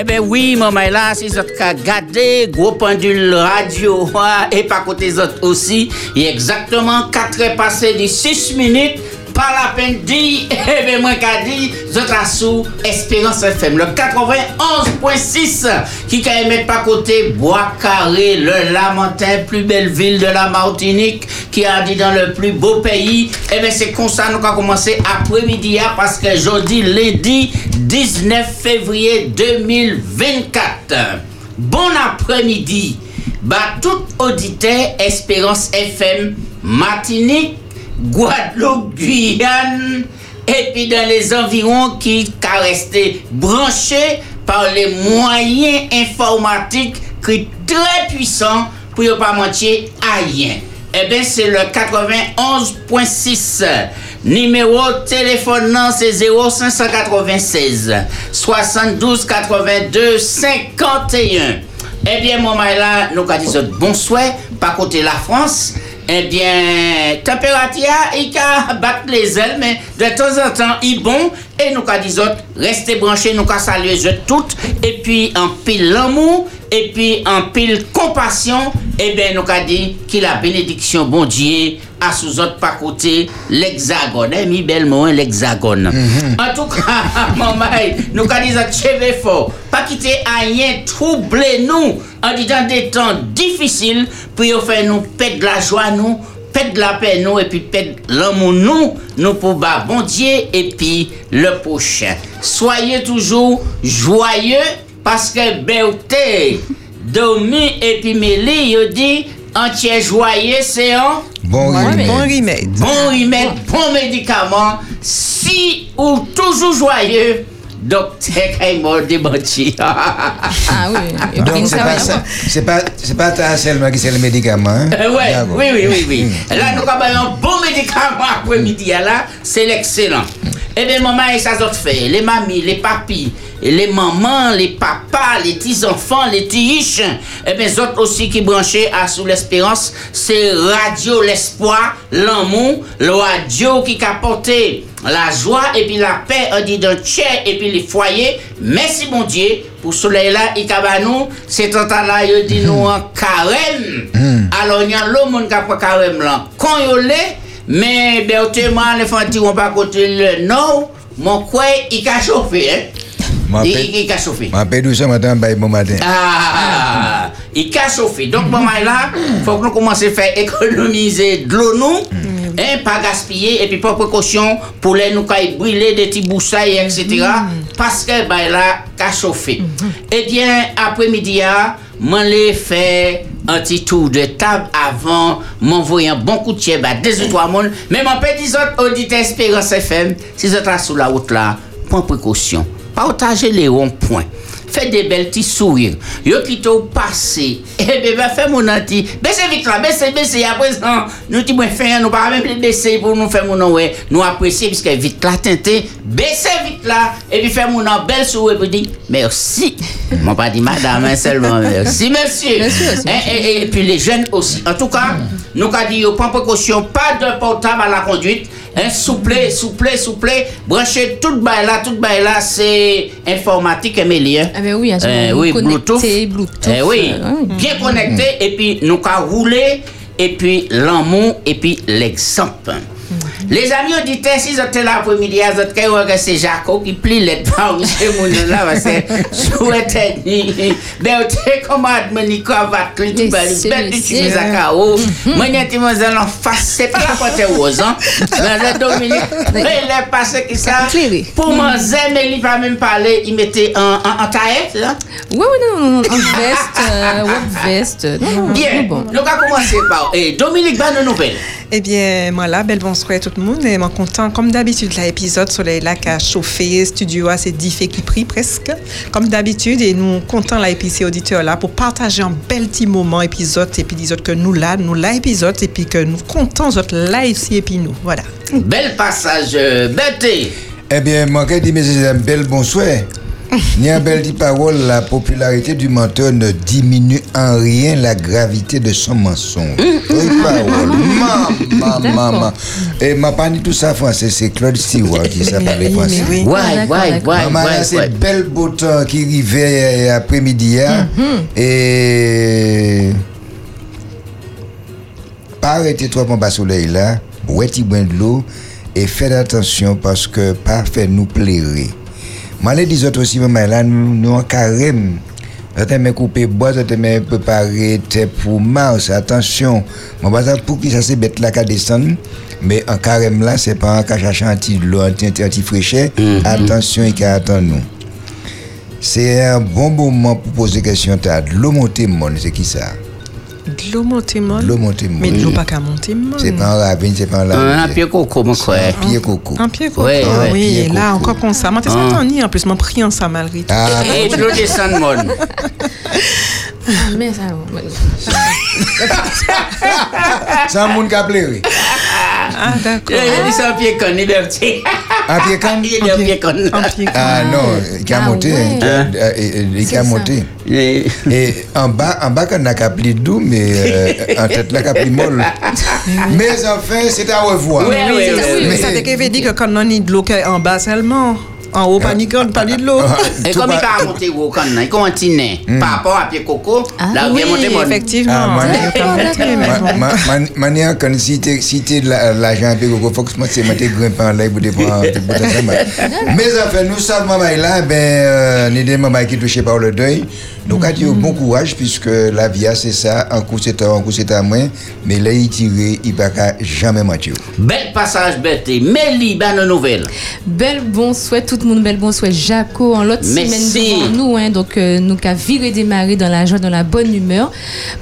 Eh ben oui, maman là, si vous avez gardé, gros pendule radio, et pas côté autres aussi, a exactement 4 heures passées de 6 minutes pas la peine dit, eh bien, moi, qu'a dit, autres sous Espérance FM, le 91.6, qui quand même pas côté Bois Carré, le Lamentin, plus belle ville de la Martinique, qui a dit dans le plus beau pays. Eh bien, c'est comme ça, nous avons commencé après-midi, hein, parce que jeudi, lundi, 19 février 2024. Bon après-midi. Bah, tout auditeur Espérance FM Martinique Guadeloupe, Guyane, et puis dans les environs qui sont restés branchés par les moyens informatiques qui très puissants pour ne pas mentir à rien. Eh bien, c'est le 91.6. Numéro téléphone, c'est 0596 72 82 51. Eh bien, mon là, nous avons dit bonsoir, par côté la France eh bien, température, il battre les ailes, mais de temps en temps, il bon. Et nous, qu'à disons, restez branchés, nous, qu'à saluer toutes. Et puis, en pile l'amour, et puis en pile compassion, et eh bien, nous, qu'à dit qu'il a bénédiction, bon Dieu, à sous autres pas côté l'hexagone. Eh, mi belle hein, l'hexagone. Mhm. En tout cas, maman, nous, qu'à dire, cheveux fort, pas quitter rien troubler nous, en disant des temps difficiles, pour faire nous perdre la joie, nous, perdre la paix, nous, et puis perdre l'amour, nous, nous pour bas, bon Dieu, et puis le prochain. Soyez toujours joyeux, parce que beauté, Domi et puis Mélie, il dit, entier joyeux, c'est un bon, remède. Bon remède. Bon remède, bon médicament. Si ou toujours joyeux, docteur Kaimor démenti. ah oui. Donc c'est pas ça. C'est pas c'est pas seulement qui c'est le médicament. Hein? Euh, ouais, oui, oui, oui, oui. Là nous avons un bon médicament après-midi là, c'est l'excellent. Eh bien maman et ça autres fait, les mamies, les papis, les mamans, les papas, les petits enfants, les petits eh bien autres aussi qui branchés à sous l'espérance, c'est Radio l'espoir, l'amour, le radio qui a porté la joie et puis la paix on dit dans et puis les foyers. Merci mon Dieu pour soleil là et nous c'est temps là il dit nous en carême. Hmm. Alors il y a l'homme qui a carême là. Quand il mais ben les fantis on pas côté le nord, mon coin il a chauffé hein. Il a chauffé. Matin, bon matin. Ah, il a chauffé. Donc, bon, là, il faut que nous commencions à faire économiser de l'eau, nous. Hmm. Hein, pas gaspiller et puis pas précaution pour les nous brûler des petits boussailles, etc. Mm-hmm. Parce que ben là, qu'à chauffer. Mm-hmm. Eh bien, après-midi, moi, les fait un petit tour de table avant m'envoyer un bon coup de pied à deux ou trois monde. Mais mon petit autres auditeurs Espérance FM, si vous êtes sur la route là, prends précaution. Partagez les ronds-points fait des belles petits sourires. Yo qui t'ont passé. Eh bien, ben, fais mon anti. Baissez vite là, baissez, baissez. À présent, nous t'y faire, nous pas même baisser pour nous faire mon ouais. Nous apprécier, puisque vite là, tinté. Baissez vite là, et puis faire mon belle sourire, pour dire merci. Mon pas dit madame, hein, seulement merci, monsieur. Eh, eh, et, puis les jeunes aussi. En tout cas, nous avons dit, prends précaution, pas de portable à la conduite. Hein, souple, souple, souple, branchez tout bail là, tout bail là, c'est informatique et Ah ben oui, euh, oui, Bluetooth. Bluetooth. Eh oui, bien connecté et puis nous avons roulé et puis l'amour et puis l'exemple. Les amis auditeurs, si vous êtes là pour midi, vous êtes que c'est Jaco qui plie les dents, monsieur Mounela, parce que je souhaite dire, ben, tu Nico va tout belle, tu fais à KO. Moi, je suis en face, c'est pas la porte rose, hein. Dans Dominique, il est passé qui ça? Pour moi, mais il va même parler, il mettait en taille, c'est ça? Oui, oui, non, non, en veste, euh, veste. Bien, nous allons commencer par Dominique, bonne nouvelle. Eh bien, moi là, belle bonsoir tout le monde. Et moi content, comme d'habitude, l'épisode sur les lacs a chauffé, studio a c'est fait qui pris presque, comme d'habitude. Et nous content là, et auditeurs là, pour partager un bel petit moment épisode, et puis autres que nous là, nous là épisode, et puis que nous comptons autres là ici, et puis nous. Voilà. Bel passage, euh, bête. Eh bien, moi, je dis, mais c'est un bel bonsoir. Ni un bel dit parole, la popularité du menteur ne diminue en rien la gravité de son mensonge. Oui, parole. Maman, maman. Et ma pas dit tout ça français, c'est Claude Stewart qui ça parle Oui, français. oui. D'accord. ouais, Maman, c'est bel beau temps qui arrivait après-midi. hein. Et. Pas arrêter trop en bas soleil là, ouais, bain de l'eau et faites attention parce que pas faire nous plairer. Moi, les dis autres aussi, maman, là, nous, nous en carême. Ça t'aime couper bois, ça t'aime préparer tes pour Mars. Attention. Moi, pas pour qui ça c'est bête là qu'à descendre. Mais en carême là, c'est pas un cache anti de l'eau, anti, anti, anti fraîcheur. Attention, il a attendre nous. C'est un bon moment pour poser question. T'as de l'eau montée, mon, c'est qui ça? De l'eau montée molle. De l'eau montée, Mais de l'eau pas qu'à monter molle. C'est pas un ravine, c'est pas un Un lavage. pied coco, mon frère. Un pied coco. Un pied coco. Ah oui, et là, encore comme ça. Moi, t'es Ah. entendu en plus, moi, pris en ça malgré tout. Ah, Et de l'eau descend, mon. Mais ça, c'est un monde qui a pleuré. Ah, d'accord. Il a dit ça un pied con, liberté. Un pied quand Il est un pied con. Ah non, qui a monté. a- Il a monté. Et- en bas, en bas, quand on a capli doux, mais euh, en tête là, capli molle. Mais enfin, c'est à revoir. Oui, ouais, c'est ouais, ça, ouais. Mais en en haut, pas ni quand, pas ni de l'eau. Et comme il pas- va monter au con, il continue. Par rapport à pied coco, Ah, là, il vient monter effectivement. Ah, Il mais Manière quand si t'es si t'es de la- l'argent un peu il faut que moi c'est monter grimper en l'air pour des Mais enfin nous savons maman là ben euh, ni des mamans qui touchés par le deuil. Donc a dit bon courage puisque la vie c'est ça un coup c'est un coup c'est à moins mais là il tiré il va qu'à jamais mentir. Bel passage, bête. Méli, bonne nouvelle. Bel bon souhait, tout le monde, bel bon souhait. Jaco, en l'autre semaine devant nous, hein, donc euh, nous qu'à virer démarrer dans la joie, dans la bonne humeur.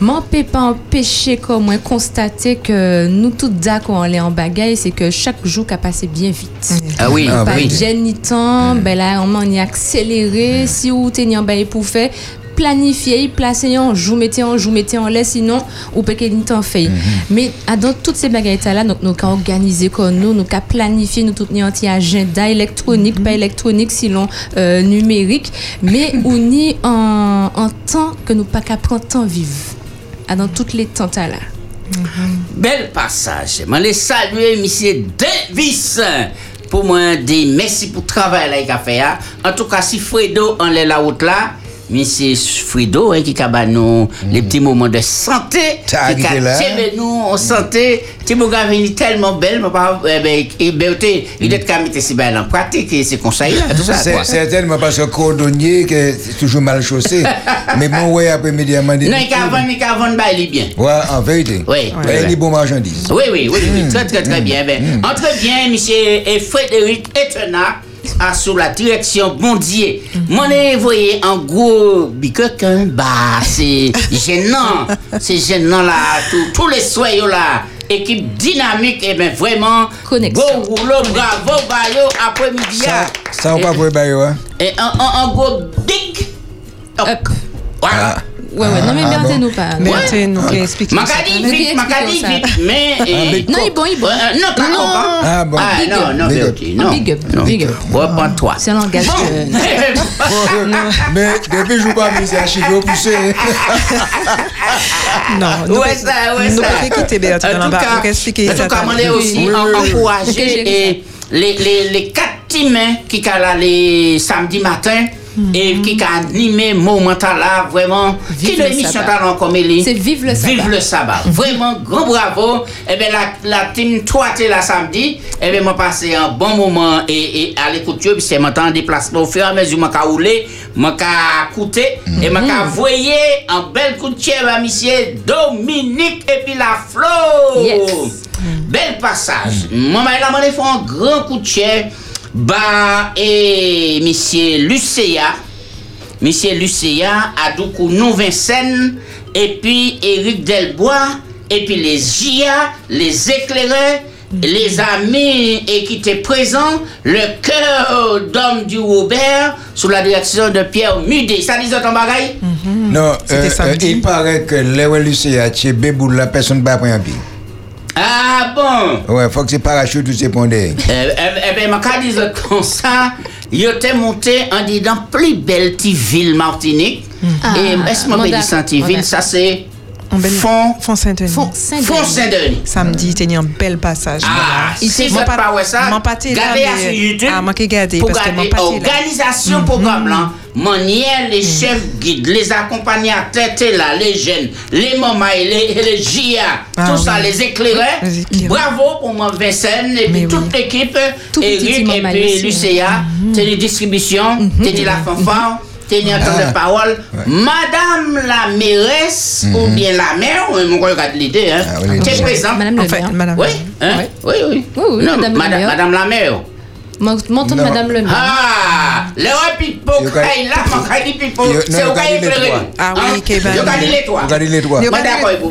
M'en pas empêcher comme moi constater que nous tous d'accord en l'air en bagaille, c'est que chaque jour qu'a passé bien vite. Ah oui, Ah, Pas oui. de gêne ni temps, ben là, on y accéléré. Si vous tenez en bail pour faire, planifier, placer en jour, mettez en jour, mettez en laisse, sinon, ou peut temps fait. Mais ah, dans toutes ces bagailles là, donc nous qu'à organiser comme nous, nous qu'à planifier, nous tout un petit agenda électronique, pas électronique, sinon euh, numérique, mais on y en, en temps que nous pas qu'à prendre temps vivre. Ah, dans toutes les temps là. Bel passage. Je les saluer, monsieur Davis. Pour moi, dire merci pour le travail qu'il a fait. hein. En tout cas, si Fredo en est la route là, monsieur Fredo, hein, qui a nous les petits moments de santé, qui a nous en santé. Timoga venu tellement belle, mais pas, eh ben, eh ben, t'es- il est qu'à mettre si belle en pratique, et c'est conseil là, tout ça. C'est quoi. certainement parce que cordonnier que c'est toujours mal chaussé. mais bon ouais après-midi à m'a dit. Non, il il a vendu, bah, il est bien. Ouais, en vérité. Oui, oui. des bons marchandises. Oui, oui, oui, très, très, très bien. Ben, Entre bien, monsieur et Frédéric Etena, à sous la direction Bondier. Moi, vous voyez, en gros, bicoque, hein, bah, c'est gênant. c'est gênant, là. Tous- Tous les soyaux, là. Équipe dynamique, et bien vraiment, Connexion. bon rouleau, bravo, bayo, après-midi. Ça, ah. ça on pas pour bailler, hein? Et un, un, un gros big up. Ouais, ouais, non, mais Ah, bien, bon. nous pas. Mais tu nous. Macadi Mais vite, Macadi vite, mais... eh, big Non, il est bon, il est bon. euh, non, pas Non. encore. Ah bon. Ah, Big non, non, Big up. Bertie, non. Big up, non. big up. Reprends-toi. C'est un langage. Mais depuis je joue pas, mais c'est archivé au poussé. Non, nous Ouais, ça, ouais, nous ça. pouvons quitter En dans cas, pour expliquer en tout ça. cas, on est Oui, aussi encouragé les, les, les quatre teams hein, qui sont là les et qui ont animé moment là vraiment Vive qui le l'émission talent comme elle est. C'est Vive le sabbat. Vive le sabbat. Vraiment grand bravo. Et bien la, la team toi t'es là samedi. Et bien moi passé un bon moment et, et à l'écoute puis c'est maintenant en déplacement au fur et à mesure qu'a roulé, moi qu'a écouté et qu'a voyé un bel coup de à monsieur Dominique et puis la Flo. Yes. Bel passage. Moi, là, moi, fait un grand coup de pied. Bah, et monsieur Lucéa. Monsieur Lucéa, Adoukou Nou Vincennes, et puis Éric Delbois, et puis les GIA, les éclairés, les amis et qui étaient présents, le cœur d'homme du Robert, sous la direction de Pierre Mudet. Ça dit ton bagaille? Non, C'était euh, euh, il paraît que les Lucia, chez Bébou, la personne ne va pas prendre un pied. Ah bon? Ouais, faut que c'est parachute ou c'est pondé. Eh eh, eh ben, ma dise comme ça, yo te monté en disant plus belle petite ville Martinique. Ah, Et est-ce que mon je dis ville, ça c'est En belle- Fond, Fond Saint-Denis. Font Saint-Denis. Fond Saint-Denis. Samedi, il y a un bel passage. Ah, Il si s'est- vous M'en n'êtes pas- pas ouais ça, m'en pas t'es là, regardez mais- sur YouTube Ah, programme là, manière, les chefs guides, les accompagnateurs, t'es là, les jeunes, les mamans et les, et les JA, Ah, tout ça, oui. les. Bravo pour moi Vincent et puis toute l'équipe, Eric et puis les distributions, t'es dit la fanfare. Un temps de parole. Madame la mairesse, ou bien la mère, ou mon regarde l'idée, hein. Ah, oui, T'es oui. présente. Madame fait, maire. madame. Oui, hein? Oui, oui. Oui, oui, Non, madame madame, maire. Madame de Non. Madame le maire. Ah, le pipo, là, mon kay pipo, c'est au éclairé. trois. Ah oui, Hein? Kay, ben, Yo regardez les. Regardez les Moi d'accord, vous.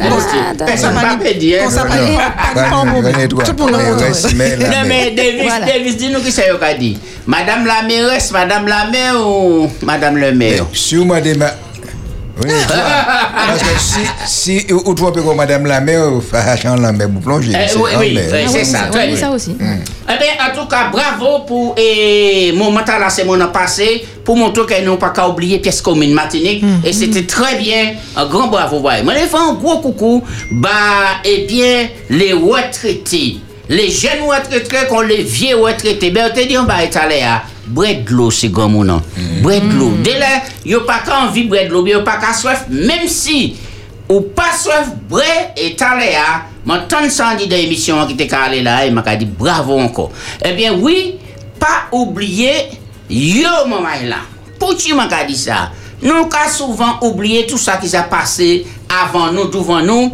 Personne dit, hein. On trois. Tout le monde Non, mais. Davis. Davis, dis-nous qui c'est yo dit. Madame la mairesse, madame la maire ou madame le maire? Si vous m'avez ma... Oui. Parce que si, si ou trompez comme madame la mère, vous faites la mer, vous plongez. Eh, c'est oui, en oui, mer. oui, Ah c'est oui, ça, ça aussi. Eh bien, en tout cas, bravo pour mon mental la semaine passée, pour montrer qu'elle n'ont pas qu'à oublier pièce commune Martinique. Et c'était très bien. Un grand bravo. Ouais. Moi, les fait un gros coucou. Bah, eh bien, les retraités, les jeunes retraités qu'on les vieux retraités, ben, on te dit, on va être allé à bred lo se gom ou nan. Mm. Bred lo. Mm. De la, yo pa ka anvi bred lo, yo pa ka swef, mem si ou pa swef bred etale a, man tan san di de emisyon an ki te ka ale la, e man ka di bravo anko. Ebyen, eh oui, pa oubliye, yo man may e la. Pouti man ka di sa? Nou ka souvan oubliye tout sa ki sa pase avan nou, douvan nou,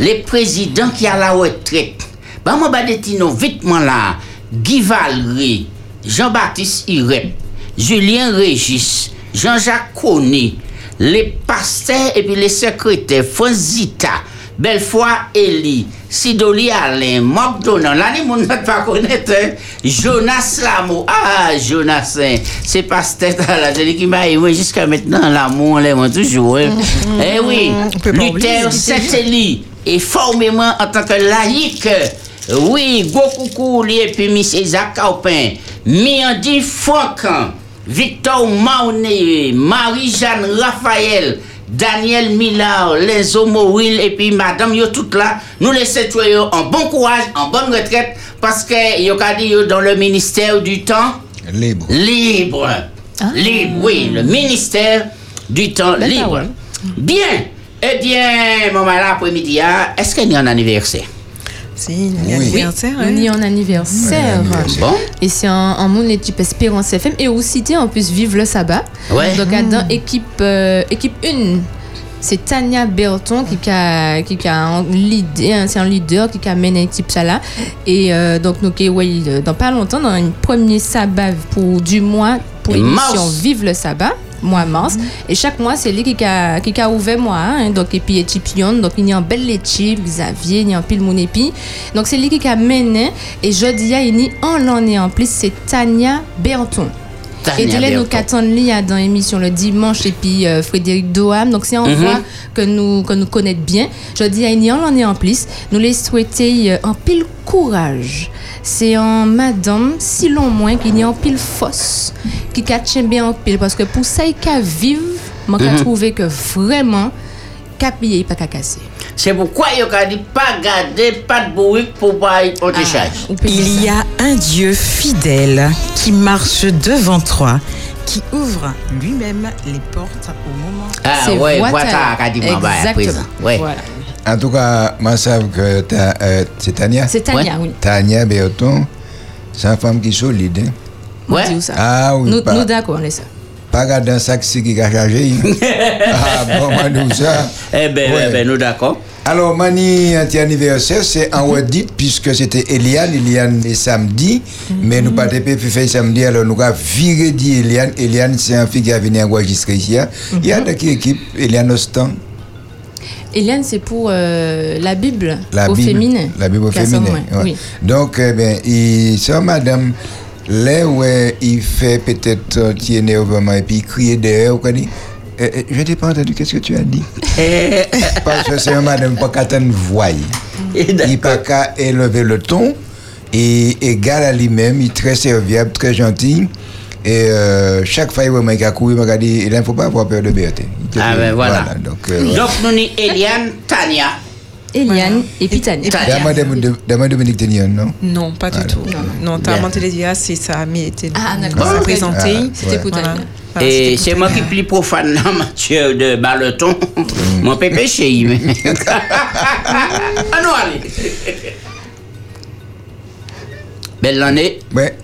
le prezident ki a la wetret. Ba mwen ba deti nou vitman la, Givalry, Jean-Baptiste Irep Julien Régis Jean-Jacques Conny les pasteurs et puis les secrétaires, Franzita, Belfoy Eli, Sidoli Alain, Marc Donan, là, les gens ne pas connaître, hein. Jonas Lamo, ah, Jonas, hein. c'est pasteur là, c'est lui qui m'a jusqu'à maintenant, l'amour, on l'aime toujours, hein. Eh oui. Luther Saint-Élie, et formellement en tant que laïque, oui, gros coucou, et puis Miss Isaac Caupin, Miandi Francan, Victor Maune, Marie-Jeanne Raphaël, Daniel Millard, les Moril et puis Madame yo tout là, nous les souhaitons en bon courage, en bonne retraite, parce que yo ka dit dans le ministère du temps Libre. libre. Libre, oui, le ministère du temps libre. Bien, eh bien, maman là après-midi, ah, est-ce qu'il y a un anniversaire? Y a Oui. anniversaire. On y est en anniversaire. Bon. Et c'est en, en mon équipe Espérance FM. Et aussi, en plus Vive le Sabbat. Ouais. Donc, dans équipe, euh, équipe 1, c'est Tania Berton qui a, qui a un leader, c'est un leader qui a mené l'équipe ça là. Et euh, donc, nous, ouais, euh, dans pas longtemps, dans un premier sabbat pour du mois, pour l'émission. Vive le Sabbat. Mois mars. Et chaque mois, c'est lui qui a, qui a ouvert moi. hein. Donc, et puis, équipe Pion. Donc, il y a un bel équipe, Xavier, il y a un pile mon épi. Donc, c'est lui qui a mené. Et jeudi, il y a un l'année en plus, c'est Tania Berton. Berton. qu'attendons Lia dans l'émission le dimanche et puis euh, Frédéric Doham. Donc, c'est un voix que nous, que nous connaissons bien. Je dis à Ignan l'année en plus. Nous les souhaiter euh, un pile courage. C'est en madame, si l'on moins, qu'il y a pile fausse, qui tient bien en pile. Parce que pour ça, il a vivre, moi, trouvé que vraiment, capiller, pas qu'à casser. C'est pourquoi il a dit pas garder, pas de bruit pour pas y porter. Ou peut- Il y a un Dieu fidèle qui marche devant toi, qui ouvre lui-même les portes au moment. Ah C'est ouais, voilà. à Exactement. Ouais. Voilà. En tout cas, moi, je sais que euh, c'est Tania. C'est Tania, oui. Tania c'est une femme qui est solide. hein. Ouais. Ah oui, nous, nous d'accord, on est ça. Pas garder un sac si qui a chargé. ah bon, moi, nous ça. Eh ben, Ouais. eh ben, nous d'accord. Alors, Mani, un petit anniversaire, c'est en redit, puisque c'était Eliane. Eliane est samedi, mais nous pas pu faire samedi, alors nous avons viré dit Eliane. Eliane, c'est un fille qui a venu enregistrer ici. hein. Il y a de qui équipe Eliane Ostan, Eliane, c'est pour euh, la Bible la au Bible. féminin. La Bible au féminin. ouais. Oui. Donc, eh ben, il, ça, madame, là où il fait peut-être un petit énervement et puis il crie derrière, vous connaissez euh, euh, je n'ai pas entendu qu'est-ce que tu as dit? Eh, Parce que c'est un madame pas qu'à une voix. eh, Il pas qu'à élever le ton. Et égal à lui-même, il est très serviable, très gentil. Et euh, chaque fois, il voit qu'il a couru, il m'a dit, il ne faut pas avoir peur de BRT. Il Ah ben voilà. donc, euh. Donc, nous Eliane, Tania. Eliane et puis Tania. Tania. Dama Dominique Tenion, non? Non, pas du tout. Non. Tarman Télédia, c'est ça, mais était Ah, d'accord. ça Ok. présenté. Ah, C'était. Voilà, Et c'est moi qui plie profane en matière de baleton. Mon pépé chez lui. Ah non, allez. Belle année. Ouais.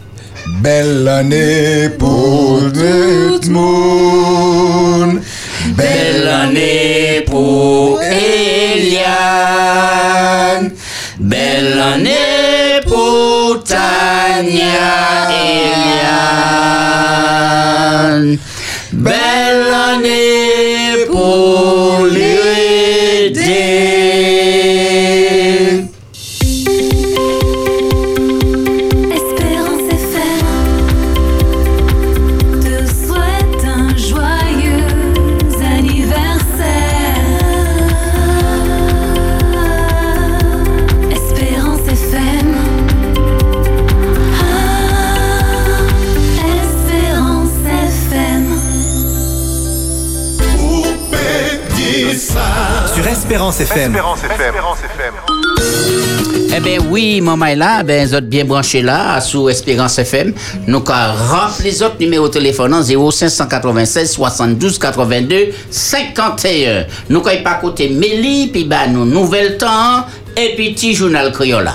Belle année pour tout le monde. Belle année pour Eliane. Belle année pour Tania Eliane. Belle année pour Espérance FM. Eh bien oui, maman est là, ben, vous êtes bien branchés là, sous Espérance FM. Nous, quand remplir les autres numéros de téléphone, hein, 0596 72 82 51. Nous, il pas côté Méli, puis bah, nous, Nouvelle Temps, et puis petit journal Criolla.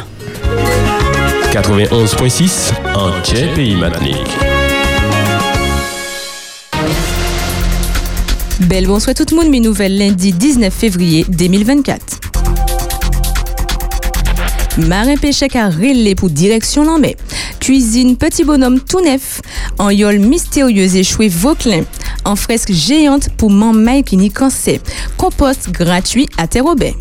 91.6 en Pays Matinique. Belle bonsoir tout le monde, mes nouvelles lundi 19 février 2024. Marin Péchec a relé pour direction Lambé. Cuisine petit bonhomme tout neuf. En yole mystérieuse échouée Vauclin. En fresque géante pour Mamay qui n'y cancer. Compost gratuit à Terre-Aubert.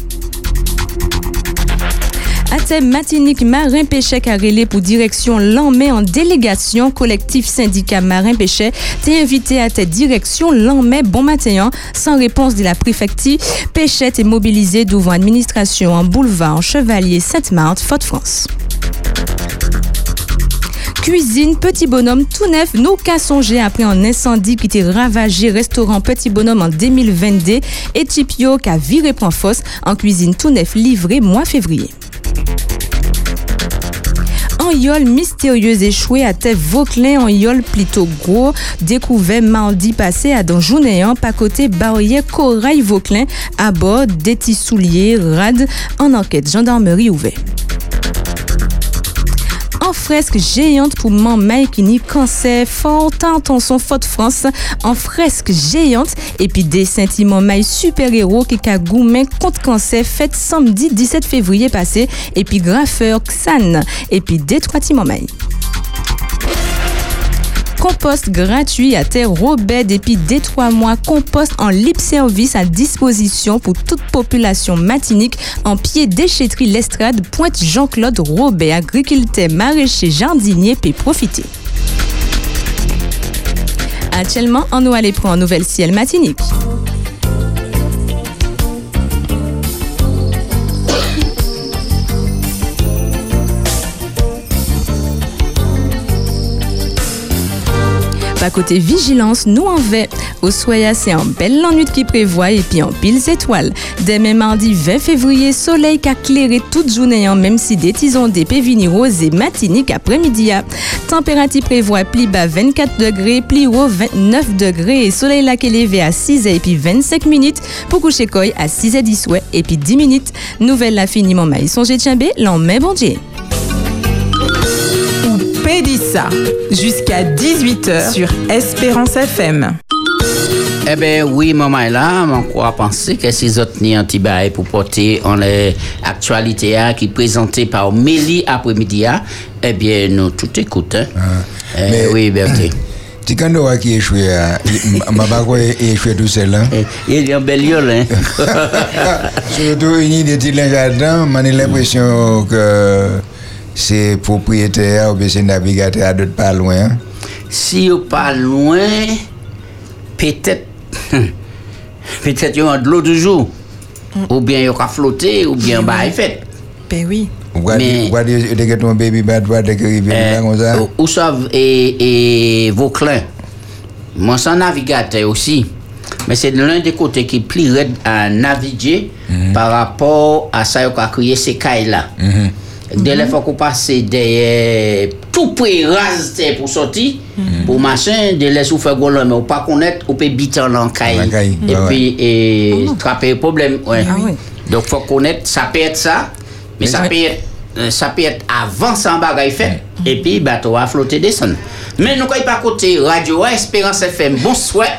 À thème matinique, Marin Péchec a relé pour direction Lambé en délégation collectif syndicat Marin Péchec. T'es invité à ta direction Lambé bon matin. Sans réponse de la préfecture, Péchette est mobilisé devant administration en boulevard Chevalier Sainte-Marthe, Fort-France. Cuisine Petit Bonhomme tout neuf, nous qu'à songer après un incendie qui était ravagé restaurant Petit Bonhomme en 2022 et Tipio qui a viré point fosse en cuisine tout neuf livré mois février. En yole mystérieuse échouée à tête Vauclin en yole plutôt gros, découvert mardi passé à dans journée un pas côté barrière Corail Vauclin à bord des souliers rad en enquête gendarmerie ouvert. En fresque géante pour Mamay qui n'y cancer, fort attention Faute France, en fresque géante, et puis des sentiments Mamay super-héros qui a gourmet contre cancer fête samedi 17 février passé, et puis graffeur Xan, et puis Détroit Mamay. Compost gratuit à terre Robert depuis des trois mois. Compost en libre service à disposition pour toute population matinique en pied déchetterie Lestrade, Pointe Jean-Claude Robert, agriculteur, maraîcher, jardinier, peut profiter. Actuellement, on nous aller prendre un nouvel ciel matinique. Pas côté vigilance, nous en vais. Au Soya, c'est un bel qui prévoit et puis en piles étoiles. Demain mardi 20 février, soleil qui a clairé toute journée, hein, même si des tisons d'épée vini matinique après-midi. hein. Température prévoit pli bas 24 degrés, pli haut 29 degrés et soleil là qui est levé à 6 et puis 25 minutes pour coucher koi à 6 et 10 ouais, et puis 10 minutes. Nouvelle là finiment maïs songé tchambé, l'en met bon Dieu. ou Pédissa jusqu'à 18h sur Espérance FM. Eh bien, oui, maman est là. On croit penser que ces autres ni un petit bail pour porter en les actualités hein, qui présenté par Mélie après-midi. hein. Eh bien, nous tout écoutons. Eh, Mais- oui, Bertie. Tikandora qui échoué, hein, il- ma bago est échoué tout seul. Hein. Eh, Il y a un bel yole, hein. Surtout, il y a des petits linges là-dedans, j'ai l'impression que c'est propriétaire ou bien c'est navigateur à d'autres pas loin? si vous pas loin, peut-être peut-être yon de l'eau toujours. Ou bien yon ka flotter, ou bien bah fait. Ben oui. Mais- ou gade, ou ton baby ou comme ça? ou- ou savent et, et Vauclin. Moi, c'est un navigateur aussi. Mais c'est l'un des côtés qui est plus raide à naviguer par rapport à ça qu'on a créé ces cailles-là. Mm-hmm. De lè fòk ou pase deye tout pre raz te pou soti, mm-hmm. pou machin, de lè sou fè golon, men ou pa konet, ou pe bitan lankay, epi e ah non. trape e problem. Ah Donk fòk konet, sa pe et sa, men sa pe et euh, avan san bagay fè, epi bato a flote desan. Men nou kay pa kote, Radio A Esperance FM, bon swè.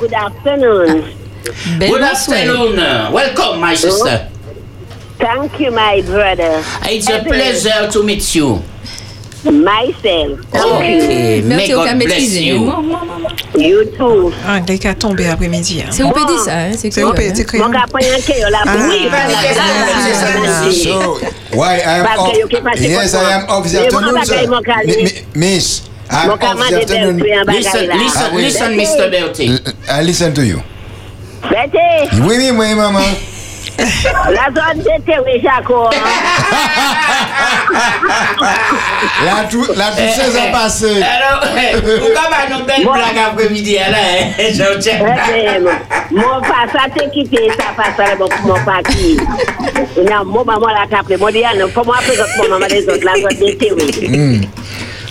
Good afternoon. Ah. Good afternoon. Welcome my sister. Oh. Thank you, my brother. It's a pleasure to meet you. Myself. Okay, may God bless you. You too. Ah, il est tombé après-midi. hein. C'est peut dire ça, hein? C'est C'est au pays, hein? c'est Mon créole. gars, prends un caillou là Oui, c'est c'est. So, why I am off? Yes, I am off afternoon, sir. mi- Miss, I'm off dit afternoon. Listen, listen, Ah, oui. listen, Mr. L- I listen to you. Bete, Oui, oui, oui, maman. La zone de Terry Jaco. La tout, la tout chose a passé. Alors, pourquoi pas une belle blague après-midi, là, hein? Mon pas ça te quitté, ça passe là bon mon parti. Non, mon maman la tape, mon dia non, faut moi présente mon maman les autres la zone.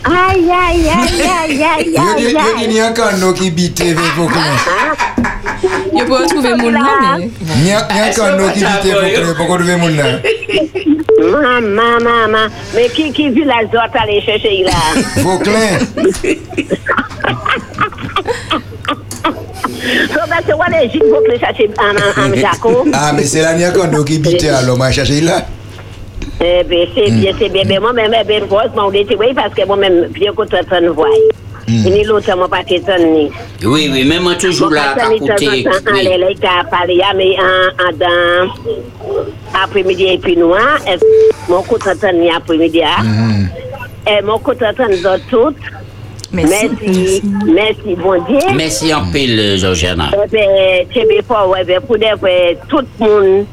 Aïe aïe aïe aïe aïe aïe aïe. ni an kan nou ki bite ve foklen. Yo peut retrouver mon nom, mais. Ni an ni an kan nou ki bite foklen, poko trouve moun nan. Maman, maman, mais qui qui la zone aller chercher là? Chercher Jaco. Ah, men se la ni an kan nou ki bite alo, man chache la. Eh Ebe, sebyen, sebyen, be mwen mwen mwen bel vos, mwen ou dete wey, paske mwen mwen pye kote ton vway. Ni loutan mwen pati ton ni. Oui, oui, mwen mwen toujou la kakoute. Mwen pati ton anle la, yi ka pale ya, me an dan apremidi epi nou an, mwen kote ton ni apremidi a, mwen kote ton zot tout, Mersi, mersi, bon diye. Mersi anpil, Georgiana. Ebe, chebe pou, ebe, pou dev tout moun,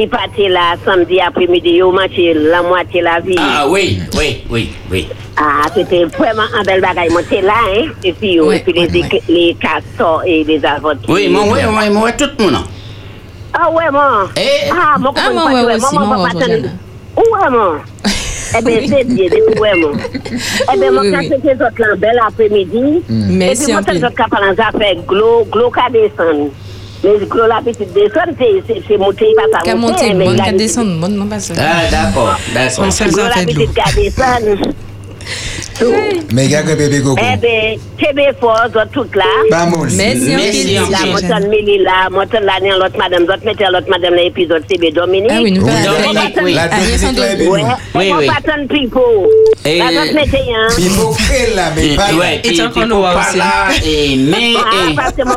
qui partait là samedi après-midi, ils ont mangé la moitié la vie. Ah oui, oui, oui, oui. Ah, c'était vraiment un bel bagage. Moi, c'est là, hein. Et puis, oui, et puis oui, les, oui. les castors et les avocats. Oui, moi, oui, moi, moi, tout le monde. Ah ouais, moi. Eh, ah, moi, ah, moi, moi, moi, moi, moi, moi, moi, moi, Ebe, se diye, de pou wè moun. Ebe, moun kase ke zot lan bel apremidi. Ebi, moun kase zot kapalan zafè glo, glo ka desan. Mais glo, la petite descendre, c'est, c'est, c'est monter, pas ça monter, mais la descendre, bonne, non, pas ça. Ah, d'accord, d'accord. On Glo, la petite. Men gage bebe koko. Eh bien, c'est bien fort, tout là. Ba moun. Merci Merci La pile. montane Mili là, montane là, nan l'autre madame, l'autre mettez l'autre madame l'épisode CB Dominique. Ah oui, nous Dominique, oui. La Dominique. Oui, mon patron Pipo. La l'autre mettez un. La, Et, mais pas ouais, Et aura pas aussi. là, et mais, Ah, parce que mon...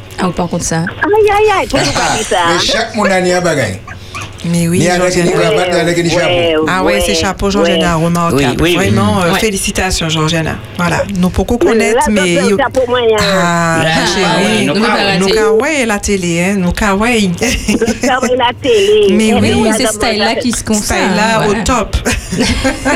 Ah, par contre, ça. Aïe, aïe, aïe, pourquoi pas dire Men ça? chak moun an ni a bagay. Mais oui, Ni avec ni Georgiana. cravate, ni avec ni chapeau. Ah ouais, c'est chapeau, Georgiana, remarquable. Oui, oui, oui. Vraiment, euh, Ouais. félicitations, Georgiana. Voilà, nous pouvons connaître, mais... Ah, Ah, chérie, nous kawaii la télé, hein, nous va la télé. Mais oui, Oui, c'est mon- style-là qui se constate. Style là, au top.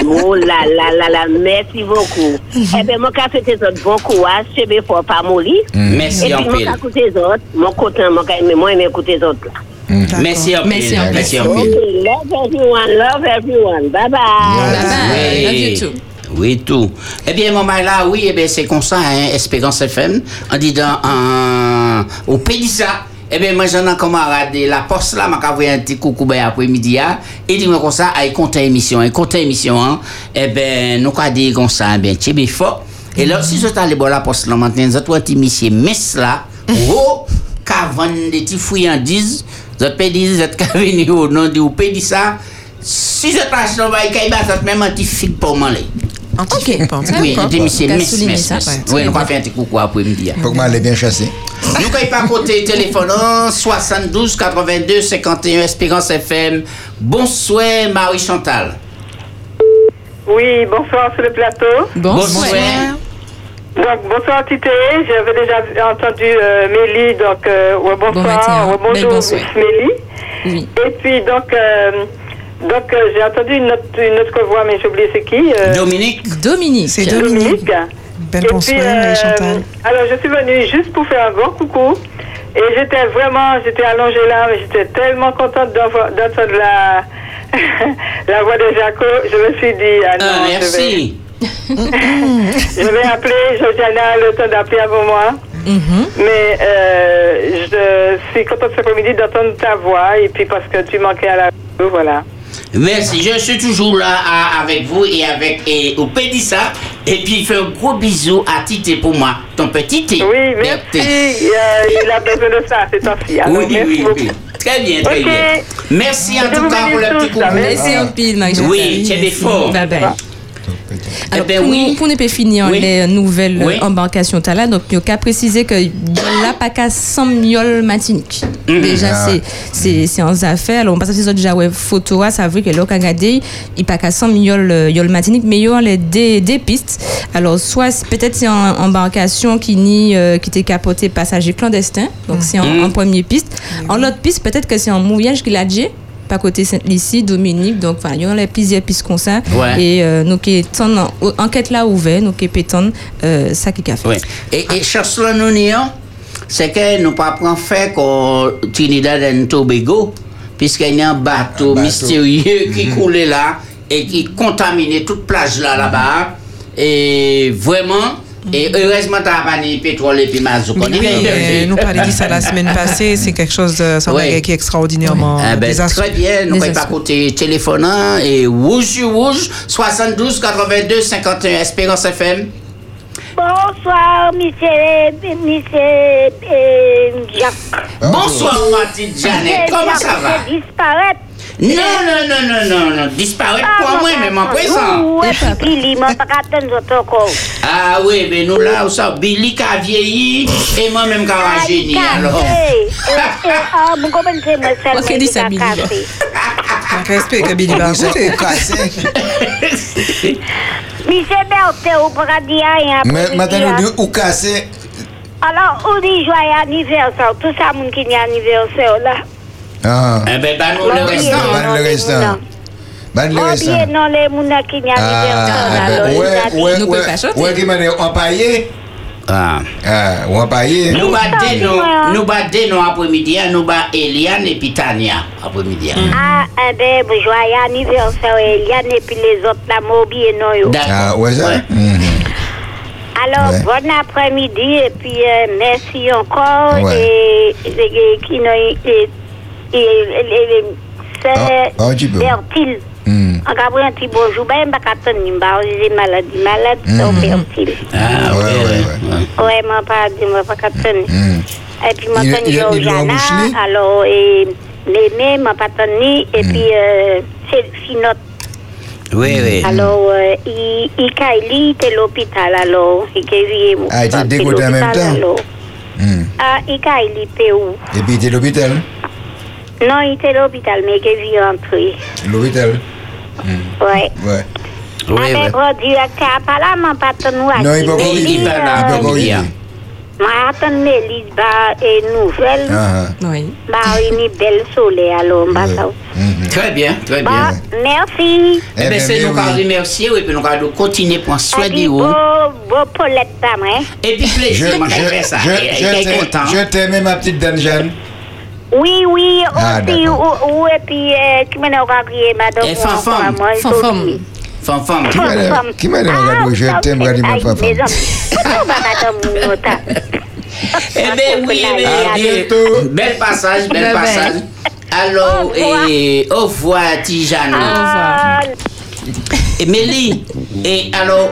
Oh là là là là, merci beaucoup. Eh bien, mon cas, c'était autres bon courage, je vais faire pas mourir. Et Merci puis, en mon pile. cas, écouter les autres, mon côté, mon cas, mais moi, mais écouter les autres. Merci pile. Merci. Merci en Ok, pile. love everyone, love everyone. Bye bye. Bye bye. Love you too. Oui, tout. Eh bien, mon mari là, oui, eh bien, c'est comme ça, hein, Espérance FM, en disant, euh, au pays ça, eh bien, moi, j'en ai un camarade de la poste là, m'a envoyé un petit coucou ben, après-midi, hein, et dit-moi comme ça, il compte émission, il compte émission, hein, eh bien, nous, quoi dire comme ça, eh bien, tu es fort. Et là, si je t'allais voir la poste là, maintenant, je dois te monsieur Mess là, ka vendre des petits friandises, vous avez dit, vous êtes qu'à venir au nom de, vous payez dit ça, si vous êtes acheté un bail, vous avez même un petit fil pour manger. Anti-fake, pas Oui, anti-fake. j'ai mis c'est T'as miss, souligné miss, ça, miss. ouais. Oui, on va faire un petit coucou après-midi. Faut que m'aller bien chasser. Nous, quand il pas côté téléphone, 72 82 51 Espérance FM. Bonsoir, Marie-Chantal. Oui, bonsoir sur le plateau. Bonsoir. Donc, bonsoir Tité, j'avais déjà entendu euh, Mélie, donc euh, ouais, Bon matin, bonsoir, ouais, bel bonjour bonsoir. Mélie. Oui. Et puis donc, euh, donc euh, j'ai entendu une autre, une autre voix, mais j'ai oublié c'est qui. euh, Dominique. Dominique. C'est Dominique. Dominique. Belle Et bonsoir, puis, euh, Marie-Chantal. Alors, je suis venue juste pour faire un grand coucou. Et j'étais vraiment, j'étais allongée là, mais j'étais tellement contente d'entendre d'entendre la, la voix de Jaco. Je me suis dit, ah non, Ah, merci. je vais appeler Josiana le temps d'appeler avant moi. Mhm. Mais euh, je suis contente cet après-midi d'entendre ta voix et puis parce que tu manquais à la radio, voilà. Merci, je suis toujours là à- avec vous et avec et, au Pédissa. Et puis, il fait un gros bisou à Tité pour moi, ton petit thé. Oui, merci. Euh, il a besoin de ça, c'est aussi. Alors, Oui, merci oui, beaucoup. oui. Très bien, très bien. Merci en Je tout cas pour le petit coucou. merci. En pile. Oui, tu es des forts. Bye bye. Eh Alors, ben pour, oui. pour ne pas finir Oui. les nouvelles Oui. embarcations là, donc il y a préciser que là pas qu'à 100 miol matinique. Mhm. Déjà Ah. c'est c'est c'est en affaires. Alors on passe à ces autres déjà ouais photo ça veut que là quand il pas qu'à 100 miol euh, yol matinique mais il y a les des, des pistes. Alors soit c'est- peut-être c'est en embarcation qui ni euh, qui était capotée passager clandestin. Donc c'est en, en première piste. En l'autre piste peut-être que c'est en mouillage qu'il a dit pas côté Sainte-Lucie, Dominique, donc enfin, il y a les plusieurs pistes comme ça. Ouais. Et euh, nous qui sommes en enquête là ouvert, nous qui pétons euh, ça qui a fait. Et, et Chancelon nous nions, c'est que nous pas prendre fait qu'au Trinidad et Tobago, puisqu'il y a un bateau, Un bateau. mystérieux qui coulait là et qui contaminait toute plage là là-bas. Et vraiment, et heureusement, tu as pas ni pétrole et puis mazout. Oui, euh, nous parlons dit ça la semaine passée, c'est quelque chose de ça qui est extraordinairement Ah ben, désastreux. très bien, nous Désastreux. pas côté téléphonant et rouge rouge 72 82 51 Espérance FM. Bonsoir, monsieur, monsieur euh, Jacques. Bonsoir Mathilde Janet, comment ça va? Non, non, non, non, non, non, disparaître Ah, pour moi, même en présent. Puis Billy, m'a pas attendre encore. Ah oui, mais nous là, où ça, Billy qui a vieilli et moi-même qui a rajeuni, alors. Ah, vous comprenez, moi, c'est Ok, dis ça, Billy. Avec respect que Billy va C'est écouter. cassé. Monsieur Berthe, vous pourra dire rien. Mais après-midi, maintenant, hein. nous ou cassé. Alors, on dit joyeux anniversaire. Tout ça, moun qui n'y a anniversaire là. Ah. Eh ben, nous, le restant. Ban le restant. Ban le non, les mouna qui n'y a Ah, là. alors, ouais, ouais, Nous qui m'a dit, on paye. Ah. Ah, on paye. Nous battons, dis-moi. nous battons nous après-midi, hein, nous battons Eliane et puis Tania après-midi. hein. Ah, eh ben, bon, joyeux anniversaire, Eliane, et puis les autres, non, yo. D'accord. Ah, ouais, ça? Mhm. Alors, Ouais. bon après-midi, et puis euh, merci encore. Ouais. Et, et, et, et, et, et, et, et, c'est Ah, un petit peu. Bertil. On va prendre un petit bonjour. Je ne sais pas, j'ai maladie, malade, Mhm. c'est Bertil. Ah, Ouais, ouais, ouais, ouais. Ouais, moi, pas, moi, pas attendre. Mhm. Et puis, moi, Il- attendre il- il doit Georgiana, emboucher? alors, et l'aîné, moi, pas attendre, et Mhm. puis, euh, c'est Finot. Oui, oui. Alors, euh, il, il, il était à l'hôpital, alors, il était Ah, il était dégoûté en même temps? alors. Mhm. Ah, il il était où? Et puis, il était à l'hôpital. Non, il était à l'hôpital, mais il est rentré. L'hôpital? Ouais. Ouais. Oui, ah, oui. mais gros directeur, pas là, mon patron, Non, il peut pas Il- il arriver. va là, Il peut pas il y a. arriver. Moi, attends, Mélisse, bah, et nouvelle, Ah, Oui. bah, il y a belle soleil, alors, bah, ça. mhm. Très bien, très Bah, bien. merci. Eh Eh bien, ben, c'est nous oui, qui oui. remercier et puis nous allons continuer pour soin de vous. beau, beau Paulette, ça, moi. Et puis, Je, plaisir, moi, je fais je, ça. je, t'aime- content. je t'aime, ma petite Dame Jeanne. Oui, oui, Ah, aussi, ou, ou, et puis, euh, qui m'a crié, madame. Et Fanfan. moi, Fanfan. aujourd'hui. Femme, femme. Qui m'a dit- qui m'a dit, regarde, je t'aime, regarde, ma femme. Eh bien, oui, eh eh bientôt. Bel passage, bel passage. Alors, Au revoir. et au revoir. Ah, Et Mélie, Et alors,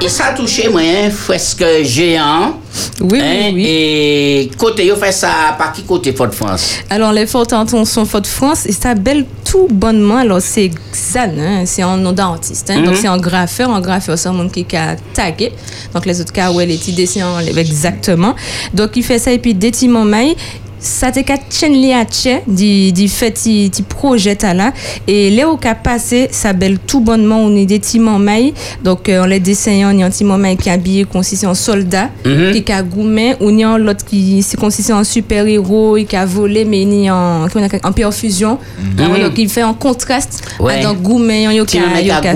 et ça a touché moi, hein, fresque géant. Oui, hein, oui, oui. Et côté, yo fait ça par qui côté Fort-de-France? Alors, les fortes intentions Fort France, et ça belle tout bonnement. Alors, c'est Xan, hein, c'est un nom d'artiste. Hein, Donc, c'est un graffeur. Un graffeur, c'est un monde qui a tagué. Donc, les autres cas, où elle est idée, exactement. Donc, il fait ça, et puis, des timons mailles. Ça te qu'à chen li à tche, di, di fait ti, ti projet là. Et là, au cas passé, ça belle tout bonnement, on est des. Donc, euh, on les dessine, on un maille qui est habillé, consisté en soldat, qui a gourmet, ou y a l'autre qui en super-héros, qui a volé, mais il a en, on perfusion. Alors, Donc, il fait en contraste.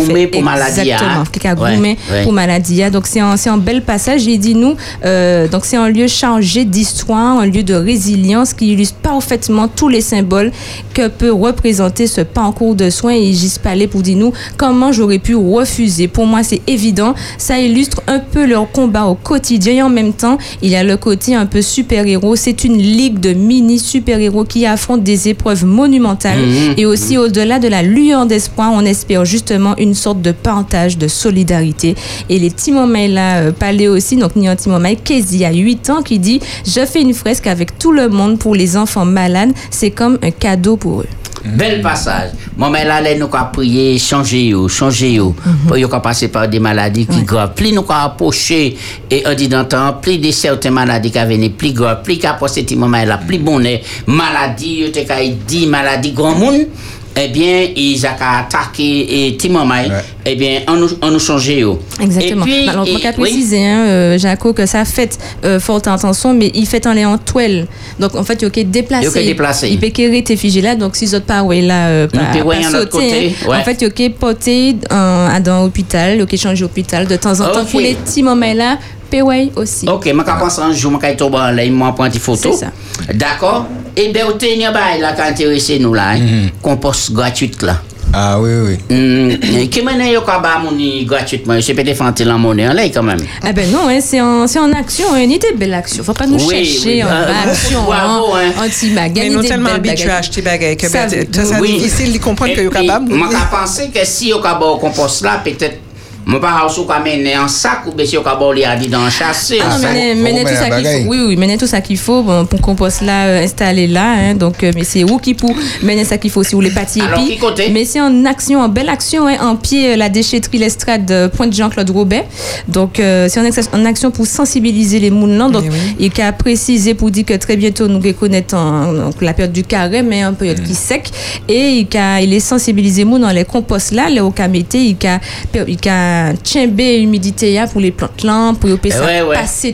Gourmet, pour maladie, Exactement, qui a Ouais, gourmet ouais. pour maladie. Donc, c'est un, un bel passage. Il dit, nous, euh, donc, c'est un lieu chargé d'histoire, un lieu de résilience qui illustre parfaitement tous les symboles que peut représenter ce parcours de soins. Et suis allée pour dire, nous, comment j'aurais pu refuser. Pour moi, c'est évident. Ça illustre un peu leur combat au quotidien. Et en même temps, il y a le côté un peu super-héros. C'est une ligue de mini super-héros qui affrontent des épreuves monumentales. Et aussi, au-delà de la lueur d'espoir, on espère justement une sorte de partage, de solidarité. Et les Timomai là, euh, parlé aussi, donc Nian Timomai, Kezi a 8 ans, qui dit Je fais une fresque avec tout le monde pour les enfants malades. C'est comme un cadeau pour eux. Bel passage. Moi, mais là, là, nous prié, changer changer yo. Pour qu'on passe par des maladies qui graves. Plus nous approché, et on dit temps, plus de certaines maladies qui viennent, plus graves, plus qu'à passer ces moments là, plus bonnet, maladie, yo te dit maladie grand monde, eh bien, ils ont attaqué et Timomai, eh bien, on nous, on nous changeait yo. Exactement. Et puis, Alors, moi, et- préciser, hein, euh, Jaco, que ça fait euh, forte intention, mais il fait en les en toile. Donc, en fait, il y a déplacé. Il y a que déplacé. Il peut qu'érir tes figés là, donc si les autres pas, ouais, là, euh, pas, pas l'autre sauter, côté, hein. ouais. En fait, il porter euh, dans l'hôpital, il que changer d'hôpital de temps en temps Ok. pour les petits moments là, payway aussi. Ok, je pense un jour, je vais tomber en ligne, moi, prendre une photo. C'est ça. D'accord? Et bien, vous tenez bail là, qui intéressé nous là, hein, compost gratuite là. Ah oui, oui. Hum, Qui mène yo ka ba mouni gratuitement, c'est peut-être fanter la monnaie en l'air quand même. Ah ben non, hein, c'est en, c'est en action, hein, ni des belles actions. Faut pas nous Oui, chercher oui, en euh, action, bravo, hein. anti-maga, Mais nous des tellement habitués à acheter bagages que Ça, ben, c'est Oui. difficile de comprendre que puis, capable. Moi, je pense que si yo ka ba au compost là, peut-être mon pas sou ka mener en sac ou bien si yo ka ba li a dit dans chasser. Ah, faut menez tout ça qu'il faut. Oui, oui, menez tout ça qu'il faut bon, pour qu'on puisse là euh, installer là. hein. donc, euh, mais c'est où qui pour mener ça qu'il faut aussi, ou les pâtis Alors, épis. qui côté? Mais c'est en action, en belle action, hein, en pied, euh, la déchetterie Lestrade de Pointe Jean-Claude Robert. Donc, euh, c'est en, action- en action pour sensibiliser les moulins. Donc, Eh oui. il a précisé pour dire que très bientôt, nous reconnaissons donc, la période du carré, mais une période qui sec. Et il a, il est sensibilisé moun dans les composts là, les okamété, il a, il a tchimbé l'humidité là pour les plantes là, pour y ça Ouais, ouais. passer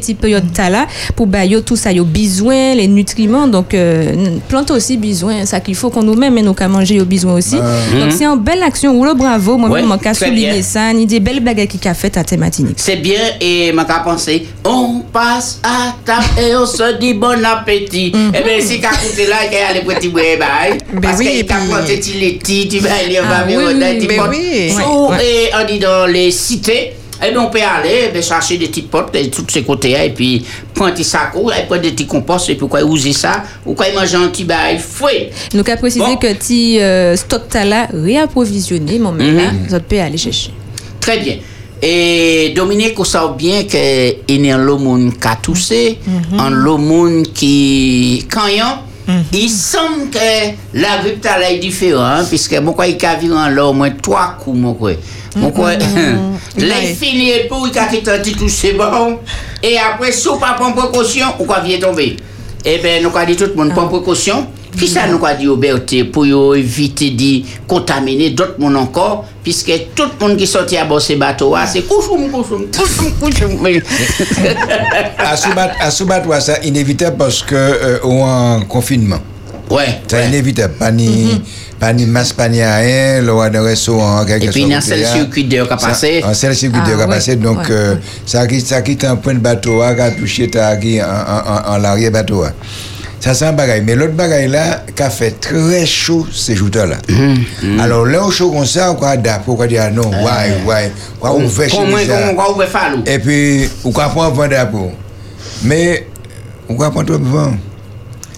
là pour yo tout ça yo besoin les nutriments donc euh, plante aussi besoin ça qu'il faut qu'on nous même mais nous qu'à manger yo besoin aussi donc c'est une belle action rouleau bravo moi Ouais, même qu'à très souligner bien. ça ni des belles bagages qui a fait à thématique C'est bien et m'a qu'à penser, on passe à table et on se dit bon appétit. Eh bien, si qu'à côté là, il y a les petits. Ben Parce oui, qu'il et t'a planté petit les petits, tu vas aller, on va venir, on a Et on dit dans les cités, eh bien, on peut aller, ben, chercher des petites potes de tous ces côtés-là, et puis prendre des sacs, et prendre des petits composts, et puis quoi, user ça, ou quoi, manger un petit bail fouet. donc à préciser Bon. que ti euh, stock t'as là réapprovisionné mon même là Mhm. ça peut aller chercher Très bien. Et Dominique, on sait bien que il y a le monde qui a toussé, un monde qui quand il semble que la là est différente, puisque mon quoi il a vu en là au moins trois coups, mon Mon quoi, les Ouais. fini et pour il a quitté un petit touché bon, et après, si on pas prendre précaution, ou quoi vient tomber? Eh bien, nous avons dit tout le monde prend précaution. Qui ça nous a dit au Berthe pour yo éviter de contaminer d'autres monde encore, puisque tout le monde qui sortit à bord ces bateaux, ah, couchoum. Mais- À Soubat, à Soubat, ouais, ça inévitable parce que euh, on en confinement. Ouais, C'est ouais. inévitable. Pas ni, pas ni masque, pas ni rien. Le roi de restaurant, quelque Et puis, il y a un seul circuit a passé. Un seul circuit Ah, passé. Donc, euh, ça qui, est un point de bateau, qui a touché, en, en, en, en l'arrière bateau. hein. Ça, c'est un bagaille. Mais l'autre bagaille là, qui a fait très chaud ces jours-là. Alors, là, au chaud comme ça, on va adapter, on dire, ah non, ouais, ouais, on fait comment on va faire Et puis, on va prendre vent d'après. Mais, on va prendre trop de vent.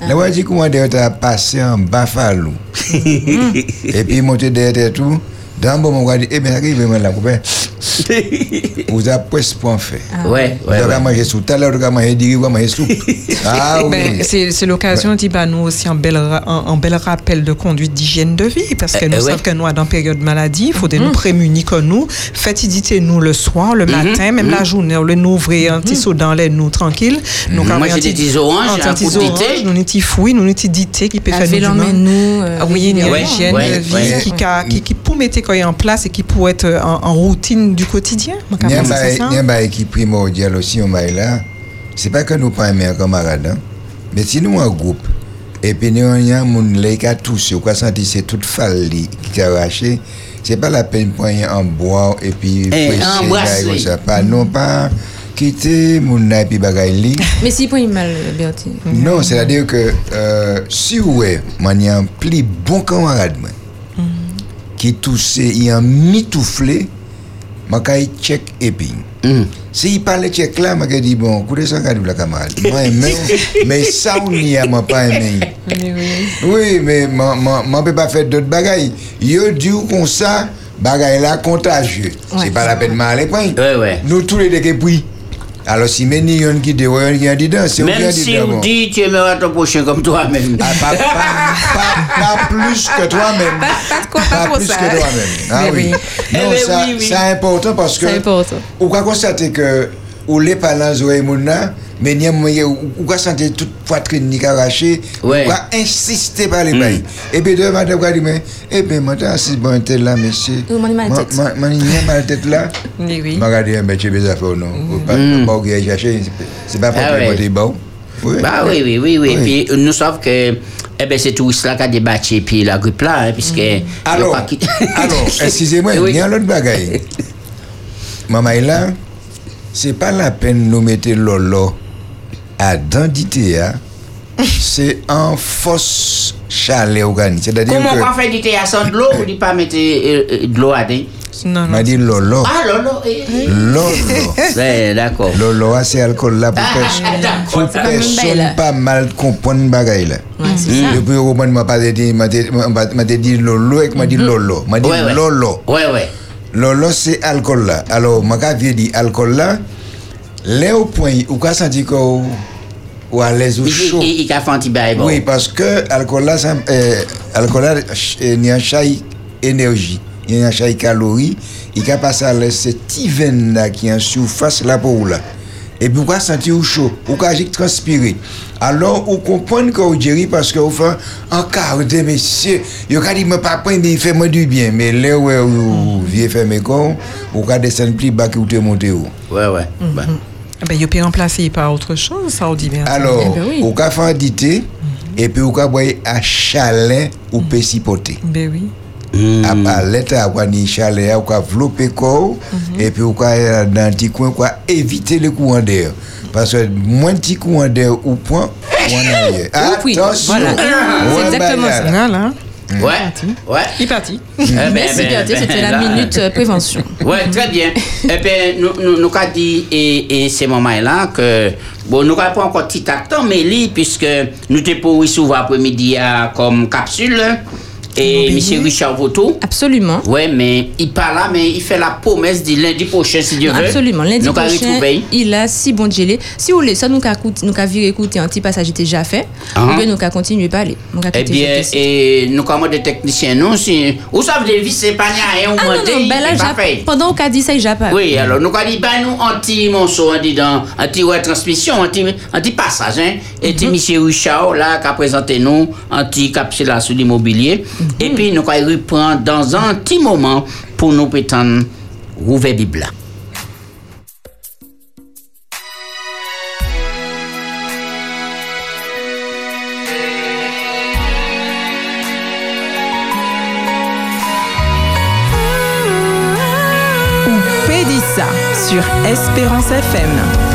Va dire comment tu as passé en Buffalo. Et puis, monter derrière tout. Dans un moment, on va dire, eh bien, là, copain. Vous avez presque point fait. Ouais, Vous ouais, avez mangé soupe. Tout à l'heure, vous avez mangé diri, vous avez mangé soupe. Ah Ben, oui. c'est c'est l'occasion d'y bah, nous aussi un bel, ra- un, un bel rappel de conduite d'hygiène de vie parce que Euh, nous euh, savons ouais. que nous, dans période de maladie, il faut de nous prémunir que nous. Faites éditer nous le soir, le matin, même la journée, le nous ouvrir un petit seau dans l'air, nous tranquille. Nous, Moi, j'ai un des petits oranges, un petit orange. Nous, petits fruits, nous, petits dités qui peuvent faire Laver nous du mal. nous. euh, Ah oui, une Ouais, hygiène ouais, de vie ouais. qui, en place et qui pourrait être en, en routine du quotidien. Il y a qui est primordial aussi, on bail là. C'est pas que nous pas aimer un camarade, hein. mais si nous en groupe, et puis nous y a un monde là qui a toussé, ou quoi senti c'est toute falli qui a arraché, c'est pas la peine de prendre en bois et puis presser, ça. Pas, non pas quitter mon et puis bagaille li. Mais si point mal, Bertie. Non, c'est-à-dire que euh, si y a un pli bon camarade moi, qui toussé, il a mitouflé, kay check épine. Hum. Si il parle tchèque là, je dis bon, écoutez ça, regardez la camarade. Moi, aimé, mais ça, on n'y a moi pas aimé. Oui, mais moi, moi, peux pas faire d'autres bagailles. Yo dit comme ça, bagaille là contagieux. C'est pas la peine de m'aller point. Ouais, ouais. Nous tous les deux qui puis. Alors si mais ni yon qui dit, yon qui a dit dedans, c'est Même si dedans. on dit tu aimeras ton prochain comme toi-même. Ah, pas, pas, pas, pas plus que toi-même. Pas de quoi, pas Pas plus ça. que toi-même. Ah oui. oui. Eh Non, ben ça, oui, oui. c'est important parce que. C'est important. Ou ka konstate que ou les zoé moun nan, mais n'y a moyen ou ou ka sente toute poitrine ni arraché, Ouais. ou ka insister par les bails. Et puis de madame ka dit mais eh ben madame si bon tel là monsieur. Ni mal tête là. Oui, un non. Pas pas ou chercher, c'est pas pour Ah bon. Bah oui, oui, oui, oui. Puis nous savons que eh ben, c'est touriste là qui a débattu puis la grippe là, hein, puisque. Alors, excusez-moi, il y a un autre bagaille. Maman là, c'est pas la peine de nous mettre lolo à dentité, hein. c'est en fausse chalet organique. C'est-à-dire Comment on que, fait du thé à sans de l'eau ou dit pas mettre euh, euh, de l'eau à thé? Non, non. m'a dit lolo. Ah, l'eau, l'eau. eh, eh. Lolo. Ouais, d'accord. Lolo, ah, c'est alcool là pour Ah, personne. d'accord. Pour pas même bail, personne pas mal comprendre bagaille là. C'est ça. Depuis au moment m'a pas dit m'a dit m'a dit lolo et m'a dit lolo. M'a dit lolo. Ouais, ouais. Lolo c'est alcool là. Alors, quand viens dit alcool là, là au point où quand senti que ou ou à l'aise ou chaud. il- a fait un. Oui, parce que alcool là, euh, alcool là, ch- euh, il y a un chai énergie, il y a un chai calories, il a passé à l'aise cette petit veine là qui est en surface là pour là. Et puis, vous pouvez sentir au chaud, vous pouvez transpirer. Alors, vous comprenez que vous direz parce que vous faites un quart de messieurs, vous pouvez dire, mais papa, mais il fait moi du bien. Mais là où vous viez faire mes corps, vous pouvez descendre plus bas que vous te montez haut? Ouais, ouais. Bah. Ben, il peut remplacer par autre chose, ça, on dit bien. Alors, Eh ben vous pouvez faire dité, et puis vous pouvez boire à chalet ou pécipoter? Ben oui. Hmm. À l'état, vous pouvez chalet, vous pouvez développer corps, et puis vous pouvez dans un petit coin, vous pouvez éviter le courant d'air. Parce que moins de petit courant d'air ou point, ou arrière. oui, Attention! voilà. Ouais, C'est exactement bah, ça. là. Voilà. Ouais, ouais. Il est parti. Eh ben, Merci ben, Bertie, ben, c'était la là, minute euh, prévention. Ouais, très bien. Eh bien, nous, nous, nous avons dit, et, et ces moments-là, que, bon, nous n'avons pas encore petit temps, mais lui, puisque nous t'es pour souvent après-midi à- comme capsule, et M. Richard Voto. Absolument. Ouais, mais il parle là, mais il fait la promesse du lundi prochain, si Dieu veut. Absolument. Lundi nous prochain, il a si bon gelé. Si vous voulez, ça nous écouté- nous vu écouter un petit passage déjà fait. Ah. Ou bien nous qu'a continué à parler. Eh bien, et nous avons des techniciens, nous, si, vous savez, des vis, c'est pas rien, on Ah non, non, ben là, pendant qu'on a dit ça, il a pas. Oui, alors nous avons dit, ben nous, anti-monceau, on dit dans, anti-retransmission, anti- anti-passage, hein. Et M. Richard, là, qui a présenté nous, anti-capsule là, Et puis, nous allons reprendre dans un petit moment pour nous prétendre rouvrir Bible. sur Espérance FM.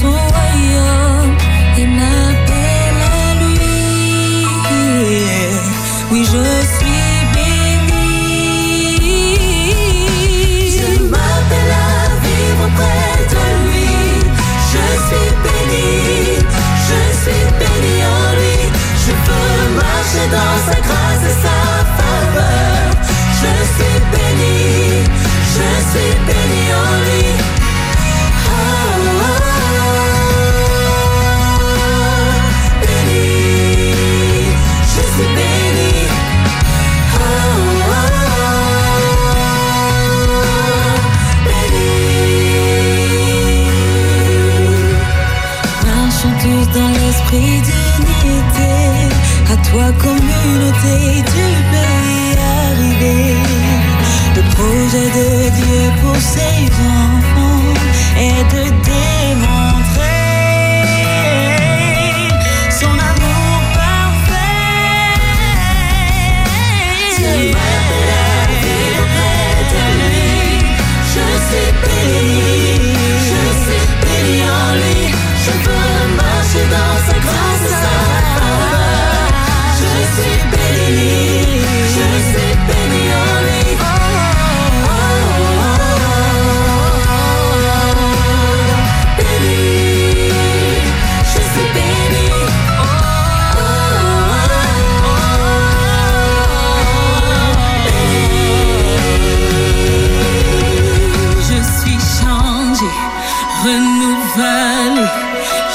Son royaume et m'appelle à lui. Oui, je suis béni. Dieu m'appelle à vivre près de lui. Je suis béni, je suis béni en lui. Je peux marcher dans sa grâce et sa faveur. Je suis l'esprit d'unité. À toi, communauté, tu peux y arriver. Le projet de Dieu pour ses enfants est de démontrer son amour parfait. Dieu m'appelle à vivre de lui. Je suis béni,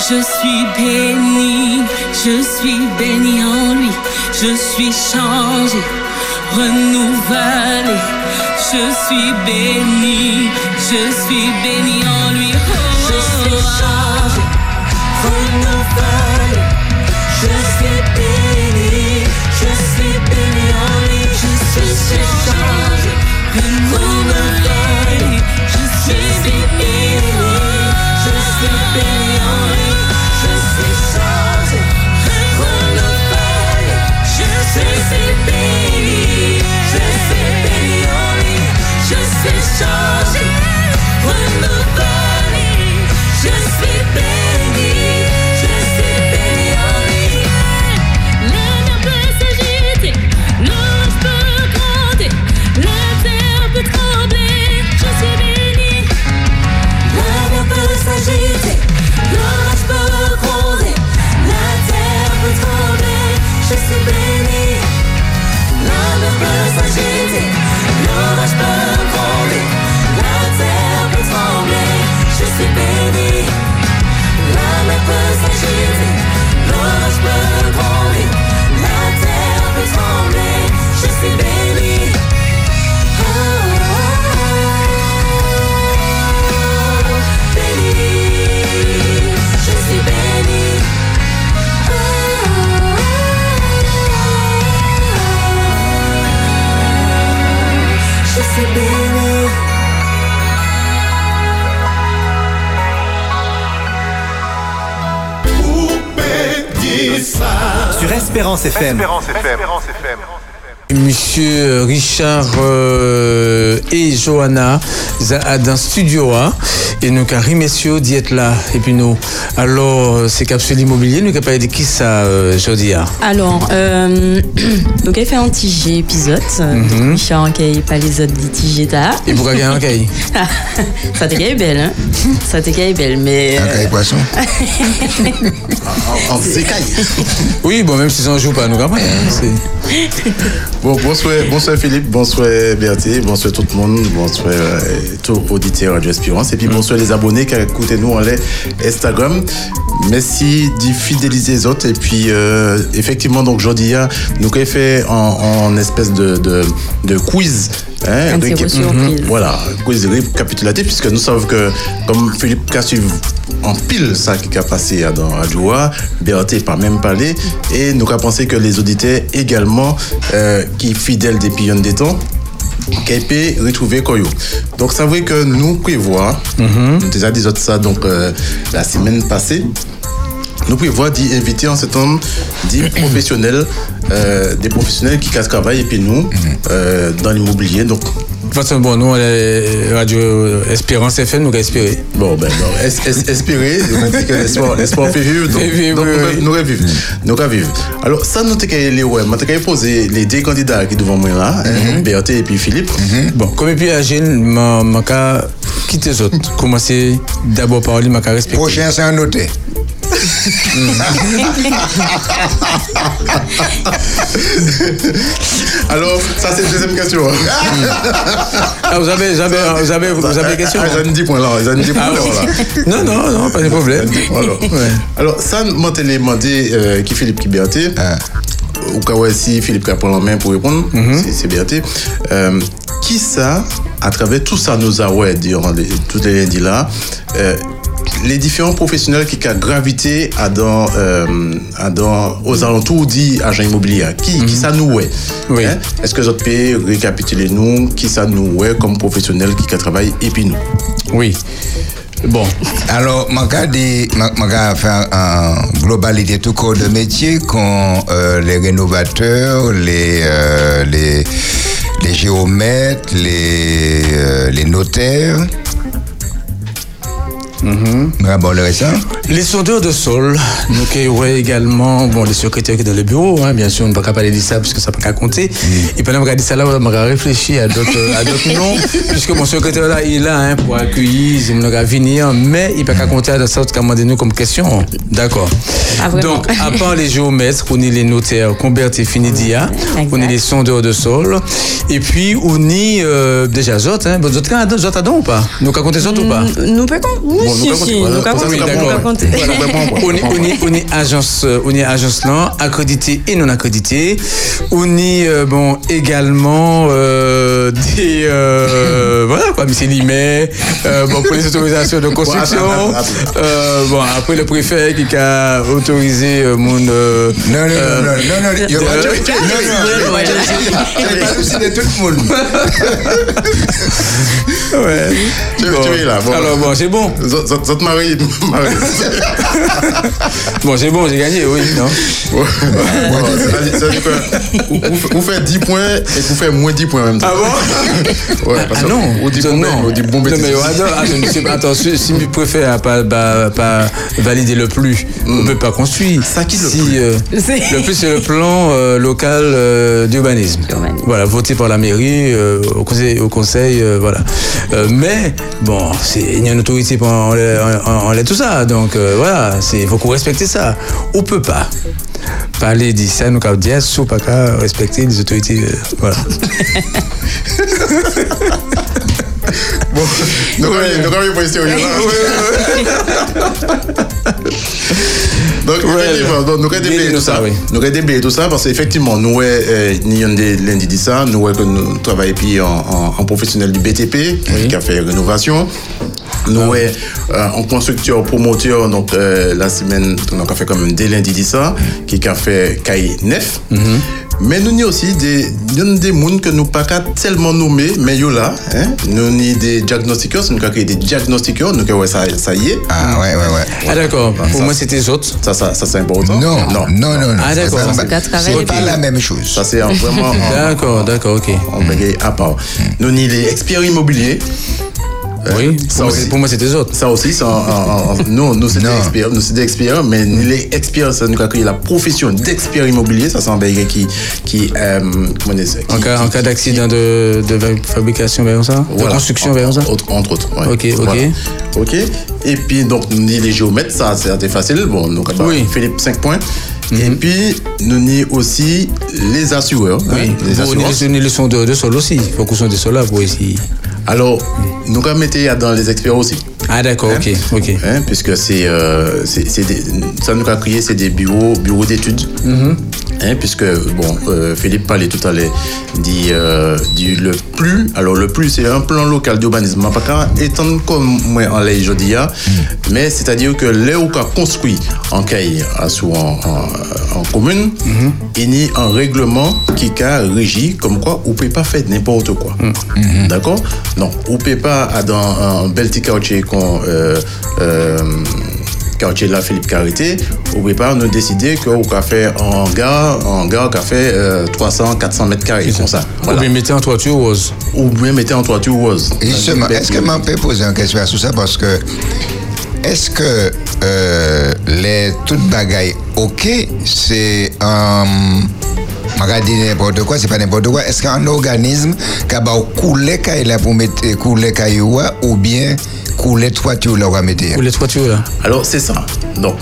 Je suis béni, je suis béni en lui. Je suis changé, renouvelé. Je suis béni, je suis béni en lui. je suis changé, renouvelé. Je Sur Espérance FM. Monsieur Richard euh, et Johanna dans studio A et nous carré messieurs d'y être là et puis nous alors c'est capsule immobilier nous capable de qui ça euh, jeudi a Alors, euh, donc elle fait un TG épisode. Mhm. Richard qui pas les autres ta. et pour gagner un cahier Ça t'est belle, hein? Ça t'est belle, mais. Un oui bon même si en joue pas nous capable c'est Bon, bonsoir, bonsoir Philippe, bonsoir Berthier, bonsoir tout le monde, bonsoir euh, tout auditeur Radio Espérance, et puis bonsoir les abonnés qui écoutent nous en les Instagram. Merci d'y fidéliser les autres, et puis euh, effectivement, donc aujourd'hui, hein, nous avons fait en, en espèce de, de, de quiz. Hein. Mhm. Voilà, quiz récapitulatif, puisque nous savons que, comme Philippe qui a suivi en pile ça qui a passé à dans Radio A, Berthier pas même parlé, et nous avons pensé que les auditeurs également, euh, qui fidèles des pillons des temps, peut retrouver Koyo. Donc, c'est vrai que nous prévoit, nous déjà dit ça donc euh, la semaine passée, nous prévoit d'y inviter en homme des professionnels, euh, des professionnels qui cassent travail et puis nous, euh, dans l'immobilier. Donc, façon, bon, nous, on est Radio Espérance FM, nous avons espéré. Bon, ben, non, es- es- espérer, on dit que l'espoir, l'espoir fait vivre, donc, vivre, donc oui, nous, oui. nous revivre. Alors, ça, nous t'ai les ouais, t'ai posé les deux candidats qui devant moi là, hein, Berthe et puis Philippe. Bon, comme puis Agile, ma ma ka quitter les autres. Commencer d'abord par lui, ma ka respecter. Prochain, c'est un noté. Alors, ça, c'est la deuxième question. Ah, vous avez, vous avez, vous avez, vous avez des questions Ah, ils ont 10 points là, ils ont 10 points Ah, là. Non, non, non, pas de problème. Alors, Ouais. alors ça, moi, t'ai demandé euh, qui Philippe qui Berthe. Ou cas ouais, si Philippe qui prend la main pour répondre, c'est- c'est Berthe. Euh, qui ça, à travers tout ça, nous a ouais, durant les, tous les lundis là, euh, les différents professionnels qui ont gravité à dans, euh, à dans, aux alentours dit agent immobilier, qui, qui ça nous ouais Hein? Est-ce que vous pouvez récapituler nous, qui ça nous ouais comme professionnels qui travaillent et puis nous? Oui. Bon. Alors, je vais faire en globalité tout corps de métier, qu'on euh, les rénovateurs, les, euh, les, les géomètres, les, euh, les notaires. Les sondeurs de sol, nous qui ouais également, bon, les secrétaires qui sont dans le bureau, hein, bien sûr, on ne peut pas parler de ça parce que ça ne peut pas compter. Et pendant que regarder ça là, on va réfléchir à d'autres, à d'autres noms, puisque mon secrétaire là, il est là hein, pour accueillir, il va venir, mais il ne peut pas compter à de ça, nous comme question. D'accord. Ah? Donc, à part les géomètres, on est les notaires, Comberti Finidia, on est les sondeurs de sol, et puis on est euh, déjà Zot, hein, Zot, Zot, Zot, ou pas? Nous, qu'à compter Zot ou pas? Nous peut compter. Bon, nous Si, nous on est, agence, euh, on est agence là, accrédité et non accrédité. On est euh, bon également euh, des euh, voilà quoi, monsieur Limet, euh, bon pour les autorisations de construction. Bon, Euh, après le préfet qui a autorisé euh, mon euh, non non non non non non de- non non non de tout le monde Ouais. Tu, Bon. tu es là. Bon. Alors bon, c'est bon. Zot- mari. Bon, c'est bon, j'ai gagné, oui, non Bon, ça veut dire- ça veut dire que vous- faites 10 points et vous faites moins 10 points en même temps. Ah bon? Ouais, parce Ah que on dit bon, non. on dit bon Non, bêtise. mais attends, attends, si, si je préfère pas, pas, pas valider le plus, on ne peut pas construire. Ça qui le si, plus? euh, C'est- Le plus, c'est le plan euh, local euh, d'urbanisme. D'urbanisme. Voilà, voté par la mairie, euh, au conseil, au conseil euh, voilà. Euh, mais, bon, c'est- il y a une autorité pour en- en- tout ça. Donc, euh, voilà, il faut qu'on respecte ça. On peut pas parler de ça, nous, quand dire, sauf pas respecter les autorités. euh, voilà. Bon, on on est pour historien, là. Donc, effectivement, donc, nous avons tout ça. oui. Nous avons tout ça parce qu'effectivement, nous, euh, nous avons des lundi dit ça, nous avons nous en, en professionnel du BTP, qui a fait rénovation. Nous, euh, en constructeur, promoteur, donc euh, la semaine, on a fait comme des lundis dit ça, qui a fait CAI 9. Mais nous avons aussi des, nous des gens que nous pas qu'à tellement nommer, mais yo là, hein, nous avons des diagnostiqueurs, nous avons créé des diagnostiqueurs, nous avons ça, ça y est. ah ouais ouais ouais Ah, d'accord. Pour moi, c'était les autres. Ça, ça, ça c'est important. non non. non non non Ah, d'accord. c'est pas- pas la même chose Ça c'est vraiment D'accord, d'accord, ok. bagage à part. Nous avons les experts immobiliers. Oui, ça pour moi, aussi. c'est- pour moi, c'était les autres. Ça aussi, nous, nous c'est des Non. experts, nous mais les experts, ça nous a créé la profession d'expert immobilier, ça c'est un bagage qui, qui, euh, comment qui- En cas, en cas qui- d'accident de, de fabrication, vers ça? De Voilà. construction, En- vers ça? Entre, entre autres. ouais. Ok, ok. Voilà. Ok. Et puis, donc, nous avons les géomètres, ça, c'est assez facile. Bon, donc, Oui. Philippe, 5 points. Et puis, nous avons aussi les assureurs. hein, Oui, les Pour assurances. les, les sons de, de sol aussi. Il faut Alors, nous avons mis dans les experts aussi. Ah, d'accord, Hein? ok, ok. Hein, puisque c'est, euh, ça nous a créé, c'est des bureaux, bureaux d'études. Hein, puisque, bon, euh, Philippe parlait tout à l'heure dit, euh, dit le plus. Alors, le plus, c'est un plan local d'urbanisme. Pas qu'à étant comme moi en je dis, hein, mais c'est-à-dire que là où on construit en caille, en, en, en commune, il y a un règlement qui a régi comme quoi on ne peut pas faire n'importe quoi. D'accord? Donc, on ne peut pas, à dans un bel petit quartier qu'on. euh, euh, quartier là Philippe Carité, au départ, nous décidé qu'on va faire un hangar, un hangar qui a fait euh, 300, 400 mètres carrés, comme ça. Ou bien mettez en toiture rose. Ou bien mettez en toiture rose. Et Justement, est-ce que je peux poser une question sur ça? Parce que est-ce que euh, les toutes bagailles ok c'est un va dire n'importe quoi, c'est pas n'importe quoi. Est-ce qu'un organisme qui va couler quand là pour mettre couler caillou ou bien couler toiture là va mettre? Couler toiture là. Alors, c'est ça. Donc,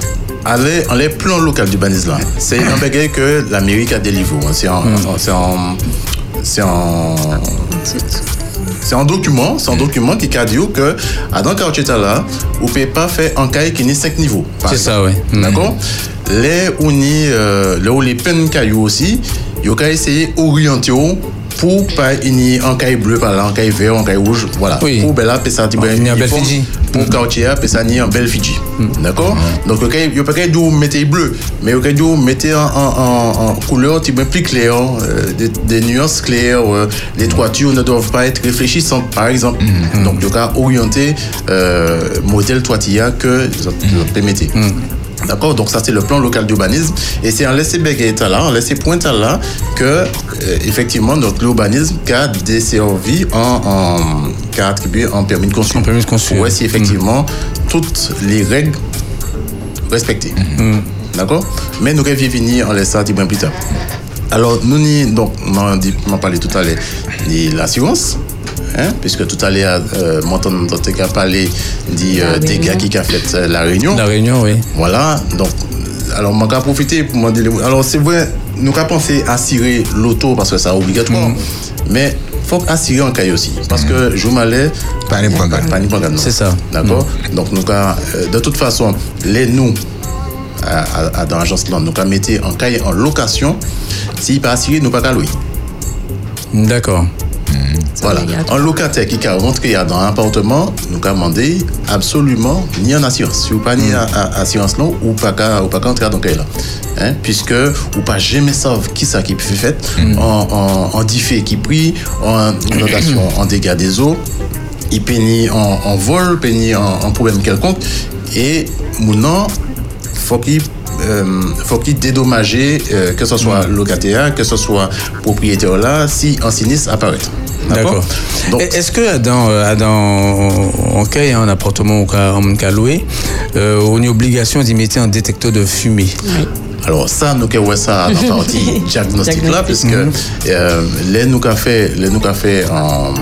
aller en les plans locaux d'urbanisme là, c'est un bagage que l'Amérique a délivré. hein. C'est un, c'est un, c'est un, c'est un document, c'est un document qui a dit que à dans quartier là, vous pouvez pas faire un cahier qui n'est 5 niveaux. C'est ça, oui. D'accord. Les où euh, là où les peines cailloux aussi, il a essayer d'orienter pour pas une un cahier bleu par là, un cahier vert, un cahier rouge, voilà. Oui. Pour ben là, c'est ça, Ah, ni en Belfidji. Pour quartier, c'est ça, ni en Belfidji. D'accord Donc, il n'y a pas qu'à mettre bleu, mais il y a mettre en, en, en, en couleur tu plus claire, euh, des, nuances claires. euh, les toitures ne doivent pas être réfléchissantes, par exemple. Donc, il y a orienter euh, modèle toitilla que vous permettez. D'accord Donc, ça, c'est le plan local d'urbanisme. Et c'est en laisser état là, en laisser pointe là, que, euh, effectivement, notre l'urbanisme qui a desservi en, en, qui a attribué en permis de construire. En permis de construire. Ouais, si effectivement, toutes les règles respectées. D'accord? Mais nous reviens venir en laissant un petit peu plus tard. Alors, nous, ni, donc, on a parlé tout à l'heure de l'assurance. Hein, puisque tout à l'heure, euh, mon tonton a parlé des euh, dégâts qui a fait euh, la réunion. La réunion, oui. Voilà, donc, alors, je vais profiter pour me dire. Alors, c'est vrai, nous avons pensé à assurer l'auto parce que c'est obligatoire, mais il faut assurer en caille aussi. Parce que je m'allais. Pas n'importe quoi. Pas n'importe quoi, non. C'est ça. D'accord Donc, nous avons, euh, de toute façon, les nous, à, à- à- dans l'agence là, nous avons mis en caille en location. S'il pas assuré, nous pas qu'à louer. D'accord. Voilà. Un locataire qui a rentré dans un appartement, nous avons demandé absolument ni en assurance. Si vous pas ni en assurance non, ou pas qu'à ou pas entrer dans le là. Hein, puisque ou pas jamais savent qui ça qui fait fait en, en, en diffé qui pris, en inondation, en dégâts des eaux, il pénit en, vol, pénit en, en problème quelconque. Et maintenant, faut qu'il euh, faut qu'il dédommage euh, que ce soit locataire, que ce soit propriétaire là, si un sinistre apparaît. D'accord? Est-ce que dans, euh, dans en cas un appartement en cas loué, euh, on a obligation d'y mettre un détecteur de fumée? Alors ça, nous avons ça dans la partie diagnostic. là, puisque euh, les nous avons fait, les nous avons fait en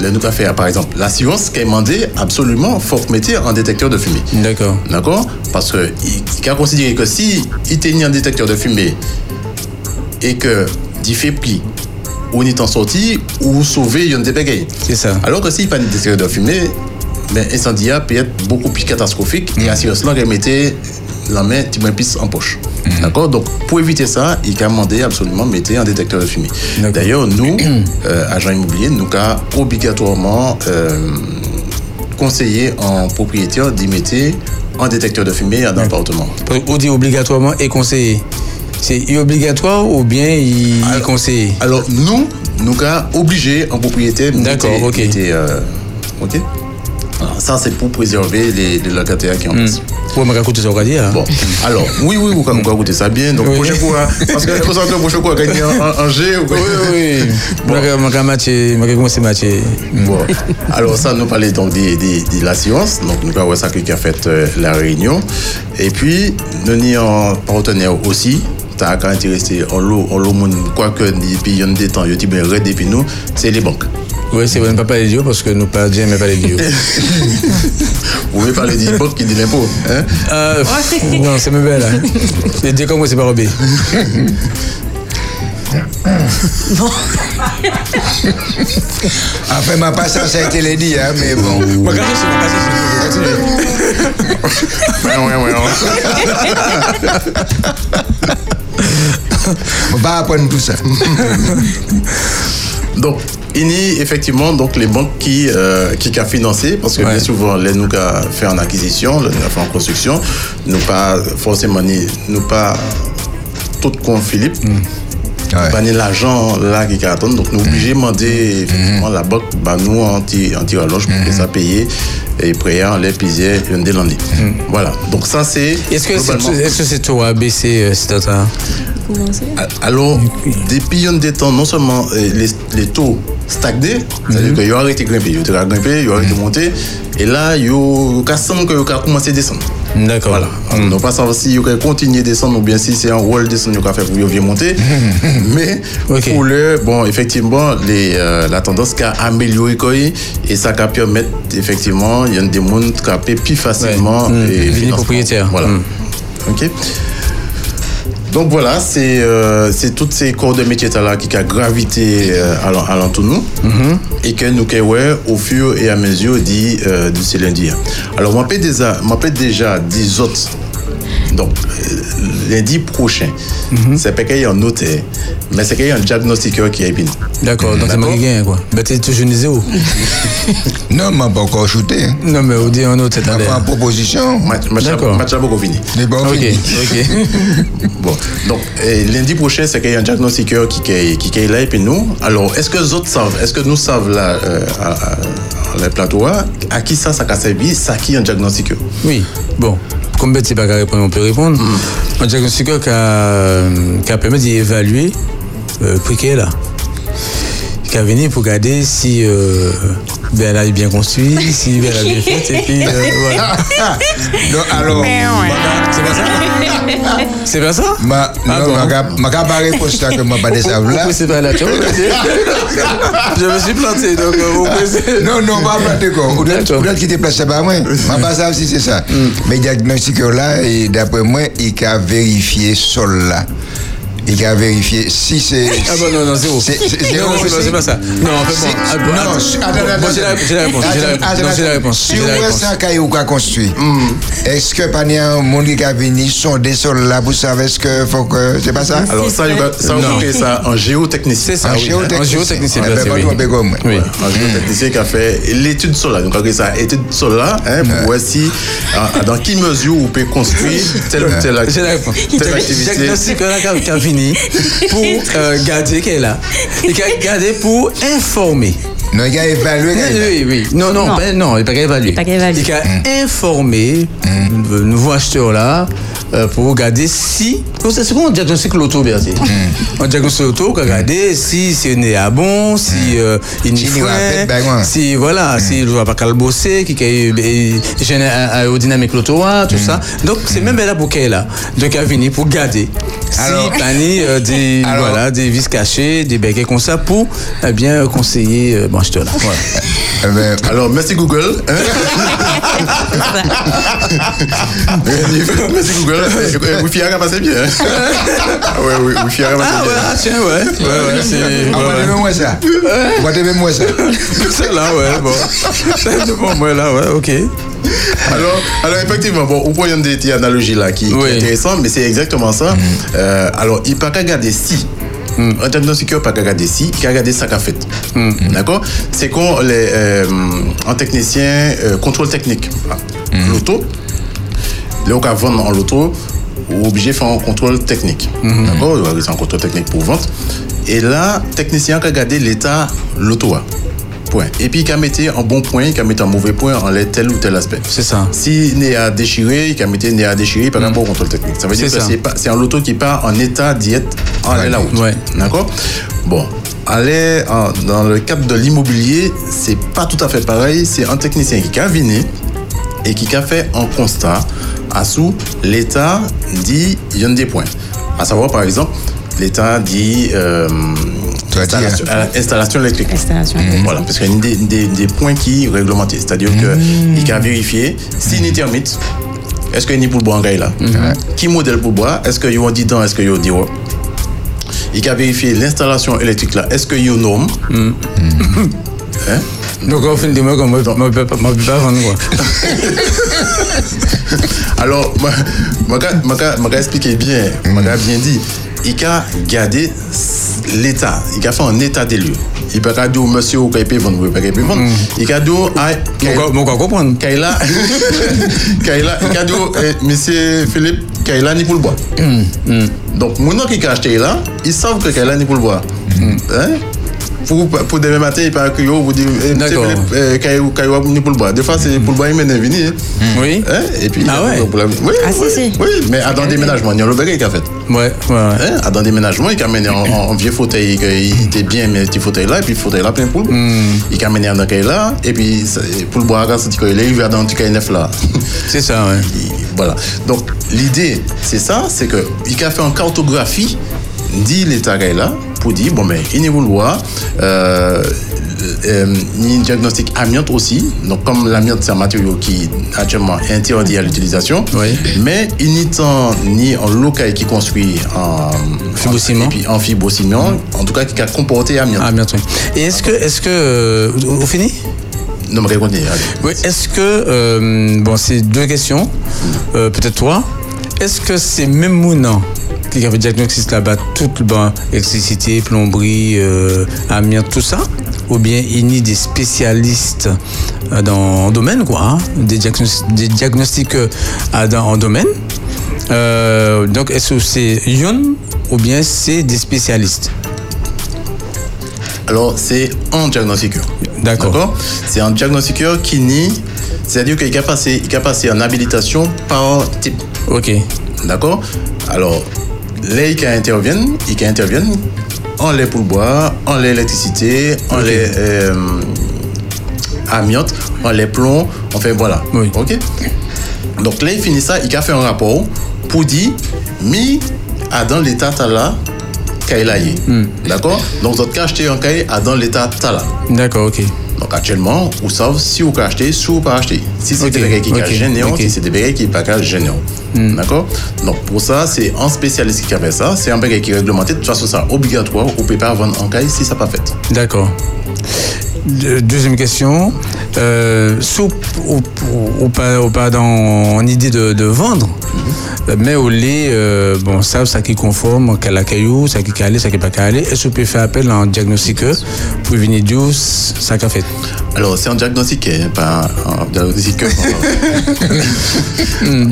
les nous fait, par exemple, l'assurance qui a demandé absolument, faut mettre un détecteur de fumée. D'accord. D'accord? Parce que il a considéré que si il tenait un détecteur de fumée et que il fait pli, il est en sortie, ou sauver, il y a des bagailles. C'est ça. Alors que s'il n'y a pas de détecteur de fumée, ben, incendie peut être beaucoup plus catastrophique et assurance là, mettait la main peu plus en poche. D'accord? Donc, pour éviter ça, il a demandé absolument de mettre un détecteur de fumée. D'ailleurs, nous, euh, agents immobiliers, nous avons obligatoirement euh, conseillé en propriétaire d'y mettre un détecteur de fumée dans l'appartement. On dit obligatoirement et conseillé. C'est obligatoire ou bien il est conseillé? Alors, nous, nous avons obligé en propriétaire D'accord, ok. mettre, euh, ok? Alors, ça, c'est pour préserver les, les locataires qui ont Hmm. Ouais, mais écoute, ça, on va dire. hein. Bon, alors, oui, oui, vous pouvez écouter ça bien. Donc, Oui. prochaine fois, parce que je pense que la prochaine fois, gagner un, G ou Oui, oui. Bon. Vais commencer à matcher. Bon, alors ça, nous parlons donc de, de, de la science. Donc, nous avons ça qui a fait euh, la réunion. Et puis, nous avons un partenaire aussi. T'as qu'à intéressé en l'eau, en l'eau, quoique, depuis il y a des temps, il y a des red depuis nous, c'est les banques. Oui, c'est vrai, ne pas parler d'IO parce que nous pas dire, mais pas les d'IO. Vous pouvez parler des banques qui disent l'impôt. Hein? Euh, non, c'est même belle. Hein. Les dire comme moi, c'est pas robé. Enfin, ma patience a été les dit, hein, mais bon. Regardez, c'est Ouais, ouais, ouais. On va apprendre tout ça. Donc, il y a effectivement donc, les banques qui, euh, qui ont financé, parce que bien souvent, les nous avons fait en acquisition, les nous fait en construction, nous pas forcément, nous pas tout comme Philippe. Pas ni l'argent là qui attend. Donc, nous obligés de demander effectivement la banque, bah, nous, anti, anti rallonge pour que ça paye. Et on les pisait, on délandé. Voilà. Donc, ça, c'est. Est-ce que c'est c'est toi baissé euh, c'est ça alors, depuis un des temps, non seulement euh, les, les taux stagnaient, c'est-à-dire qu'ils ont arrêté de grimper, ils ont grimper, ils ont arrêté de monter, et là, ils ont semble qu'ils ont commencé à descendre. D'accord. Voilà. On ne pas savoir si ils ont continué à descendre ou bien si c'est un rôle descendre qu'ils ont fait pour viennent monter. Mais pour le, bon, effectivement, les, euh, la tendance qu'a amélioré et ça qu'a permettre, effectivement, il y a des gens qui ont plus facilement. Mm. et Devenir financement. propriétaire. Voilà. Mm. OK donc voilà, c'est euh, toutes ces corps de métier là qui a gravité euh, allant- alentour de nous et que nous ouais, au fur et à mesure dit euh, lundi. Alors moi peut déjà déjà 10 autres donc euh, lundi prochain c'est pas qu'il y a un notaire mais c'est qu'il y a un diagnostiqueur qui est bien. D'accord, donc c'est moi qui gagne quoi. Ben t'es toujours zéro. Non, mais pas encore shooté. hein. Non, mais on dit un autre, c'est une proposition. D'accord. Match à beaucoup fini. Mais bon, Ok, ok. Bon, donc euh, lundi prochain, c'est qu'il y a un diagnostiqueur qui, qui, est- qui, qui est là et puis nous. Alors, est-ce que les autres savent, est-ce que nous savons là, euh, à, à, à les plateaux, à à qui ça, ça a servi, ça qui est un diagnostiqueur? Oui, bon. Comme pas qu'à répondre, on peut répondre. Un diagnostiqueur qui a, qui permis d'évaluer euh, prix qu'elle est là. Qui a venu pour regarder si euh, ben, elle a bien construit, si ben, elle a bien fait, et puis euh, voilà. Non, alors, C'est pas ça? C'est pas ça? Ma, Ah non, ma capable pour ça que ma pas de ça là. C'est pas là tu vois, Je me suis planté, donc euh, vous pouvez- Non, non, pas planter quoi. Ou peut-être qu'il te place pas moi. Ma pas ça aussi c'est ça. Mais diagnostiqueur là, et d'après moi, il a vérifié sol là. Il a vérifié si c'est. Ah bon, non, non, zéro. C'est c'est Non, zéro non, c'est pas- c'est ça. Non, en fait, bon, C'est- ah, non, attends. c'est- j'ai la- réponse, j'ai la réponse. Si vous un caillou qu'a construit, est-ce que pas un monde qui a venu sonder sol là pour savoir est-ce que faut que. C'est pas ça Alors, ça, il va- ça, on Non. fait ça en géotechnicien. C'est ça, oui. géotechnicien. Ben, oui. Un géotechnicien qui a fait l'étude solaire. Donc, on a ça, étude solaire, hein, pour voir si, ah, dans quelle mesure on peut construire telle ou telle, J'ai la réponse. activité. Diagnostic qui a- a pour euh, garder qu'elle est là. Et qui a gardé pour informer. Non, il a évalué. Oui, oui, oui. Non, non, Non. ben, non, il n'a pas qu'à évaluer. Il a informé le nouveau acheteur là euh, pour regarder si. C'est c'est comment on diagnostique l'auto, Berthier On diagnostique l'auto, pour regarder si c'est né à bon, si euh, il n'y Si il y a frein, ouais. si voilà, si il ne va pas calbosser, qui est gêné aérodynamique l'auto, hein, tout ça. Donc c'est même là pour qu'elle est là. Donc elle vient pour garder. Alors- si pani euh, des Alors- voilà des vis cachés, des béquets comme ça pour eh bien conseiller euh, bon acheteur là. Voilà. Eh ben, Alors, merci Google. hein. merci Google. Eh, Wi-Fi a passé bien. hein. Ouais, oui, Wi-Fi a ouais, bien. ah, tiens, ouais. Ouais, ouais, c'est. Ouais, moi, ouais. moi ça. Moi, t'aimais moi ça. C'est là, ouais, bon. C'est bon, moi, là, ouais, ok. Alors, alors effectivement, bon, on prend une des petites analogies là qui, qui Oui. est intéressante, mais c'est exactement ça. Euh, alors, il peut pas regarder si. Un diagnostiqueur peut pas regarder si, il peut regarder ça qu'a fait. D'accord? C'est quand les, euh, un technicien euh, contrôle technique. L'auto, là, vendre en est obligé de faire un contrôle technique. D'accord? C'est un contrôle technique pour vente. Et là, technicien qui a regardé l'état a. Point. Et puis, il a mis un bon point, il a mis un mauvais point en tel ou tel aspect. C'est ça. Si n'est à déchirer, il a mis n'est à déchirer par rapport au contrôle technique. Ça veut dire que c'est un loto qui part en état diète en l'air la route. Ouais. D'accord? Bon. Aller dans le cadre de l'immobilier, c'est pas tout à fait pareil. C'est un technicien qui a venu et qui a fait un constat à sous l'État dit il y a des points. À savoir, par exemple, l'État dit euh, installation, euh, installation électrique. Installation Voilà, parce qu'il y a des, des- des points qui réglementés. C'est-à-dire qu'il qu'il a vérifié si une termite, est-ce qu'il y a pour le bois en gaille là Qui modèle pour le bois Est-ce qu'il y a un 10 ans Est-ce qu'il y a un 10 ans Il a vérifié l'installation électrique là. Est-ce qu'il y a une norme Hein? Donc, au fin de mois, comme moi, je ne peux pas vendre, quoi. Alors, moi, expliquer bien, moi, bien dit. Il a gardé l'état, il a fait un état des lieux. Il peut pas dire au monsieur ou qu'il peut vendre, ou peut vendre. Il a dit, ah, Mon quoi comprendre Kaila, Kaila, il a dit, eh, monsieur Philippe, Kaila ni pour le bois. Donc, mon qui a acheté là, ils savent que Kaila n'est pour le boire. Hmm. Hein? Pour, pour demain matin, il parle que yo, vous dites, Kaila Kaila n'est pour le boire. Des fois, c'est pour le boire, il mène venir. Oui. Hein? Et puis, Ah ouais. pour oui, Ah, si, oui, si. oui, mais à dans le déménagement, il y a le bagage qu'il a fait. Ouais, ouais, ouais. Hein? À dans le déménagement, il a mené en, en- en vieux fauteuil, il était bien, mais petit fauteuil là, et puis le fauteuil là, plein poule. Il a mené dans Kaila là, et puis pour le boire, quand il est arrivé dans le petit neuf là. C'est ça, ouais. Voilà. Donc, l'idée, c'est ça, c'est que il a fait une cartographie, dit l'état là, pour dire, bon, mais il est vouloir, euh, euh, a un diagnostic amiante aussi. Donc, comme l'amiante, c'est un matériau qui actuellement est interdit à l'utilisation, mais il n'y a ni en local qui construit en Fibrociment. en fibrociment, en tout cas qui a comporté amiante. Amiante, oui. Et est-ce que, est-ce que, euh, vous vous finissez Non, mais allez. Oui, est-ce que, euh, bon, c'est deux questions, euh, peut-être toi. Est-ce que c'est même Mounan qui avait diagnostiqué là-bas toute ben, électricité, plomberie, euh, amiante, tout ça Ou bien il y a des spécialistes euh, dans le domaine, quoi, hein, des, diagnos- des euh, dans en domaine Euh, Donc, est-ce que c'est Yon ou bien c'est des spécialistes? Alors, c'est un diagnostiqueur. D'accord? C'est un diagnostiqueur qui nie, c'est-à-dire qu'il a passé, il a passé en habilitation par type. Ok. D'accord? Alors, là, il interviennent, il interviennent en lait pour le bois, en lait électricité, en lait euh, amiante, en lait plomb, enfin voilà. Ok Donc là, il finit ça, il a fait un rapport pour dire, mis à dans l'état là, a yé. D'accord? Donc, votre cas acheté un cahier à dans l'état là. D'accord, ok. Donc actuellement, vous savez si vous pouvez acheter, si vous pouvez acheter. Si c'est des bagages qui sont généraux, ok. si c'est des bagages qui ne sont pas généraux. D'accord? Donc pour ça, c'est un spécialiste qui a fait ça. C'est un bagage qui est réglementé. De toute façon, c'est obligatoire. Vous ne pouvez pas vendre en caille si ça n'est pas fait. D'accord. De- Deuxième question. Euh, sous ou, pas, ou pas dans en idée de, de vendre, euh, mais au lait, euh, bon, ça, ça qui conforme, qu'à la caillou, ça qui calé, ça qui pas calé, est-ce que vous pouvez faire appel à un diagnostiqueur pour venir dire ça qu'a fait? Alors, c'est un diagnostic, hein, pas un diagnostic.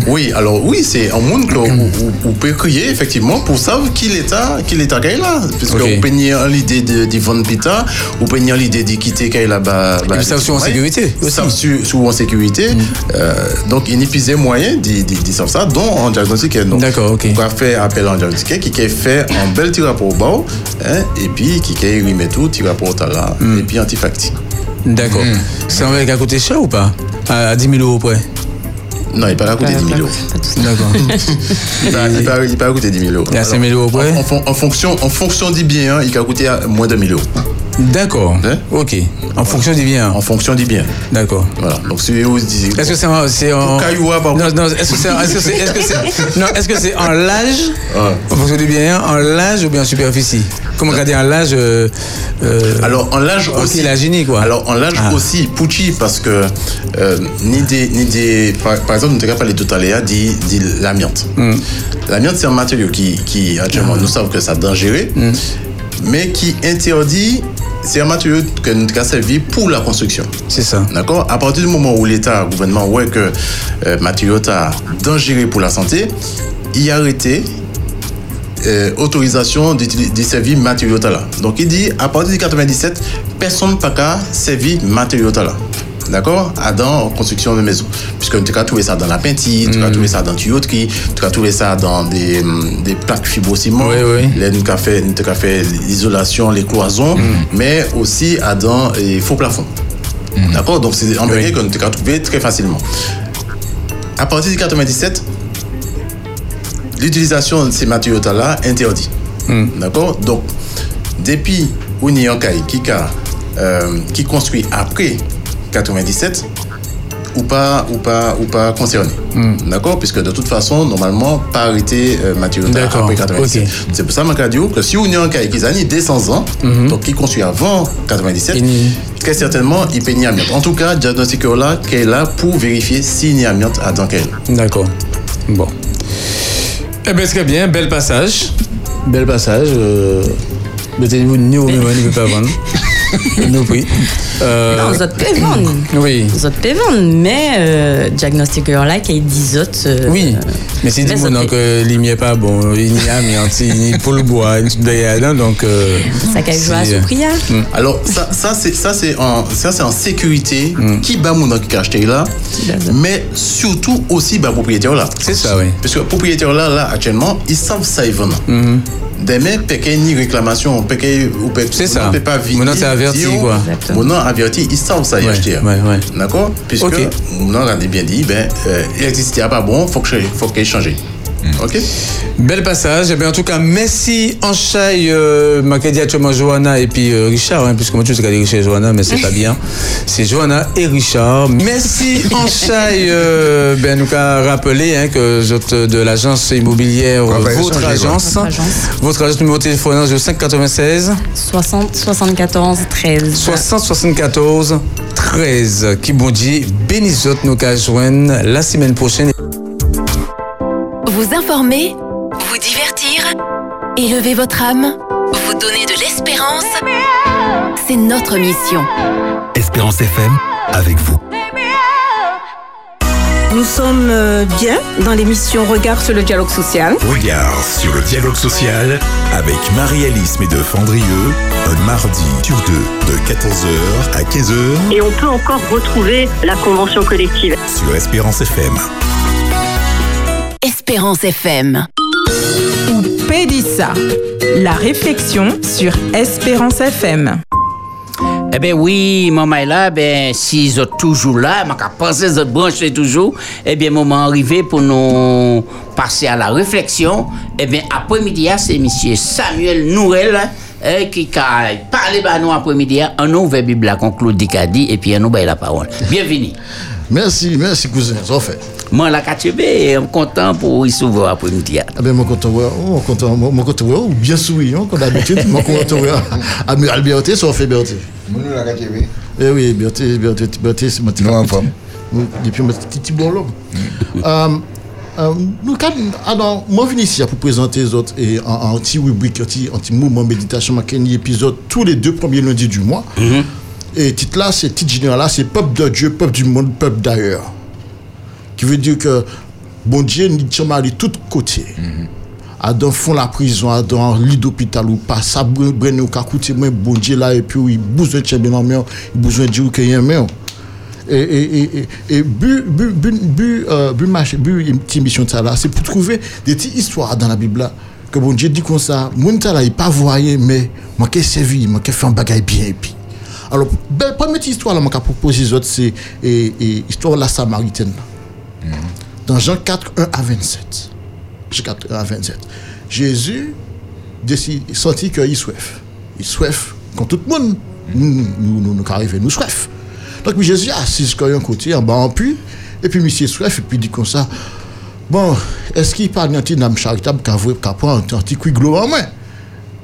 oui, alors oui, c'est un monde que vous, vous- vous pouvez crier effectivement pour savoir qui l'état, qui l'état là. Puisque Ok. vous pouvez nier l'idée de, de vendre pita, vous nier l'idée de quitter qu'il là bas. Et puis ça aussi en sécurité Ils savent sur, sur en sécurité. Euh, donc, il n'y a plus de moyens de, de, de savoir ça, dont un diagnostic. D'accord, ok. On va faire appel à un diagnostic qui est fait un bel petit rapport au bas, hein, et puis qui est remet tout, petit rapport au là, et puis antifacti. D'accord. C'est un mec à coûter cher ou pas? À, à 10 000 euros près? Non, il n'est pas à coûter 10 000 euros. D'accord. Il n'est pas, il est pas à coûter 10 000 euros. Il y a 5 000 euros près en, en fon- en fonction, en fonction du bien, il va coûter à moins de 1000 euros. D'accord. Ok. En fonction du bien. En fonction du bien. D'accord. Voilà. Donc, si vous dites. Est-ce que c'est en. c'est en- Non, non, est-ce que c'est est-ce que c'est est-ce que c'est non, est-ce que c'est en l'âge En fonction du bien, en l'âge ou bien en superficie? Comment regarder en l'âge euh, euh, Alors, en l'âge aussi. la génie, quoi. Alors, en l'âge Ah. aussi, Pucci, parce que euh, ni des, ni des, par, par exemple, nous avons parlé tout à l'heure, dit, dit l'amiante. Hmm. L'amiante, c'est un matériau qui, qui Ah. actuellement, nous savons que c'est dangereux, mais qui interdit, c'est un matériau que nous avons servi pour la construction. C'est ça. D'accord? À partir du moment où l'État, le gouvernement, voit que euh, matériau est dangereux pour la santé, il a arrêté euh, autorisation de servir matériaux là. Donc il dit à partir de 97, personne n'a pas servir matériaux là. D'accord? À Dans la construction de maison. Puisque tu as trouvé ça dans la peinture, tu as trouvé ça dans tuyauterie, tu as trouvé ça dans des, hum, des plaques fibrociment. Oui, oui. Là, nous avons fait, fait l'isolation, les cloisons, mais aussi à dans les faux plafonds. D'accord? Donc c'est un bagage que nous avons trouvé très facilement. À partir de 97, l'utilisation de ces matériaux-là interdit. D'accord? Donc, depuis Union Kai qui, a, euh, qui construit après 97, ou pas, ou pas, ou pas concerné. D'accord? Puisque de toute façon, normalement, pas arrêter euh, D'accord, après 97. ok. C'est pour ça que je dis que si Union Kai qui a 200 ans, donc qui construit avant 97, très certainement, il peut y amiante. En tout cas, diagnostiqueur là, est là pour vérifier s'il y a amiante à dans. D'accord. Bon. Eh bien, très bien, bel passage. Bel passage. Euh, Mettez-vous ni au même, ni pas vendre. Nous prie. Euh, Non, zot vendre. Oui. Zot vendre, mais euh, diagnostiqueur là, qui dit zot. euh, Oui, mais c'est dit nom que l'imier pas bon, il n'y a mais anti ni pour le bois, hein, donc euh, Ça qu'a joué à son prière. euh, Alors, ça, ça c'est ça c'est en, ça, c'est en sécurité. Qui bat mon qui a acheté là, mais surtout aussi bah, propriétaire là. C'est ça, oui. Parce que propriétaire là, là, actuellement, ils savent ça, ils vendent. Demain, peut ni réclamation, peut ou peut C'est ça. on peut pas vite. Mon nom, c'est averti, quoi. Mon nom averti, ils savent ça, Ouais, acheter. ouais, ouais. D'accord? Puisque, nom a bien dit, ben, euh, l'électricité n'est pas bon, faut que faut qu'il change. Ok Bel passage. Eh bien, en tout cas, merci Anchaï, euh, m'a dit actuellement Johanna et puis euh, Richard, hein, puisque moi je sais qu'elle Richard et Johanna, mais c'est pas bien. C'est Johanna et Richard. Merci Anchaï, euh, ben, nous qu'a rappelé hein, que de l'agence immobilière, votre agence, Votre agence. votre agence numéro de téléphone 05 96 60 74 13. 60 74 13. Qui bon dit, bénissez nous qu'à joindre la semaine prochaine. Vous informer, vous divertir, élever votre âme, vous donner de l'espérance. C'est notre mission. Espérance FM, avec vous. Nous sommes euh, bien dans l'émission Regard sur le dialogue social. Regard sur le dialogue social avec Marie-Alice Médef-Andrieux, un mardi sur deux de 14h à 15h Et on peut encore retrouver la convention collective. sur Espérance FM. Espérance FM. Ou Pédissa, la réflexion sur Espérance FM. Eh bien oui, maman est là, ben, si ils sont toujours là, je penser qu'ils branchés toujours, eh bien, moment arrivé pour nous passer à la réflexion. Eh bien, après-midi, c'est monsieur Samuel Nourel eh, qui a parlé à nous après-midi, en nous ouvert Bible là, comme Claude Dicadi, et puis on nous baille la parole. Bienvenue. Merci, merci cousin, ça fait. Moi, la KTB, je suis content pour y s'ouvrir après-midi. Ah ben, mon content, oh, mon content, mon mon content, bien souriant, comme d'habitude, mon content, Amiral Berthe, ça fait Berthe. Nous, la KTV. Eh oui, Berthe, Berthe, Berthe, c'est mon Nous, en forme. Depuis mon petit bon l'homme. Nous, quand, alors, moi, je viens ici pour présenter les autres et en, en petit rubrique, un petit, un petit mouvement méditation, un épisode tous les deux premiers lundis du mois. Et titre là, c'est titre général là, c'est peuple de Dieu, peuple du monde, peuple d'ailleurs. Qui veut dire que bon Dieu nous sommes de tous côtés. Adam font la prison, Adam lit d'hôpital ou pas, ça brenne ou coûter moi bon Dieu là et puis il besoin de bien en il besoin de dire qu'il y a. Et, et, et, et, but, but, but, but, euh, marché- but, une petite mission de ça là, c'est pour trouver des petites histoires dans la Bible là, que bon Dieu dit comme ça, mon ta là, il pas voyé, mais moi qui servi, moi qui fait un bagage bien et puis. Alors, ben, première histoire là, moi qui propose les autres, c'est et, et, histoire de la Samaritaine. là. Dans Jean 4, 1 à 27. Jean 4, 1 à 27. Jésus décide, sentit qu'il soif. Il soif quand tout le monde nous, nous, nous, nous arrivons, nous soif. Donc, Jésus assis sur un côté, en bas en puits, et puis monsieur soif, et puis il dit comme ça, bon, est-ce qu'il parle d'un petit âme charitable qui a pris un petit couille en main?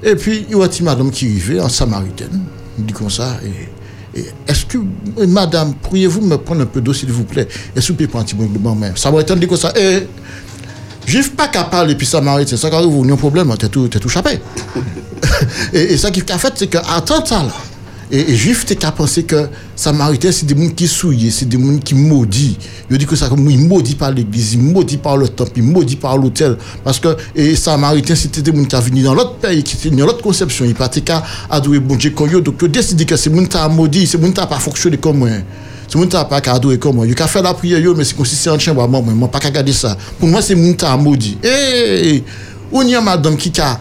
Et puis, il y a une madame qui arrivait, en samaritaine, dit comme ça, et, et est-ce que, madame, pourriez-vous me prendre un peu d'eau, s'il vous plaît? Vous pouvez prendre un petit peu en main Samaritain dit comme ça, et Juif pas qu'à parler, puis samaritain, ça quand vous avez un problème, t'es tout, tout chapé. et, et ça qui a fait, c'est qu'attends ça là. Et, et juif, t'es qu'à penser que samaritain, c'est des gens qui souillent, c'est des gens qui maudits. Il dit que ça, comme il maudit par l'église, il maudit par le temple, il maudit par l'hôtel. Parce que, et samaritain, c'était des gens qui venaient dans l'autre pays, qui étaient dans l'autre conception. Il partait qu'à adorer bon Dieu eux. Donc, ils décidé que c'est gens qui maudit, c'est gens qui pas fonctionné comme moi. C'est moun ta pas qu'à comme moi. Il a fait la prière, mais c'est c'est en chambre, moi, moi, moi, pas qu'à garder ça. Pour moi, c'est moun ta maudit. Eh, on y a madame qui a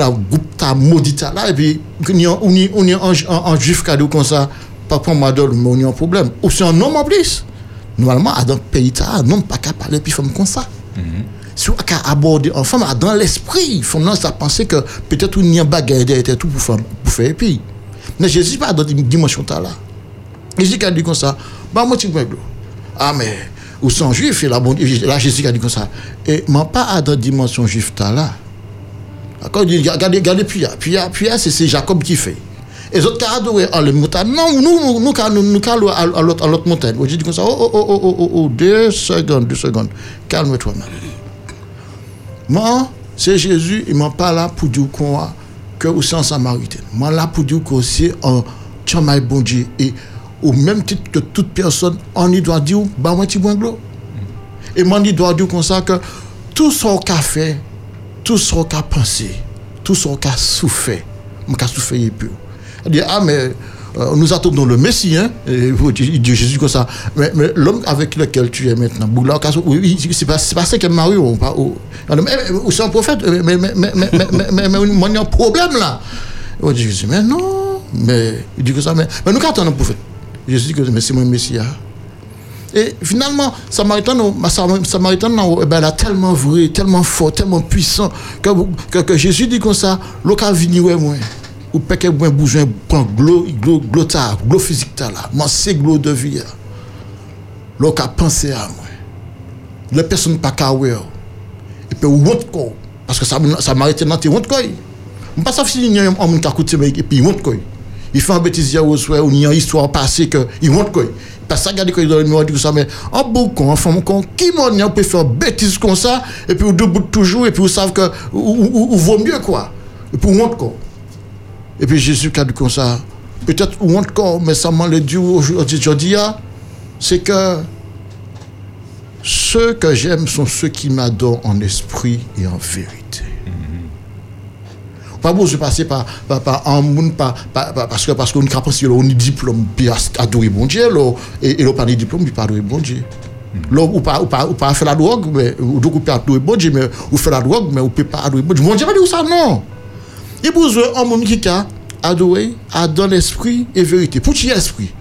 à un groupe ta maudit ta là, et puis, on y a, on a- on a un, un juif cadeau comme ça, pas pour madame, mais on y a un problème. Ou c'est un homme en plus. Normalement, dans le pays, un homme pas qu'à parler, puis femme comme ça. Si on a abordé en femme, dans l'esprit, femme non, ça pensait que peut-être on y a un bagage derrière tout pour faire, pour faire, et puis. Mais Jésus pas dans une dimension là. Jésus a dit comme ça, bah moi tu me Ah mais ou sont juif et là bon là Jésus a dit comme ça. Et moi pas dans dimension juif ta là. D'accord, il dit regardez regardez puis puis puis c'est Jacob qui fait. Et les autres qui ont les montagnes, non, nous, nous, nous, nous, nous, à l'autre montagne. J'ai dit comme ça, oh, oh, oh, oh, oh, oh, deux secondes, deux secondes. Calme-toi, man. Moi, c'est Jésus, il m'a pas là pour dire qu'on a- que vous êtes en Samaritain. Moi, là pour dire que c'est un chamaille bon Dieu. Et au même titre que toute personne, on y doit dire, bah, moi, tu bois. Et moi, on doit dire comme ça que tout ce qu'on a fait, tout ce qu'on a pensé, tout ce qu'on a souffert, on a souffert et puis. Elle dit, ah, mais euh, nous attendons le Messie, hein, et, Jésus comme ça. Mais, mais l'homme avec lequel tu es maintenant, Boula, c'est pas, pas ça qu'est Mario. Ou, pas, ou, ou c'est un prophète, mais, mais, mais, mais, mais, mais, mais, il y a un problème là. On dit Jésus, mais non, mais il dit que ça, mais, mais nous qu'attendons un prophète. Jésus dit que mais c'est mon Messie. Hein. Et finalement, Samaritain, ma Sam- Samaritain, non, eh ben, a tellement vrai, tellement fort, tellement puissant, que, que, que Jésus dit comme ça, l'eau qui venu ouais moi. Ou pas que moi besoin prendre glo, glo, glo, ta, physique ta là, moi c'est glo de vie. qui a pensé à moi. Les personnes pas qu'à ouais. Et puis honte quoi. Parce que ça ça m'arrête dans tes honte. On pas si il y a un homme qui a coûté et puis honte quoi. Il fait un bêtise ou il y a une histoire passée que il honte quoi. Ça regarde que dans le que ça mais un beau con, un femme con qui m'en peut faire bêtise comme ça et puis debout toujours et puis vous savez que ou, vaut mieux quoi. Et puis honte quoi. Et puis Jésus qui a dit comme ça, peut-être ou honte quoi, mais ça m'a le dit aujourd'hui, c'est que ceux que j'aime sont ceux qui m'adorent en esprit et en vérité. Pas besoin de passer par, par, par un monde, par, par- par- parce que parce qu'on a pensé on a diplôme, puis adorer bon Dieu, et, et l'on pas de diplôme, puis pas adorer bon Dieu. Là, ou pas, ou pas, ou pas faire la drogue, mais, ou donc, ou pas adorer bon Dieu, mais, ou faire la drogue, mais, ou peut pas adorer bon Dieu. Mon Dieu, pas dit ça, non. Il besoin d'un monde qui a adoré, adore l'esprit et vérité. Pour qui esprit?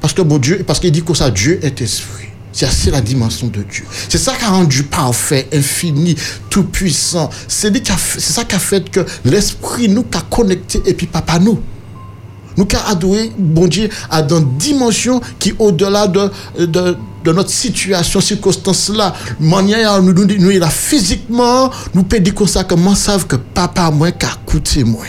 Parce que bon Dieu, parce qu'il dit que ça, Dieu est esprit. C'est la dimension de Dieu. C'est ça qui a rendu parfait, infini, tout puissant. C'est ça qui a fait que l'esprit nous a connecté et puis papa nous. Nous avons adoré, bon Dieu, à dans dimension qui au-delà de, de, notre situation, circonstance là. Manière, nous, nous, nous, là, physiquement, nous pouvons dire comme ça, comment savent que papa, moi, qu'a coûté, moi.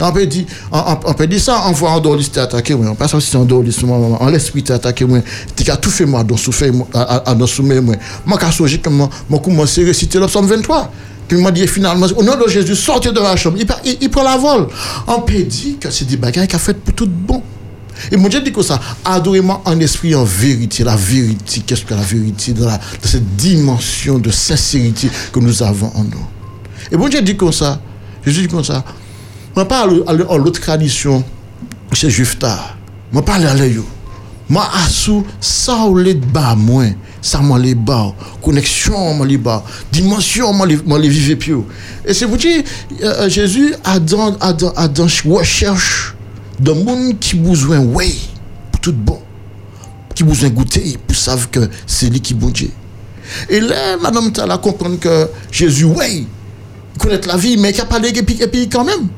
On peut dire, on, on- on peut dire ça, on voit en dehors l'histoire attaquer, moi. On aussi en dehors l'histoire, moi, en l'esprit t'es attaqué, moi. Tu as tout fait, moi, dans souffert, moi, à, dans soumet, moi. Moi, quand je comment, moi, commencé à réciter le psaume 23. Puis, m'a dit, finalement, au nom de Jésus, sortez de la chambre. Il, prend la vol. On peut dire que c'est des bagages qu'il a fait pour tout bon. Et mon Dieu dit que ça, adorez-moi en esprit, en vérité. La vérité, qu'est-ce que la vérité dans, dans cette dimension de sincérité que nous avons en nous. Et mon Dieu dit comme ça, Jésus dit comme ça, Mwen pa al l'autre tradition, se jufta. Mwen pa al ale yo. Mwen asou sa ou le ba mwen. Sa mwen le ba ou. Koneksyon mwen le ba ou. Dimensyon mwen le vive pyo. E se pou ti, recherche de moun ki tout bon. Ki bouzwen goute pou sav ke se li ki bouje. E le, madame ta la kompran ke Jezu wey. connaître la vie, mais qui a parlé épique, épique quand même?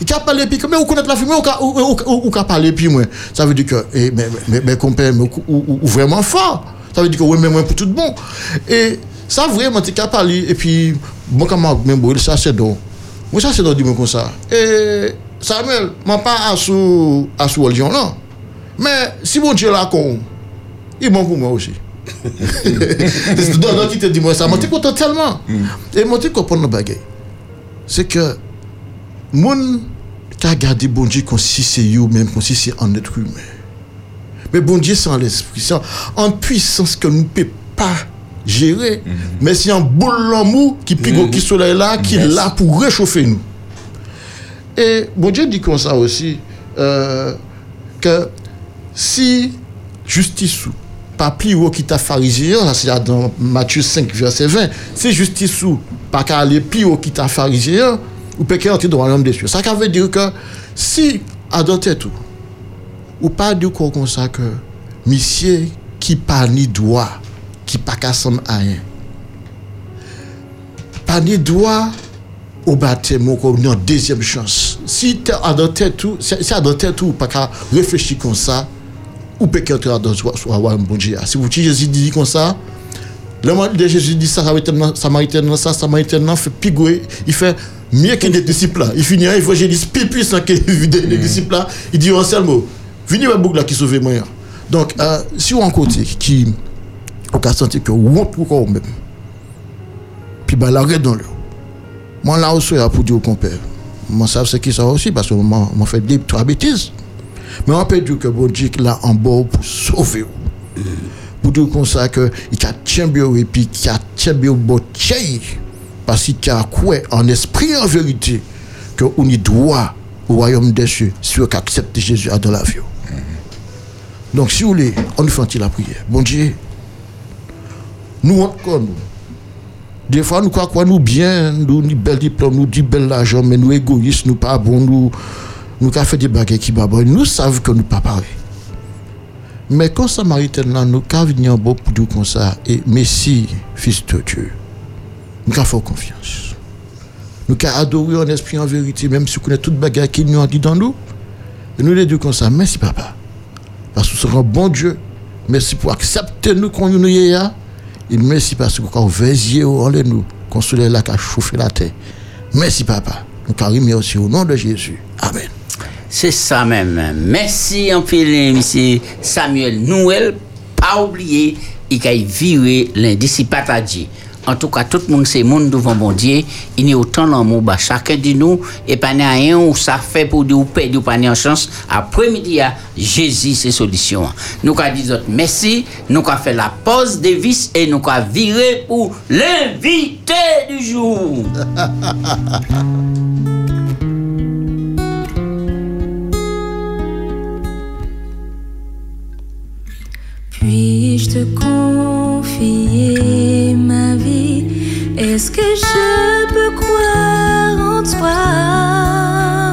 Il a parlé puis même, ou connaît la mais ou, ou parlé puis moi. Ça veut dire que, eh, mais, mais, mais, compère, mais, ou, vraiment fort. Ça veut dire que, oui, mais moi, pour tout bon. Et ça, vraiment, tu as parlé, et puis, moi, comme même, bon, ça, c'est donc. Moi, ça, c'est donc, dis-moi comme ça. Et Samuel, moi, pas à sous, à sous religion, non. Mais, si mon Dieu là, con, il est bon pour moi aussi. C'est dans qui te dit moi ça, moi t'es content tellement. Et moi t'es comprendre le bagay. C'est que moun ta gardé bon Dieu comme si c'est vous même comme si c'est un être humain. Mais bon Dieu, c'est en l'esprit, c'est en puissance que nous ne pouvons pas gérer. Mhm. Mais c'est un boule qui pique mhm. là, qui est là pour réchauffer nous. Et bon Dieu dit comme ça aussi, euh, que si justice pas plus haut qui t'a pharisien, c'est dans Matthieu 5, verset 20, si justice ou pas qu'à aller plus qui ou qu'à entrer dans le royaume des cieux? Ça veut dire que si, à tout, ou pas dire quoi comme ça que, monsieur qui pas ni droit, qui pas qu'à à rien, pas ni droit au baptême comme une deuxième chance. Si tu tout, si à tout, pas qu'à réfléchir comme ça, ou peut qu'entrer dans avoir un bon Dieu. Si vous Jésus dit comme ça, le moment de Jésus dit ça, Samaritain, Samaritain, ça, Samaritain, fait pigouer, il fait mieux que les disciples là. Il finit, faut Jésus plus puissant que les disciples là. Il dit un seul mot. Venez à boucle là qui sauve moi. Donc, euh, si on a un côté qui, on a senti que on encore même, puis bah l'arrêt dans le. Moi là aussi pour dire au compère, moi savent ce qui ça aussi, parce que moi, moi fait des trois bêtises. Mais on peut dire que bon Dieu là en bas pour sauver. vous. Pour dire comme ça que il a bien et puis il a bon tient. Parce qu'il a quoi en esprit en vérité que on y doit au royaume des cieux si on accepte Jésus dans la vie. Donc si vous voulez, on nous fait la prière. Bon Dieu, nous encore nous. Des fois, nous croyons nous bien, nous ni bel diplôme, nous dit bel argent, mais nous égoïstes, nous pas bons, nous nous avons fait des bagages qui sont Nous savons que nous pas pareil. Mais quand Samaritain là, nous avons pour dire comme ça, et Messie, fils de Dieu, nous avons confiance. Nous avons adoré en esprit en vérité, même si nous connaissons toute bagages qui nous ont dit dans nous. Et nous les disons comme ça, merci papa. Parce que serez un bon Dieu. Merci pour accepter nous quand nous y. Et merci parce que quand vous veillez en nous, qu'on se là qui a chauffé la terre. Merci papa. Nous avons aussi au nom de Jésus. Amen. C'est ça même. Merci en pile, monsieur Samuel Noël. Pas oublier, il a viré l'indiscipatadji. En tout cas, tout le monde, c'est monde devant bon Dieu. Il y a autant d'amour, bah, chacun de nous, et pas rien où ça fait pour dire ou perdre ou pas a chance. Après-midi, Jésus, c'est solution. Nous avons dit merci, nous avons fait la pause des vis et nous avons viré pour l'invité du jour. Puis-je te confier ma vie? Est-ce que je peux croire en toi?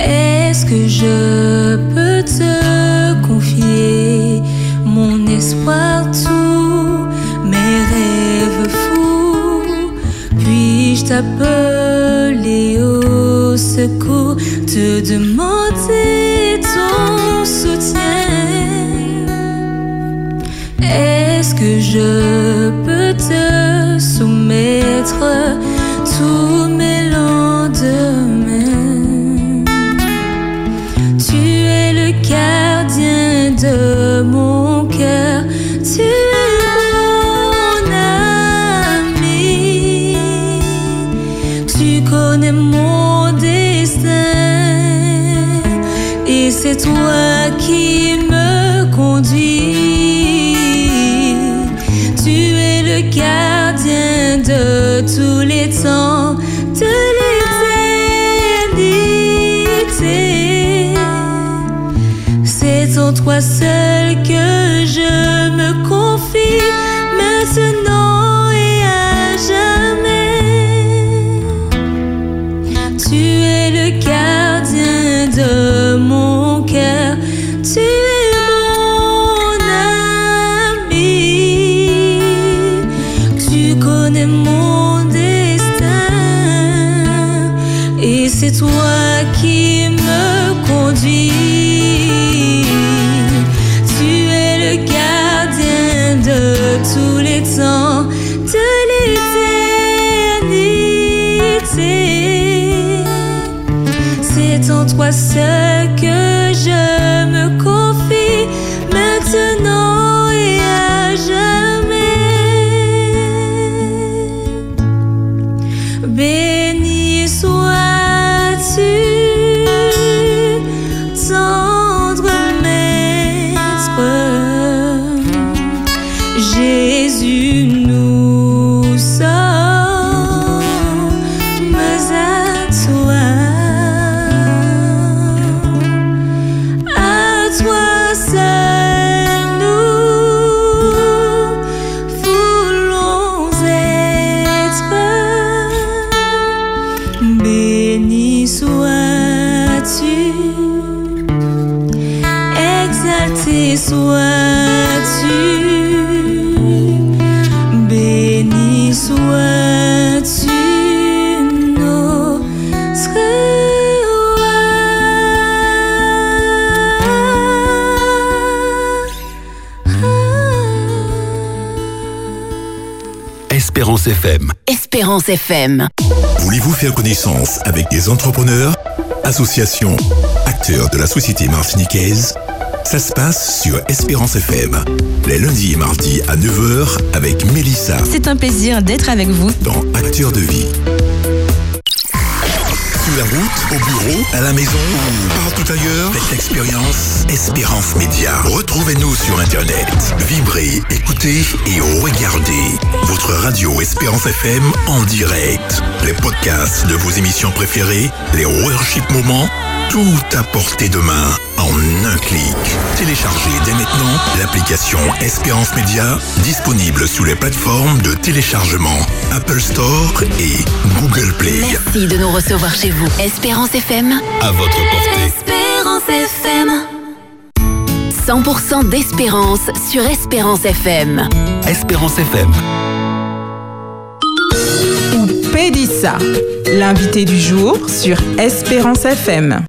Est-ce que je peux te confier mon espoir tout, mes rêves fous? Puis-je t'appeler au secours, te demander que je peux te soumettre tous mes lendemains. Tu es le gardien de mon cœur, tu es mon ami, tu connais mon destin et c'est toi qui C'est en toi seul que C'est en toi seul que Espérance FM. Voulez-vous faire connaissance avec des entrepreneurs, associations, acteurs de la société martiniquaise? Ça se passe sur Espérance FM, les lundis et mardis à 9h avec Mélissa C'est un plaisir d'être avec vous. dans Acteurs de vie. La route, au bureau, à la maison ou partout ailleurs, faites l'expérience Espérance Média. Retrouvez-nous sur Internet. Vibrez, écoutez et regardez votre radio Espérance FM en direct. Les podcasts de vos émissions préférées, les worship moments, tout à portée de main en un clic. Téléchargez dès maintenant l'application Espérance Média disponible sous les plateformes de téléchargement Apple Store et Google Play. Merci de nous recevoir chez vous. Espérance FM. À votre portée. Espérance FM. 100% d'espérance sur Espérance FM. Espérance FM. Ou Pédissa, l'invité du jour sur Espérance FM.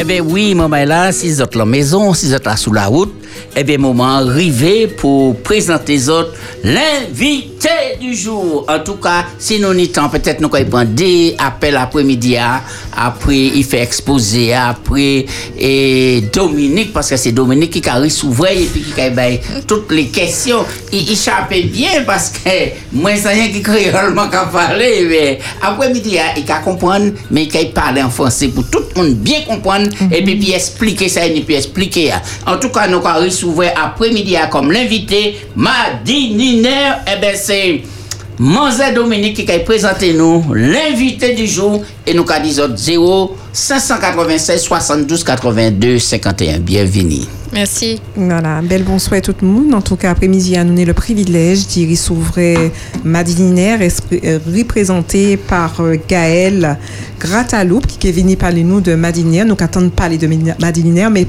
Eh bien oui, maman là, si vous êtes la maison, si vous êtes sous la route, eh bien moment arrivé pour présenter les autres l'invité du jour. En tout cas, si nous n'y temps, peut-être nous allons prendre des appels après-midi, ah, après il fait exposer, après et Dominique, parce que c'est Dominique qui a ressouvert et puis qui a ben, toutes les questions. Il échappait bien parce que moi, c'est rien qui créolement qu'à parler, mais après-midi, ah, il a comprendre, mais il a parler en français pour tout le monde bien comprendre et puis, puis expliquer ça et puis expliquer. ah. En tout cas, nous avons ressouvert après-midi ah, comme l'invité, Madi Niner, eh ben c'est Manzé Dominique qui a présenté nous l'invité du jour et nous avons dit 0 596 72 82 51. Bienvenue. Merci. Voilà, bel bonsoir à tout le monde. En tout cas, après-midi, à nous avons le privilège d'y s'ouvrir Madininaire, euh, représenté par euh, Gaël Grataloup, qui est venu parler nous de Madininaire. Nous attendons de parler de Madi- Madininaire, mais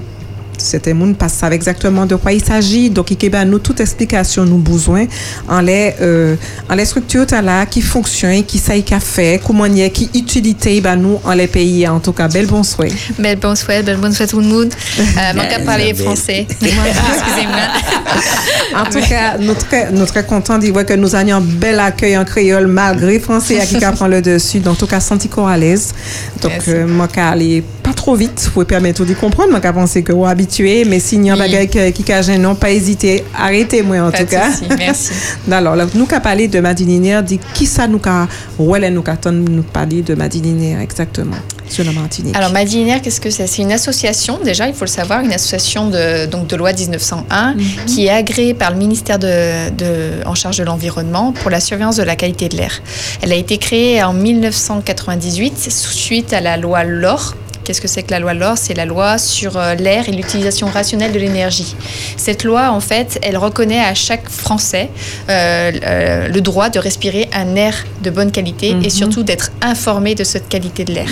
c'était monde pas savent exactement de quoi il s'agit. Donc, il y a nous toute explication nous besoin en les, euh, en les structures là qui fonctionnent, qui y a fait, comment il y a, qui utilité ben nous en les pays. En tout cas, bel bonsoir. Bel bonsoir, bel bonsoir tout le monde. Euh, manque à parler français. Excusez-moi. En tout cas, nous très, nous très contents d'y voir que nous ayons un bel accueil en créole malgré français à qui prend le dessus. Donc, en tout cas, senti qu'on à l'aise. Donc, euh, moi, qu'à aller pas trop vite, pour permettre de comprendre. Moi, qu'à penser que vous habitué, mais s'il y a un Oui. bagage qui- a gênant, pas hésiter. Arrêtez-moi, en Pas tout cas. souci, merci. Alors, là, nous qu'à parler de Madininaire, dit qui ça nous qu'a, ouais, nous qu'attend nous parler de Madininaire exactement sur la Martinique. Alors, Madinaire, qu'est-ce que c'est? C'est une association, déjà, il faut le savoir, une association de, donc, de loi 1901 qui est agréée par le ministère de, de- en charge de l'environnement pour la surveillance de la qualité de l'air. Elle a été créée en 1998 suite à la loi LOR. Qu'est-ce que c'est que la loi LOR C'est la loi sur euh, l'air et l'utilisation rationnelle de l'énergie. Cette loi, en fait, elle reconnaît à chaque Français euh, euh, le droit de respirer un air de bonne qualité Mhm. et surtout d'être informé de cette qualité de l'air.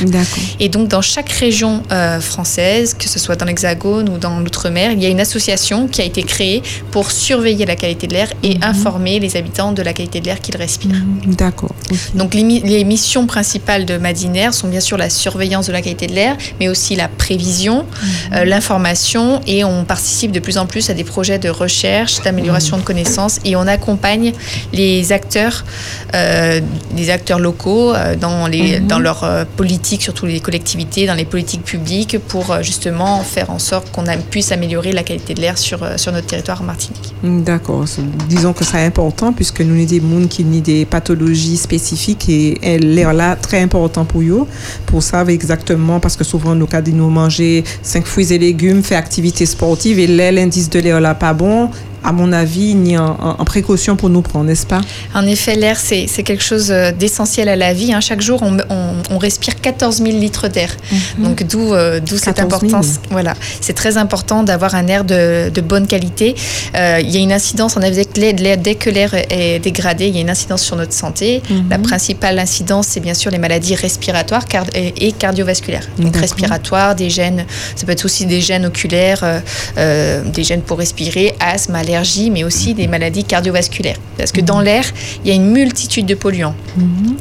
Et donc, dans chaque région euh, française, que ce soit dans l'Hexagone ou dans l'Outre-mer, il y a une association qui a été créée pour surveiller la qualité de l'air et informer les habitants de la qualité de l'air qu'ils respirent. D'accord. Donc, les, les missions principales de Madinair sont bien sûr la surveillance de la qualité de l'air, mais aussi la prévision, euh, l'information, et on participe de plus en plus à des projets de recherche, d'amélioration de connaissances, et on accompagne les acteurs, euh, les acteurs locaux euh, dans, les, Mhm. dans leur politique, surtout les collectivités, dans les politiques publiques, pour justement faire en sorte qu'on puisse améliorer la qualité de l'air sur, sur notre territoire en Martinique. D'accord. Disons que c'est important puisque nous des gens qui ont des pathologies spécifiques et l'air là très important pour eux pour savoir exactement parce que souvent nous cas de nous manger cinq fruits et légumes, faire activité sportive et l'air l'indice de l'air là pas bon. À mon avis, ni en, en- en précaution pour nous prendre, n'est-ce pas? En effet, l'air, c'est quelque chose euh, d'essentiel à la vie. hein. Chaque jour, on, on- on respire 14 000 litres d'air. Donc, d'où euh, d'où cette 14 000. importance. Voilà, c'est très important d'avoir un air de, de bonne qualité. Euh, il y a une incidence, on avait dès que l'air est dégradé, il y a une incidence sur notre santé. Mhm. La principale incidence, c'est bien sûr les maladies respiratoires et, cardiovasculaires. Donc, respiratoires, des gènes, ça peut être aussi des gènes oculaires, euh, des gènes pour respirer, asthme, allergie, mais aussi des maladies cardiovasculaires. Parce que dans l'air, il y a une multitude de polluants.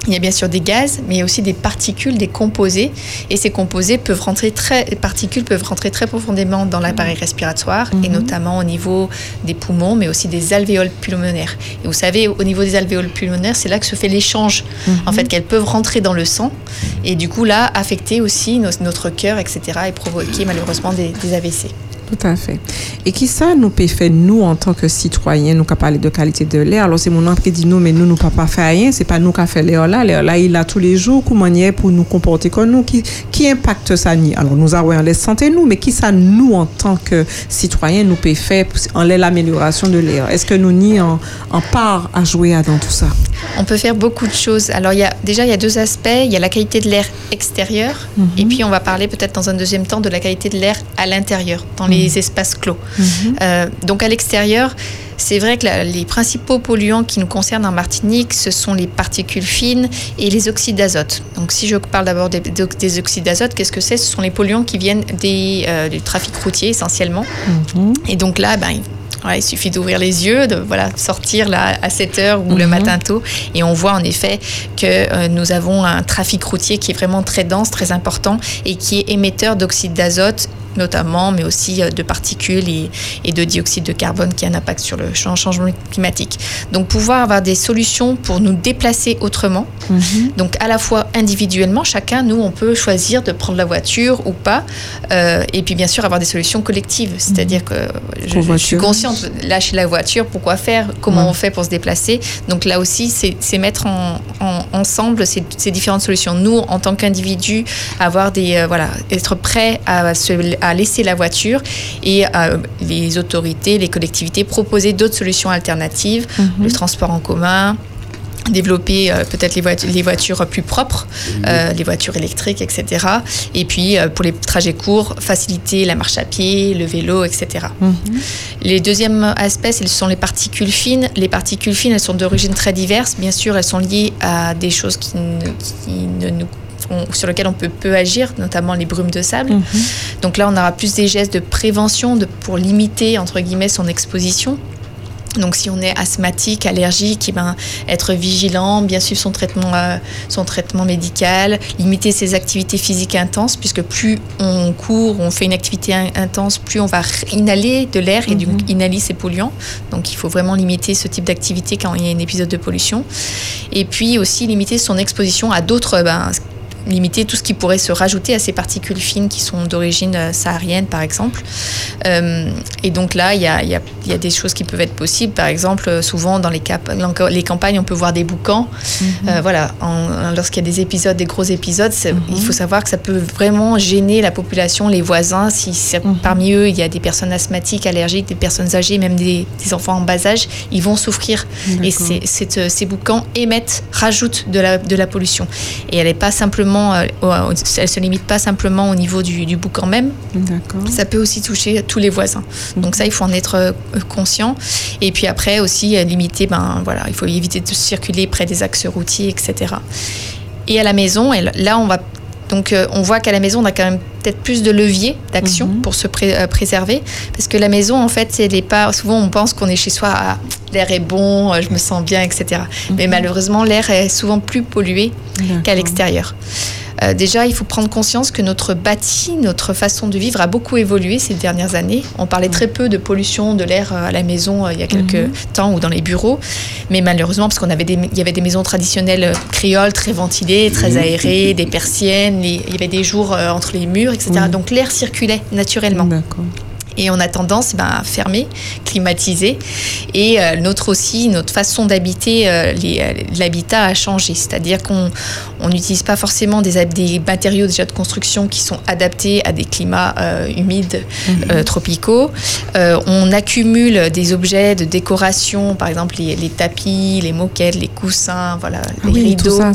Il y a bien sûr des gaz, mais il y a aussi des particules, des composés. Et ces composés peuvent rentrer très, les particules peuvent rentrer très profondément dans l'appareil respiratoire, et notamment au niveau des poumons, mais aussi des alvéoles pulmonaires. Et vous savez, au niveau des alvéoles pulmonaires, c'est là que se fait l'échange, en fait, qu'elles peuvent rentrer dans le sang, et du coup là, affecter aussi notre cœur, etc., et provoquer malheureusement des, des AVC. Tout à fait. Et qui ça nous peut faire, nous, en tant que citoyens, nous, qui parler de qualité de l'air? Alors, c'est mon qui dit nous, mais nous, nous ne pas faire rien. C'est pas nous qui fait l'air là. L'air là, il a tous les jours. Comment est pour nous comporter comme nous? Qui, qui impacte ça? ni? Alors, nous avons la santé, nous, mais qui ça, nous, en tant que citoyens, nous peut faire en l'air l'amélioration de l'air? Est-ce que nous, ni en, en part à jouer dans tout ça? On peut faire beaucoup de choses. Alors, il y a, déjà, il y a deux aspects. Il y a la qualité de l'air extérieur. Mhm. Et puis, on va parler peut-être dans un deuxième temps de la qualité de l'air à l'intérieur, dans les espaces clos. Mhm. Euh, donc, à l'extérieur, c'est vrai que la- les principaux polluants qui nous concernent en Martinique, ce sont les particules fines et les oxydes d'azote. Donc, si je parle d'abord des, des oxydes d'azote, qu'est-ce que c'est? Ce sont les polluants qui viennent des, euh, du trafic routier essentiellement. Et donc là, ben, voilà, il suffit d'ouvrir les yeux, de voilà, sortir là, à 7 heures ou le matin tôt, et on voit en effet que euh, nous avons un trafic routier qui est vraiment très dense, très important, et qui est émetteur d'oxyde d'azote notamment, mais aussi euh, de particules et, et de dioxyde de carbone qui a un impact sur le chan- changement climatique. Donc pouvoir avoir des solutions pour nous déplacer autrement, donc à la fois individuellement, chacun, nous, on peut choisir de prendre la voiture ou pas, euh, et puis bien sûr avoir des solutions collectives, c'est-à-dire que je, je suis consciente, lâcher la voiture, pourquoi faire, comment Ouais. on fait pour se déplacer. Donc là aussi, c'est mettre en, en- ensemble ces, ces différentes solutions. Nous, en tant qu'individus, avoir des euh, voilà, être prêts à, se- à laisser la voiture et euh, les autorités, les collectivités proposer d'autres solutions alternatives, le transport en commun développer euh, peut-être les, voitures, les voitures plus propres, euh, les voitures électriques, etc. Et puis euh, pour les trajets courts, faciliter la marche à pied, le vélo, etc. Les deuxièmes aspects, ce sont les particules fines. Les particules fines, elles sont d'origine très diverse. Bien sûr, elles sont liées à des choses qui ne, qui ne nous sur lesquelles on peut peu agir, notamment les brumes de sable. Donc là, on aura plus des gestes de prévention de, pour limiter, entre guillemets, son exposition. Donc si on est asthmatique, allergique, eh ben, être vigilant, bien suivre son traitement, euh, son traitement médical, limiter ses activités physiques intenses, puisque plus on court, on fait une activité in- intense, plus on va inhaler de l'air et donc inhaler ces polluants. Donc il faut vraiment limiter ce type d'activité quand il y a un épisode de pollution. Et puis aussi limiter son exposition à d'autres... ben, limiter tout ce qui pourrait se rajouter à ces particules fines qui sont d'origine euh, saharienne, par exemple. Euh, et donc là, il y a, y a- y a des choses qui peuvent être possibles. Par exemple, euh, souvent dans les, cap- les campagnes, on peut voir des boucans. Euh, voilà, lorsqu'il y a des épisodes, des gros épisodes, c'est- il faut savoir que ça peut vraiment gêner la population, les voisins. Si c'est- parmi eux, il y a des personnes asthmatiques, allergiques, des personnes âgées, même des, des enfants en bas âge, ils vont souffrir. Et euh, ces boucans émettent, rajoutent de la, de la pollution. Et elle est pas simplement, euh, au- au- elle se limite pas simplement au niveau du, du boucan même. Ça peut aussi toucher tous les voisins. Donc ça, il faut en être euh, conscient. Et puis après aussi euh, limiter, ben voilà, il faut éviter de circuler près des axes routiers, etc. Et à la maison, là, on va donc euh, on voit qu'à la maison, on a quand même peut-être plus de leviers d'action pour se pré- euh, préserver, parce que la maison, en fait, elle est pas. Souvent, on pense qu'on est chez soi, ah, l'air est bon, euh, je me sens bien, etc. Mais malheureusement, l'air est souvent plus pollué qu'à l'extérieur. Euh, déjà, il faut prendre conscience que notre bâti, notre façon de vivre a beaucoup évolué ces dernières années. On parlait très peu de pollution de l'air euh, à la maison euh, il y a quelques Mhm. temps ou dans les bureaux, mais malheureusement, parce qu'on avait des, il y avait des maisons traditionnelles créoles très ventilées, très aérées, des persiennes, les- il y avait des jours euh, entre les murs, etc. Oui. Donc l'air circulait naturellement. Et on a tendance ben, à fermer, climatiser. Et euh, notre aussi, notre façon d'habiter, euh, les- euh, l'habitat a changé. C'est-à-dire qu'on on n'utilise pas forcément des, matériaux déjà de construction qui sont adaptés à des climats euh, humides, euh, tropicaux. On accumule des objets de décoration, par exemple les, les tapis, les moquettes, les coussins, voilà, les Ah oui, rideaux. tout ça,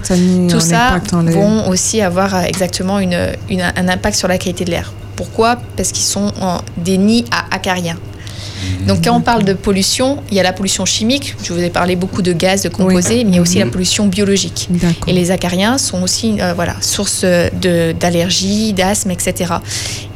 Tout ça vont aussi avoir exactement une, une- un impact sur la qualité de l'air. Pourquoi Parce qu'ils sont en- des nids à acariens. Donc quand on parle de pollution, il y a la pollution chimique, je vous ai parlé beaucoup de gaz, de composés, mais il y a aussi la pollution biologique. Et les acariens sont aussi euh, voilà, source d'allergies, d'asthme, etc.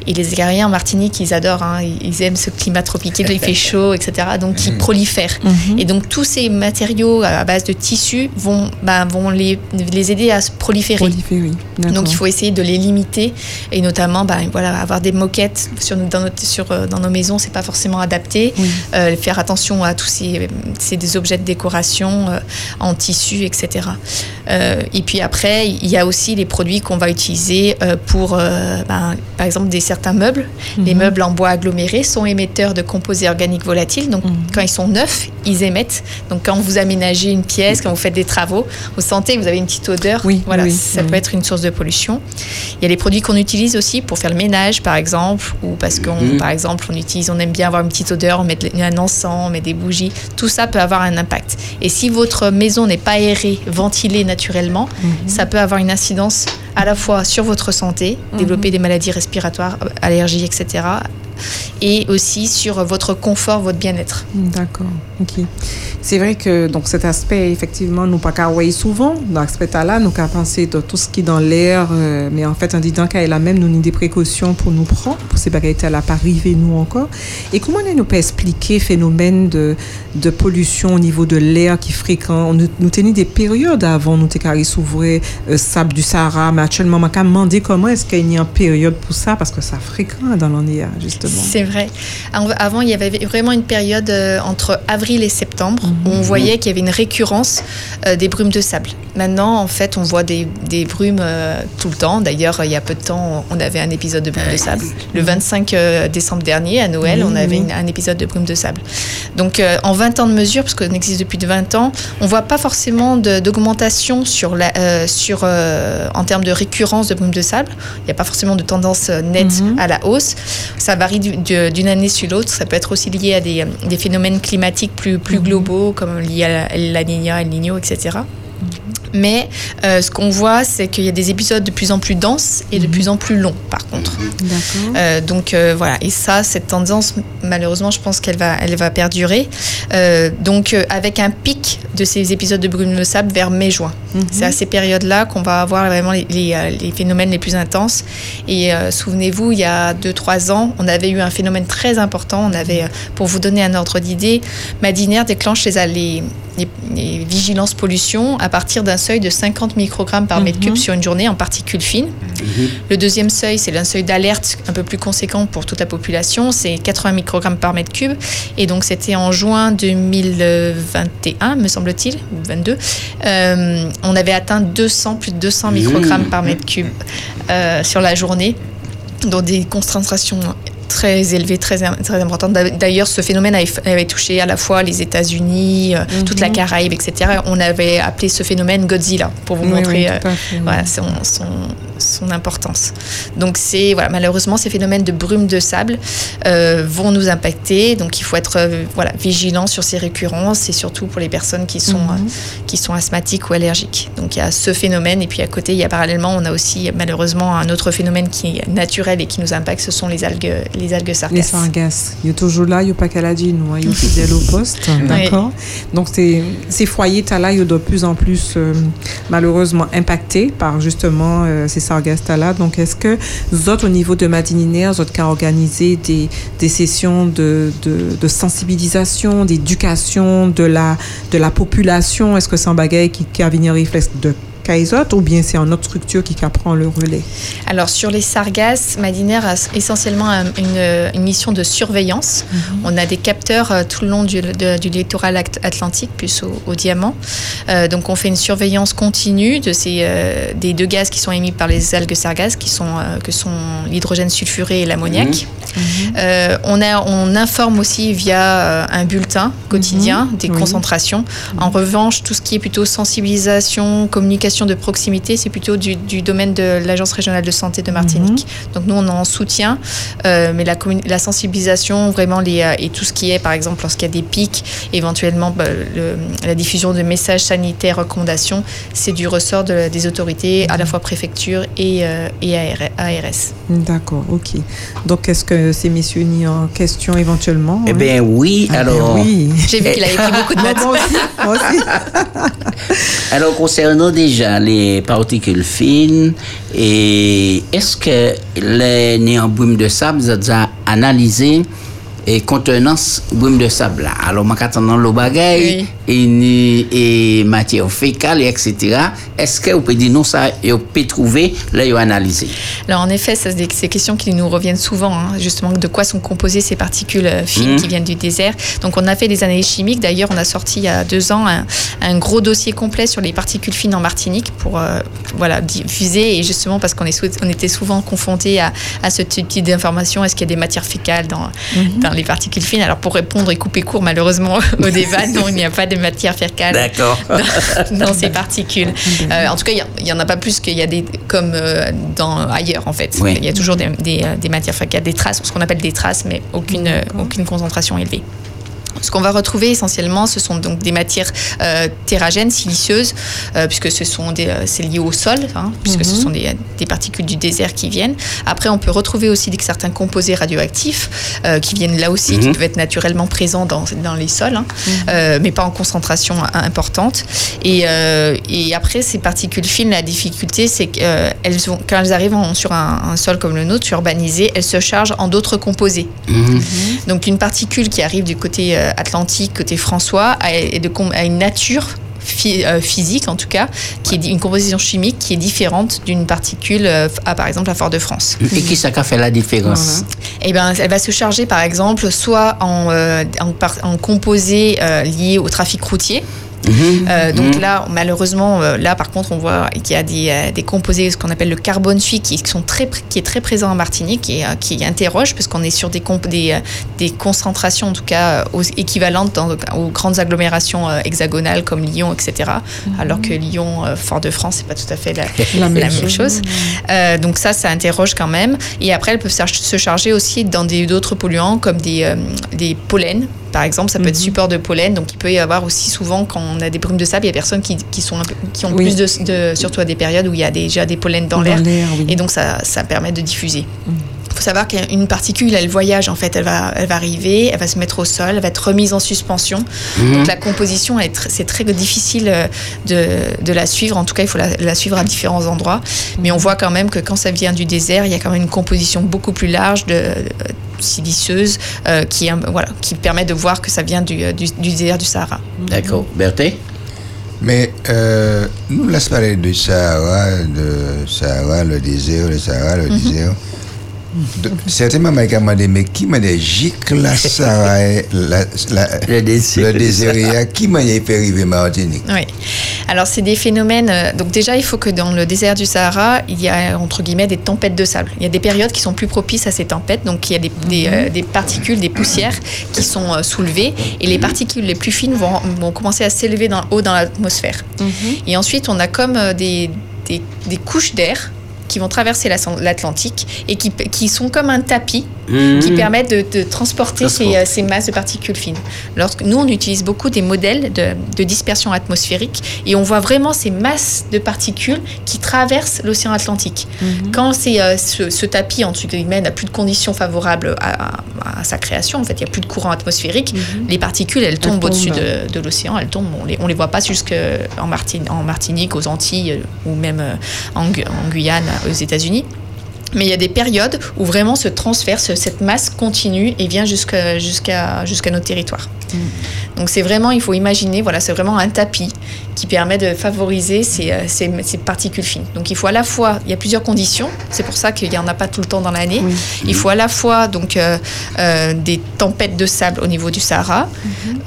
Et les acariens en Martinique, ils adorent, hein, ils aiment ce climat tropical, il fait chaud, etc. Donc ils prolifèrent. Mhm. Et donc tous ces matériaux à base de tissus vont, bah, vont les, les aider à se proliférer. Proliférer. Donc il faut essayer de les limiter et notamment bah, voilà, avoir des moquettes sur, nos- dans, notre- sur, euh, dans nos maisons, c'est pas forcément adapté. Euh, faire attention à tous ces, ces des objets de décoration euh, en tissu, etc. Euh, et puis après, il y a aussi les produits qu'on va utiliser euh, pour, euh, ben, par exemple, des services certains meubles. Les Mhm. meubles en bois aggloméré sont émetteurs de composés organiques volatiles. Donc, quand ils sont neufs, ils émettent. Donc, quand vous aménagez une pièce, quand vous faites des travaux, vous sentez que vous avez une petite odeur. voilà, oui, ça oui. peut être une source de pollution. Il y a les produits qu'on utilise aussi pour faire le ménage, par exemple, ou parce qu'on, Mhm. par exemple, on utilise, on aime bien avoir une petite odeur, on met un encens, on met des bougies. Tout ça peut avoir un impact. Et si votre maison n'est pas aérée, ventilée naturellement, ça peut avoir une incidence à la fois sur votre santé, développer des maladies respiratoires, euh, allergies, etc. Et aussi sur votre confort, votre bien-être. D'accord, ok. C'est vrai que donc cet aspect, effectivement, nous pas qu'à voir souvent. Dans l'aspect là, nous qu'à penser de tout ce qui est dans l'air, euh, mais en fait, en disant qu'elle a même nous ni des précautions pour nous prendre, pour ces bagages là pas arriver nous encore. Et comment on nous peut expliquer phénomène de, de pollution au niveau de l'air qui est fréquent? On nous, nous tenait des périodes avant, nous t'es s'ouvrir euh, sable du Sahara, actuellement, on m'a demandé comment est-ce qu'il y a une période pour ça, parce que ça fréquent dans l'air, justement. C'est vrai. Av- Avant, il y avait vraiment une période euh, entre avril et septembre où on voyait qu'il y avait une récurrence euh, des brumes de sable. Maintenant, en fait, on voit des, des brumes euh, tout le temps. D'ailleurs, il y a peu de temps, on avait un épisode de brume de sable. Le 25 euh, décembre dernier, à Noël, on avait une- un épisode de brume de sable. Donc, en 20 ans de mesure, parce qu'on existe depuis de 20 ans, on voit pas forcément d'augmentation sur la, euh, sur, euh, en termes de récurrence de brume de sable. Il n'y a pas forcément de tendance euh, nette à la hausse. Ça varie d'une année sur l'autre. Ça peut être aussi lié à des, euh, des phénomènes climatiques plus, plus globaux, comme liés à la, la Niña, El Niño, etc. Mais euh, ce qu'on voit, c'est qu'il y a des épisodes de plus en plus denses et de plus en plus longs, par contre. D'accord. Euh, donc euh, voilà, et ça, cette tendance, malheureusement, je pense qu'elle va, elle va perdurer. Euh, donc avec un pic de ces épisodes de brume de sable vers mai-juin. C'est à ces périodes-là qu'on va avoir vraiment les, les, les phénomènes les plus intenses. Et souvenez-vous, il y a 2-3 ans, on avait eu un phénomène très important. On avait, pour vous donner un ordre d'idée, Madiner déclenche les- les vigilances pollution à partir d'un seuil de 50 microgrammes par mètre cube sur une journée en particules fines. Le deuxième seuil, c'est un seuil d'alerte un peu plus conséquent pour toute la population, c'est 80 microgrammes par mètre cube. Et donc c'était en juin 2021, me semble-t-il, ou 22. Euh, on avait atteint 200, plus de 200 microgrammes par mètre cube euh, sur la journée, dans des concentrations très élevées, très, très importantes. D'ailleurs, ce phénomène avait, avait touché à la fois les États-Unis, euh, toute la Caraïbe, etc. On avait appelé ce phénomène Godzilla pour vous Oui, montrer oui, euh, voilà, son, son importance. Donc, c'est voilà, malheureusement, ces phénomènes de brume de sable euh, vont nous impacter. Donc, il faut être euh, voilà, vigilant sur ces récurrences et surtout pour les personnes qui sont, Mhm. euh, qui sont asthmatiques ou allergiques. Donc, il y a ce phénomène. Et puis, à côté, il y a parallèlement, on a aussi malheureusement un autre phénomène qui est naturel et qui nous impacte ce sont les algues, les algues Les sargasses. sargasses. Il est toujours là, il n'y a pas qu'à la hein, il est fidèle au poste. D'accord. Donc, c'est- ces foyers, là, ils sont de plus en plus, euh, malheureusement, impactés par justement euh, ces sargasses-là. Donc, est-ce que vous autres, au niveau de Madininaire, vous avez organisé des, des sessions de, sensibilisation, d'éducation de la, de la population? Est-ce que c'est un bagage qui, qui a venu réflexe de Kaisot ou bien c'est une autre structure qui prend le relais? Alors sur les sargasses, Madiner a essentiellement un- une, une mission de surveillance. On a des capteurs euh, tout le long du, de- du littoral act- atlantique, plus au, au diamant. Euh, donc on fait une surveillance continue de ces, euh, des deux gaz qui sont émis par les algues sargasses, qui sont, euh, que sont l'hydrogène sulfuré et l'ammoniac. Euh, on, a, on informe aussi via un bulletin quotidien des Oui. concentrations. En revanche, tout ce qui est plutôt sensibilisation, communication de proximité, c'est plutôt du, du domaine de l'Agence régionale de santé de Martinique. Donc nous, on en soutien, euh, mais la, sensibilisation, vraiment, les, euh, et tout ce qui est, par exemple, lorsqu'il y a des pics, éventuellement bah, le- la diffusion de messages sanitaires, recommandations, c'est du ressort de- des autorités, à la fois préfecture et, euh, et ARS. D'accord, ok. Donc, est-ce que ces messieurs ni en question éventuellement Eh hein? bien, oui. Ah ben alors, oui. J'ai vu qu'il avait pris beaucoup de notes. Moi aussi, moi aussi. Alors, concernant déjà les particules fines, et est-ce que les néambrumes de sable, vous avez analysé et contenance brume de sable là. Alors, moi, attendant le bagage, et, ni- et matière fécale, et etc. Est-ce que vous pouvez dire non, ça, vous pouvez trouver, là, vous analyser? Alors en effet, c'est des questions qui nous reviennent souvent, hein, justement, de quoi sont composées ces particules euh, fines Mhm. qui viennent du désert. Donc on a fait des analyses chimiques. D'ailleurs, on a sorti il y a deux ans un, un gros dossier complet sur les particules fines en Martinique pour euh, voilà, diffuser et justement parce qu'on on était souvent confrontés à, à ce type d'informations. Est-ce qu'il y a des matières fécales dans, Mhm. dans les particules fines Alors pour répondre et couper court malheureusement au débat, non, il n'y a pas de matière fécale dans, dans ces particules. Euh, en tout cas, il n'y en a pas plus qu'il y a des comme euh, dans ailleurs en fait. Oui. Il y a toujours des, des, euh, des matières fécales, des traces, ce qu'on appelle des traces, mais aucune, aucune concentration élevée. Ce qu'on va retrouver essentiellement, ce sont donc des matières euh, terragènes, silicieuses, euh, puisque ce sont des, euh, c'est lié au sol, hein, puisque ce sont des, des particules du désert qui viennent. Après, on peut retrouver aussi des, certains composés radioactifs euh, qui viennent là aussi, qui Mhm. peuvent être naturellement présents dans, dans les sols, hein, euh, mais pas en concentration euh, importante. Et, et après, ces particules fines, la difficulté, c'est qu'elles ont, quand elles arrivent en- sur un, un sol comme le nôtre, urbanisé, elles se chargent en d'autres composés. Donc une particule qui arrive du côté atlantique, côté François, a, a une nature euh, physique en tout cas, qui est une composition chimique qui est différente d'une particule euh, à par exemple à Fort-de-France. Et qui ça fait la différence? Eh ben, elle va se charger par exemple soit en, euh, en, en composés euh, liés au trafic routier. Mhm. Euh, donc Mhm. là, malheureusement, euh, là par contre, on voit qu'il y a des, euh, des composés, ce qu'on appelle le carbone suie, qui, sont très, pr- qui est très présent en Martinique et qui interroge, parce qu'on est sur des, comp- des, des concentrations, en tout cas, aux- équivalentes dans- aux grandes agglomérations hexagonales comme Lyon, etc. Alors que Lyon, Fort-de-France, c'est pas tout à fait la, La même la même chose. chose. Euh, donc ça, ça interroge quand même. Et après, elles peuvent se charger aussi dans d'autres polluants comme des, euh, des pollens. Par exemple, ça peut être support de pollen. Donc, il peut y avoir aussi souvent, quand on a des brumes de sable, il y a des personnes qui, qui, sont un peu- qui ont Oui. plus de, de- Surtout à des périodes où il y a déjà des pollens dans Dans l'air. oui. Et donc, ça, ça permet de diffuser. Il faut savoir qu'une particule, elle voyage en fait, elle va, elle va arriver, elle va se mettre au sol, elle va être remise en suspension. Mhm. Donc la composition, c'est très difficile euh, de, de la suivre. En tout cas, il faut la, la suivre à différents endroits. Mais on voit quand même que quand ça vient du désert, il y a quand même une composition beaucoup plus large de, de silicieuse euh, qui, voilà, qui permet de voir que ça vient du, euh, du, du désert du Sahara. D'accord. Berthe? Mais euh, nous laisse parler de Sahara, de Sahara, le désert, le Sahara, le désert. Demandé, mais qui m'a dit, gicle la la- le désert, le désert, et qui m'a dit fait arriver Martinique? Oui. Alors, c'est des phénomènes. euh, Donc, déjà, il faut que dans le désert du Sahara, il y a, entre guillemets, des tempêtes de sable. Il y a des périodes qui sont plus propices à ces tempêtes. Donc, il y a des, des, euh, des particules, des poussières qui sont euh, soulevées. Et les particules les plus fines vont, vont commencer à s'élever dans, haut dans l'atmosphère. Et ensuite, on a comme euh, des, des, des couches d'air qui vont traverser la- l'Atlantique et qui, qui sont comme un tapis Mhm. qui permettent de, de transporter ces, euh, ces masses de particules fines. Lorsque nous, on utilise beaucoup des modèles de, de dispersion atmosphérique et on voit vraiment ces masses de particules qui traversent l'océan Atlantique. Quand c'est, euh, ce, ce tapis, entre guillemets, n'a plus de conditions favorables à, à- à sa création, en fait, il n'y a plus de courant atmosphérique, les particules, elles tombent tombent. au-dessus de, de l'océan, elles tombent, on les, on les voit pas jusqu'en Martinique, en Martinique, aux Antilles euh, ou même euh, en Guyane, aux États-Unis. Mais il y a des périodes où vraiment ce transfert, ce- cette masse continue et vient jusqu'à jusqu'à jusqu'à notre territoire. Donc c'est vraiment, il faut imaginer, voilà, c'est vraiment un tapis qui permet de favoriser ces, euh, ces, ces particules fines. Donc il faut à la fois, il y a plusieurs conditions, c'est pour ça qu'il n'y en a pas tout le temps dans l'année. Il faut à la fois donc euh, euh, des tempêtes de sable au niveau du Sahara,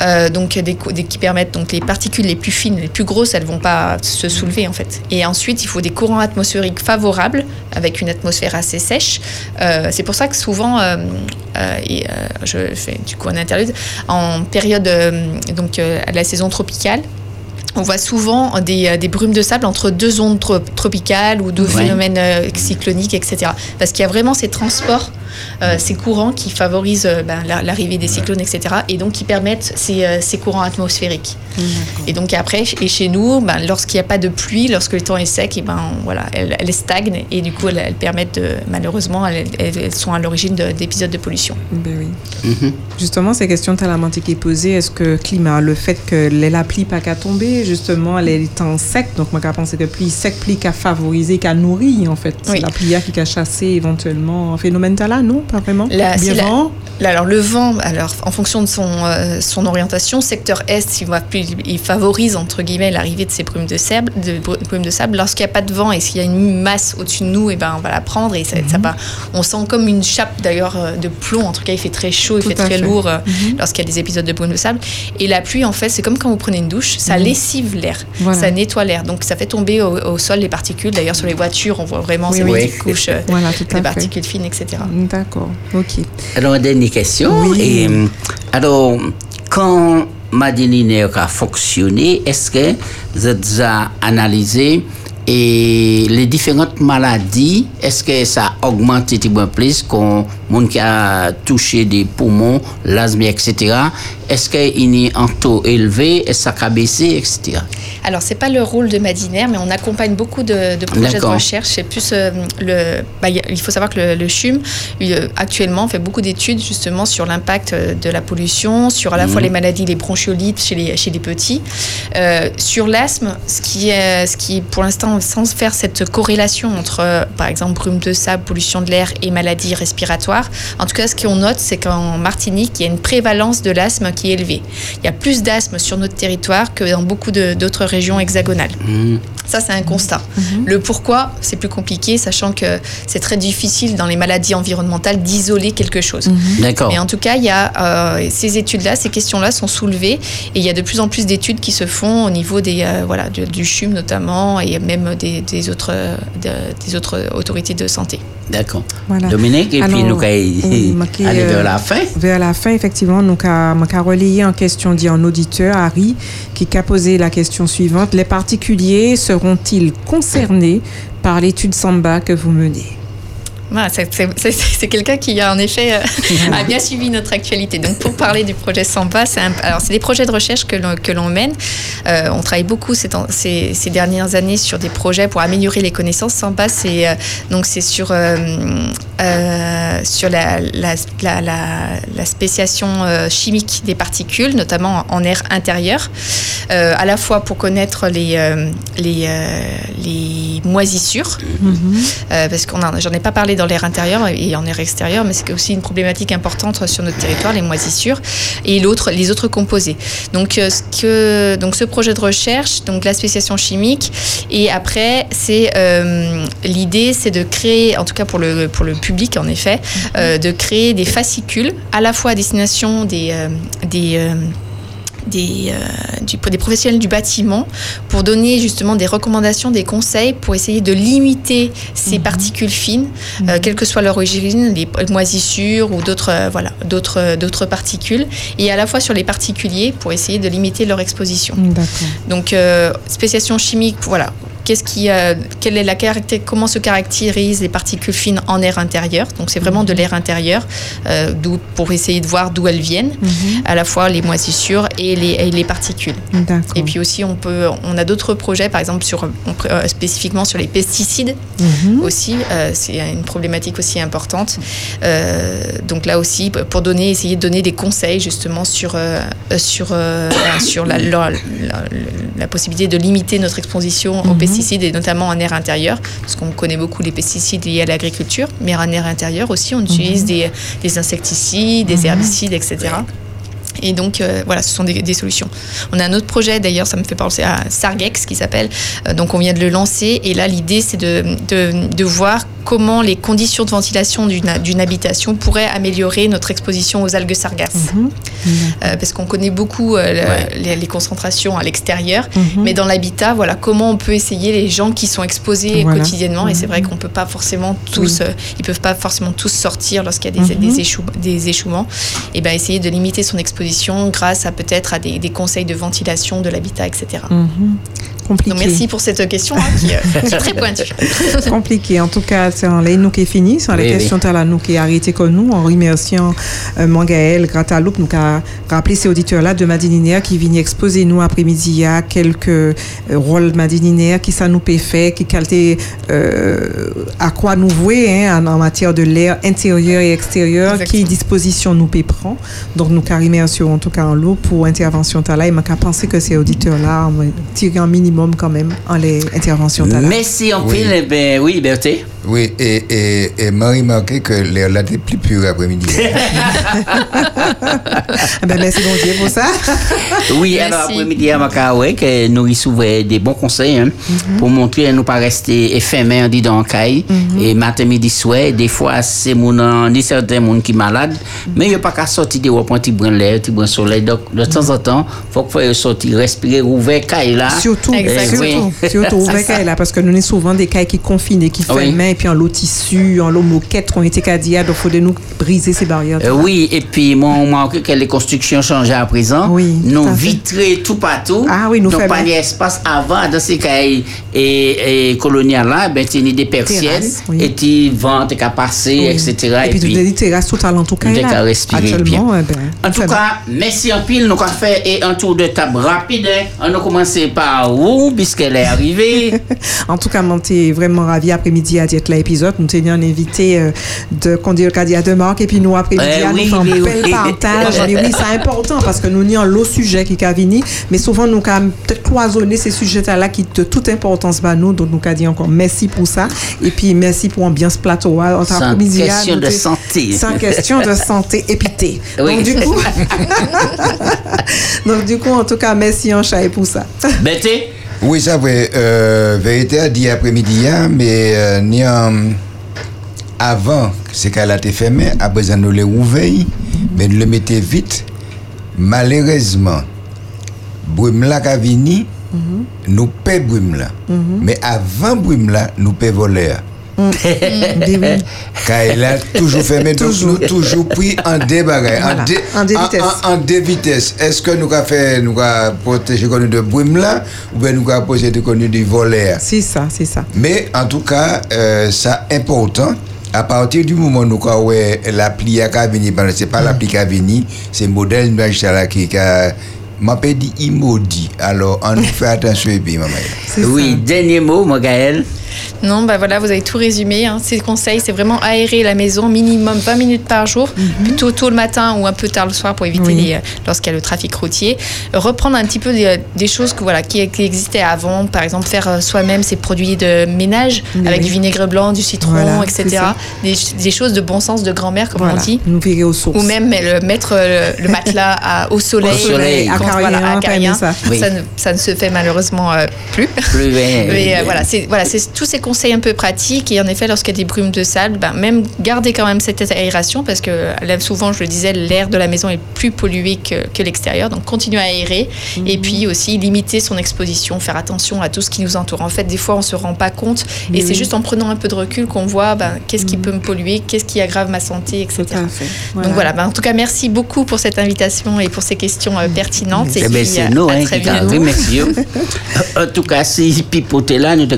euh, donc des, qui permettent donc les particules les plus fines, les plus grosses, elles vont pas se soulever en fait. Et ensuite il faut des courants atmosphériques favorables avec une atmosphère assez sèche. Euh, c'est pour ça que souvent, euh, euh, et, je fais du coup un interlude, en période donc à la saison tropicale. On voit souvent des, euh, des brumes de sable entre deux zones tro- tropicales ou deux Ouais. phénomènes euh, cycloniques, etc. Parce qu'il y a vraiment ces transports, euh, ces courants qui favorisent euh, ben, la- l'arrivée des cyclones, etc. Et donc qui permettent ces, euh, ces courants atmosphériques. Et donc après, et chez nous, ben, lorsqu'il n'y a pas de pluie, lorsque le temps est sec, et ben, voilà, elles, elles stagnent et du coup elles, elles permettent, de, malheureusement, elles, sont à l'origine de- d'épisodes de pollution. Ben oui. Justement, ces questions Talamantique est posée. Est-ce que climat, le fait que les la pluie pas qu'à tomber, justement les temps secs. Donc, moi, je pense que plus sec, plus qu'à favoriser, qu'à nourrir, en fait. Oui. La pluie qui a chassé éventuellement un phénomène là, non? Pas vraiment? La- Bien c'est la- vent? alors le vent, alors en fonction de son, euh, son orientation, secteur est, il, va plus, il favorise entre guillemets l'arrivée de ces brumes de sable. De, br- brumes de sable. Lorsqu'il n'y a pas de vent et s'il y a une masse au-dessus de nous, et ben on va la prendre et ça, Mhm. ça part. On sent comme une chape d'ailleurs euh, de plomb. En tout cas, il fait très chaud, il Tout fait très fait. lourd euh, Mhm. lorsqu'il y a des épisodes de brume de sable. Et la pluie, en fait, c'est comme quand vous prenez une douche, ça Mhm. Lessive l'air, Voilà. ça nettoie l'air. Donc ça fait tomber au, au sol les particules. D'ailleurs, sur les voitures, on voit vraiment Oui, ces oui. petites couches euh, Voilà, particules fines, etc. D'accord, ok. Alors, une dernière question. Et, euh, alors, quand Madeleine a fonctionné, est-ce que vous avez déjà analysé et les différentes maladies, est-ce que ça a augmenté un petit peu plus quand monde qui a touché des poumons, l'asthme, etc. Est-ce qu'il y a un taux élevé, est-ce que ça a baissé, etc. Alors, c'est pas le rôle de Madinaire, mais on accompagne beaucoup de, de projets de recherche. C'est plus euh, le. bah, il faut savoir que le, le CHUM, euh, actuellement, fait beaucoup d'études justement sur l'impact euh, de la pollution, sur à la fois Mhm. les maladies, les bronchiolites chez les, chez les petits. Euh, sur l'asthme, ce qui est, ce qui pour l'instant, sans faire cette corrélation entre, euh, par exemple, brume de sable, pollution de l'air et maladies respiratoires, en tout cas, ce qu'on note, c'est qu'en Martinique, il y a une prévalence de l'asthme qui est élevée. Il y a plus d'asthme sur notre territoire que dans beaucoup d'autres régions hexagonales. Ça, c'est un constat. Le pourquoi, c'est plus compliqué, sachant que c'est très difficile dans les maladies environnementales d'isoler quelque chose. D'accord. Mais en tout cas, il y a euh, ces études-là, ces questions-là sont soulevées et il y a de plus en plus d'études qui se font au niveau des, euh, voilà, du, du CHUM notamment et même des, des autres, euh, de- des autres autorités de santé. D'accord. Voilà. Dominique, et puis nous allons oui, marqué, aller vers euh, la fin. Vers la fin, effectivement, nous avons relayé en question d'un auditeur, Harry, qui a posé la question suivante. Les particuliers seront-ils concernés par l'étude Samba que vous menez? Voilà, c'est- quelqu'un qui a en effet euh, a bien suivi notre actualité. Donc pour parler du projet Samba, c'est des projets de recherche que l'on mène. Euh, on travaille beaucoup ces, temps- ces, ces dernières années sur des projets pour améliorer les connaissances. Samba, c'est euh, donc c'est sur sur la, la, la, la- la spéciation chimique des particules, notamment en air intérieur, à la fois pour connaître les les, les moisissures. Euh, parce qu'on en- j'en ai pas parlé dans l'air intérieur et en air extérieur, mais c'est aussi une problématique importante sur notre territoire, les moisissures et l'autre, les autres composés. Donc, euh, ce que, donc ce projet de recherche, donc la spéciation chimique, et après, c'est euh, l'idée, c'est de créer, en tout cas pour le pour le public, en effet, euh, de créer des fascicules à la fois à destination des euh, des des, euh, du- des professionnels du bâtiment pour donner justement des recommandations, des conseils pour essayer de limiter ces particules fines, euh, quelle que soit leur origine, les moisissures ou d'autres euh, voilà, d'autres d'autres particules, et à la fois sur les particuliers pour essayer de limiter leur exposition. Donc, spéciation chimique, voilà. Qu'est-ce qui, euh, quelle est la comment se caractérisent les particules fines en air intérieur Donc, c'est vraiment de l'air intérieur, euh, d'où- pour essayer de voir d'où elles viennent, à la fois les moisissures et les, et les particules. Et puis aussi, on peut, on a d'autres projets, par exemple sur, on euh, spécifiquement sur les pesticides Mhm. aussi. c'est une problématique aussi importante. Donc là aussi, pour donner, essayer de donner des conseils justement sur sur sur la, la, la- la possibilité de limiter notre exposition aux Mhm. Pesticides et notamment en air intérieur, parce qu'on connaît beaucoup les pesticides liés à l'agriculture, mais en air intérieur aussi, on utilise des, des insecticides, des Mhm. herbicides, etc. Et donc, euh, voilà, ce sont des, des solutions. On a un autre projet, d'ailleurs, ça me fait penser à Sargex, qui s'appelle. euh, donc, on vient de le lancer. Et là, l'idée, c'est de, de, de voir comment les conditions de ventilation d'une habitation pourraient améliorer notre exposition aux algues sargasses. Euh, parce qu'on connaît beaucoup le- les, les concentrations à l'extérieur, Mhm. mais dans l'habitat, voilà, comment on peut essayer les gens qui sont exposés Voilà. quotidiennement. Et c'est vrai Mhm. qu'on peut pas forcément tous, Oui. ils peuvent pas forcément tous sortir lorsqu'il y a des, Mhm. des, échou- des échouements. Et ben essayer de limiter son exposition grâce à peut-être à des, conseils de ventilation de l'habitat, etc. compliqué. Donc merci pour cette question hein, qui, euh, qui est très pointue. compliqué. En tout cas, c'est en nous qui est fini. C'est Oui, les oui. questions là nous qui arrêté comme nous en remerciant euh, Mangaël, Grataloup, nous a rappelé ces auditeurs-là de Madininaire qui viennent exposer nous après-midi il y a quelques euh, rôles Madininaire qui ça nous peut faire, qui qualité euh, à quoi nous vouer hein, en, en matière de l'air intérieur et extérieur, qui disposition nous peut prendre. Donc nous remercions en tout cas en l'eau pour intervention là et m'a qu'à penser que ces auditeurs-là ont tiré un minimum quand même en les interventions. Merci en Oui. pile. eh Ben, oui, Berthe. Oui, et, et, et m'a remarqué que l'air là était plus pur après-midi. Ben, merci bon Dieu pour ça. Oui, alors après-midi à Makawe, que nous recevons des bons conseils hein, Mhm. pour montrer à nous pas rester éphémère dit dans le caille. Mhm. Et matin, midi, soir, des fois, c'est mon ni certains monde qui malade, mais il n'y a pas qu'à sortir de un petit brin l'air, petit brin soleil. Donc, de temps en temps, il faut qu'il faut sortir, respirer, ouvrir caille là. Surtout, Eh oui. surtout, surtout ouvrir caille là, parce que nous avons souvent des cailles qui confinent et qui Oui. ferment, puis en l'eau tissu, en l'eau moquette, qui ont été cadia, donc il faut de nous briser ces barrières. Euh, oui, et puis moi, on m'a que les constructions changent à présent. tout nous vitrer tout partout. Ah oui, nous Donc, faisons. pas d'espace avant dans ces cailles et, et coloniales là, ben, tu des persiennes oui. et tu vends, tu qu'à passer, Oui. etc. Et puis, tu des terrasses tout à l'entour caille qu'à respirer bien. eh ben, En tout cas, merci en pile. Nous avons fait et un tour de table rapide. On a commencé par où, puisqu'elle est arrivée. En tout cas, on était vraiment ravis après-midi à dire l'épisode. Nous tenions un invité euh, de Conduire Cadia de Marc et puis nous après-midi Eh à oui, nous un oui, oui. partage. mais oui, c'est important parce que nous n'y le sujet qui a venu, mais souvent nous avons peut-être cloisonné ces sujets-là qui de toute importance pour nous. Donc nous avons dit encore merci pour ça et puis merci pour l'ambiance plateau. hein. Sans question de santé. Sans question de santé épité. Donc du coup, donc du coup, en tout cas, merci en chat pour ça. Bête Oui, ça vrai. Euh, vérité a dit après-midi, hein, mais euh, ni en- avant, c'est qu'elle a été fermée, après nous les ouvert, mais nous le mettez vite. Malheureusement, brume là qui a venu, nous paie brume là. Mhm. Mais avant brume là, nous paie voler. Car elle a toujours fermé, donc nous toujours pris en débarras, Voilà, en, dé- en deux vitesses. En, deux vitesses. Est-ce que nous avons fait, nous avons protégé connu de brume là, ou bien nous avons de connu du volet C'est ça, c'est ça. Mais en tout cas, euh, ça important. À partir du moment où nous avons l'appli à venir, parce que c'est pas l'appli qui a venu, c'est le modèle qui a m'a pas dit immodi. Alors, on nous fait attention et puis, maman. Oui, dernier mot, mon Gaël. Non, bah voilà, vous avez tout résumé. Hein. Ces conseils, c'est vraiment aérer la maison minimum 20 minutes par jour, plutôt tôt le matin ou un peu tard le soir pour éviter Oui. les, euh, lorsqu'il y a le trafic routier. Reprendre un petit peu des, des choses que, voilà, qui, qui existaient avant, par exemple faire euh, soi-même ses produits de ménage Oui. avec du vinaigre blanc, du citron, Voilà, etc. Des, des choses de bon sens de grand-mère, comme Voilà, on dit. nous virer aux sources. Ou même le, mettre euh, le, le matelas à- au soleil, Au soleil, quand- voilà, acarien. aimé ça. Oui. Ça, ne, ça ne se fait malheureusement euh, plus. Plus, Mais euh, voilà, c'est voilà, c'est tous ces conseils un peu pratiques. Et en effet, lorsqu'il y a des brumes de sable, ben, même garder quand même cette aération parce que là, souvent, je le disais, l'air de la maison est plus pollué que, que l'extérieur. Donc, continuer à aérer. Et puis aussi, limiter son exposition, faire attention à tout ce qui nous entoure. En fait, des fois, on ne se rend pas compte. Et Oui. c'est juste en prenant un peu de recul qu'on voit ben, qu'est-ce qui peut me polluer, qu'est-ce qui aggrave ma santé, etc. Voilà. Donc voilà, ben, en tout cas, merci beaucoup pour cette invitation et pour ces questions euh, pertinentes. Et Eh ben, puis, c'est euh, nous, hein, très t'en remercions. en tout cas, si pipoter là, nous te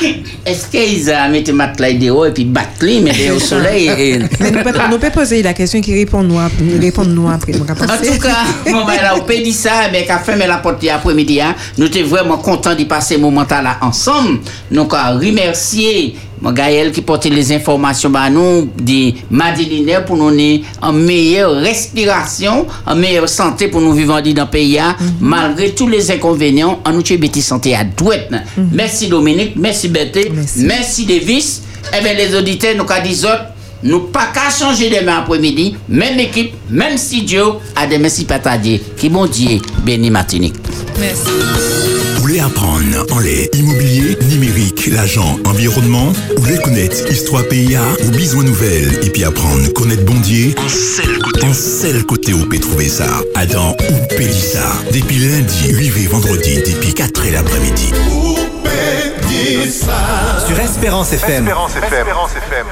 dit, est-ce qu'ils ont mis matelas dehors et puis les, mais au soleil. Mais nous pouvons nous poser la question qui répond nous après. Répond En de- tout cas, bon, ben, là, on peut dire ça, mais qu'à fermer la porte après-midi, hein, nous sommes vraiment contents d'y passer ce moment là ensemble. Nous avons remercier mon Gaël qui porte les informations à nous, des Madilinaires pour nous donner une meilleure respiration, une meilleure santé pour nous vivre dans le pays, hein, malgré tous les inconvénients, en nous tue santé à douette. Merci Dominique, merci Berthe, merci, Davis. Eh bien, les auditeurs, nous avons dit nous pas qu'à changer demain après-midi, même équipe, même studio, à demain si patadier. Qui bon Dieu, béni Martinique. Merci. Vous voulez apprendre en lait immobilier, numérique, l'agent, environnement Ou voulez connaître histoire PIA ou besoin nouvelles et puis apprendre connaître Bondier En seul côté. En seul côté où peut trouver ça. Adam ou Pélissa. Depuis lundi, 8 et vendredi, depuis 4 et l'après-midi. Sur Espérance FM. Espérance FM.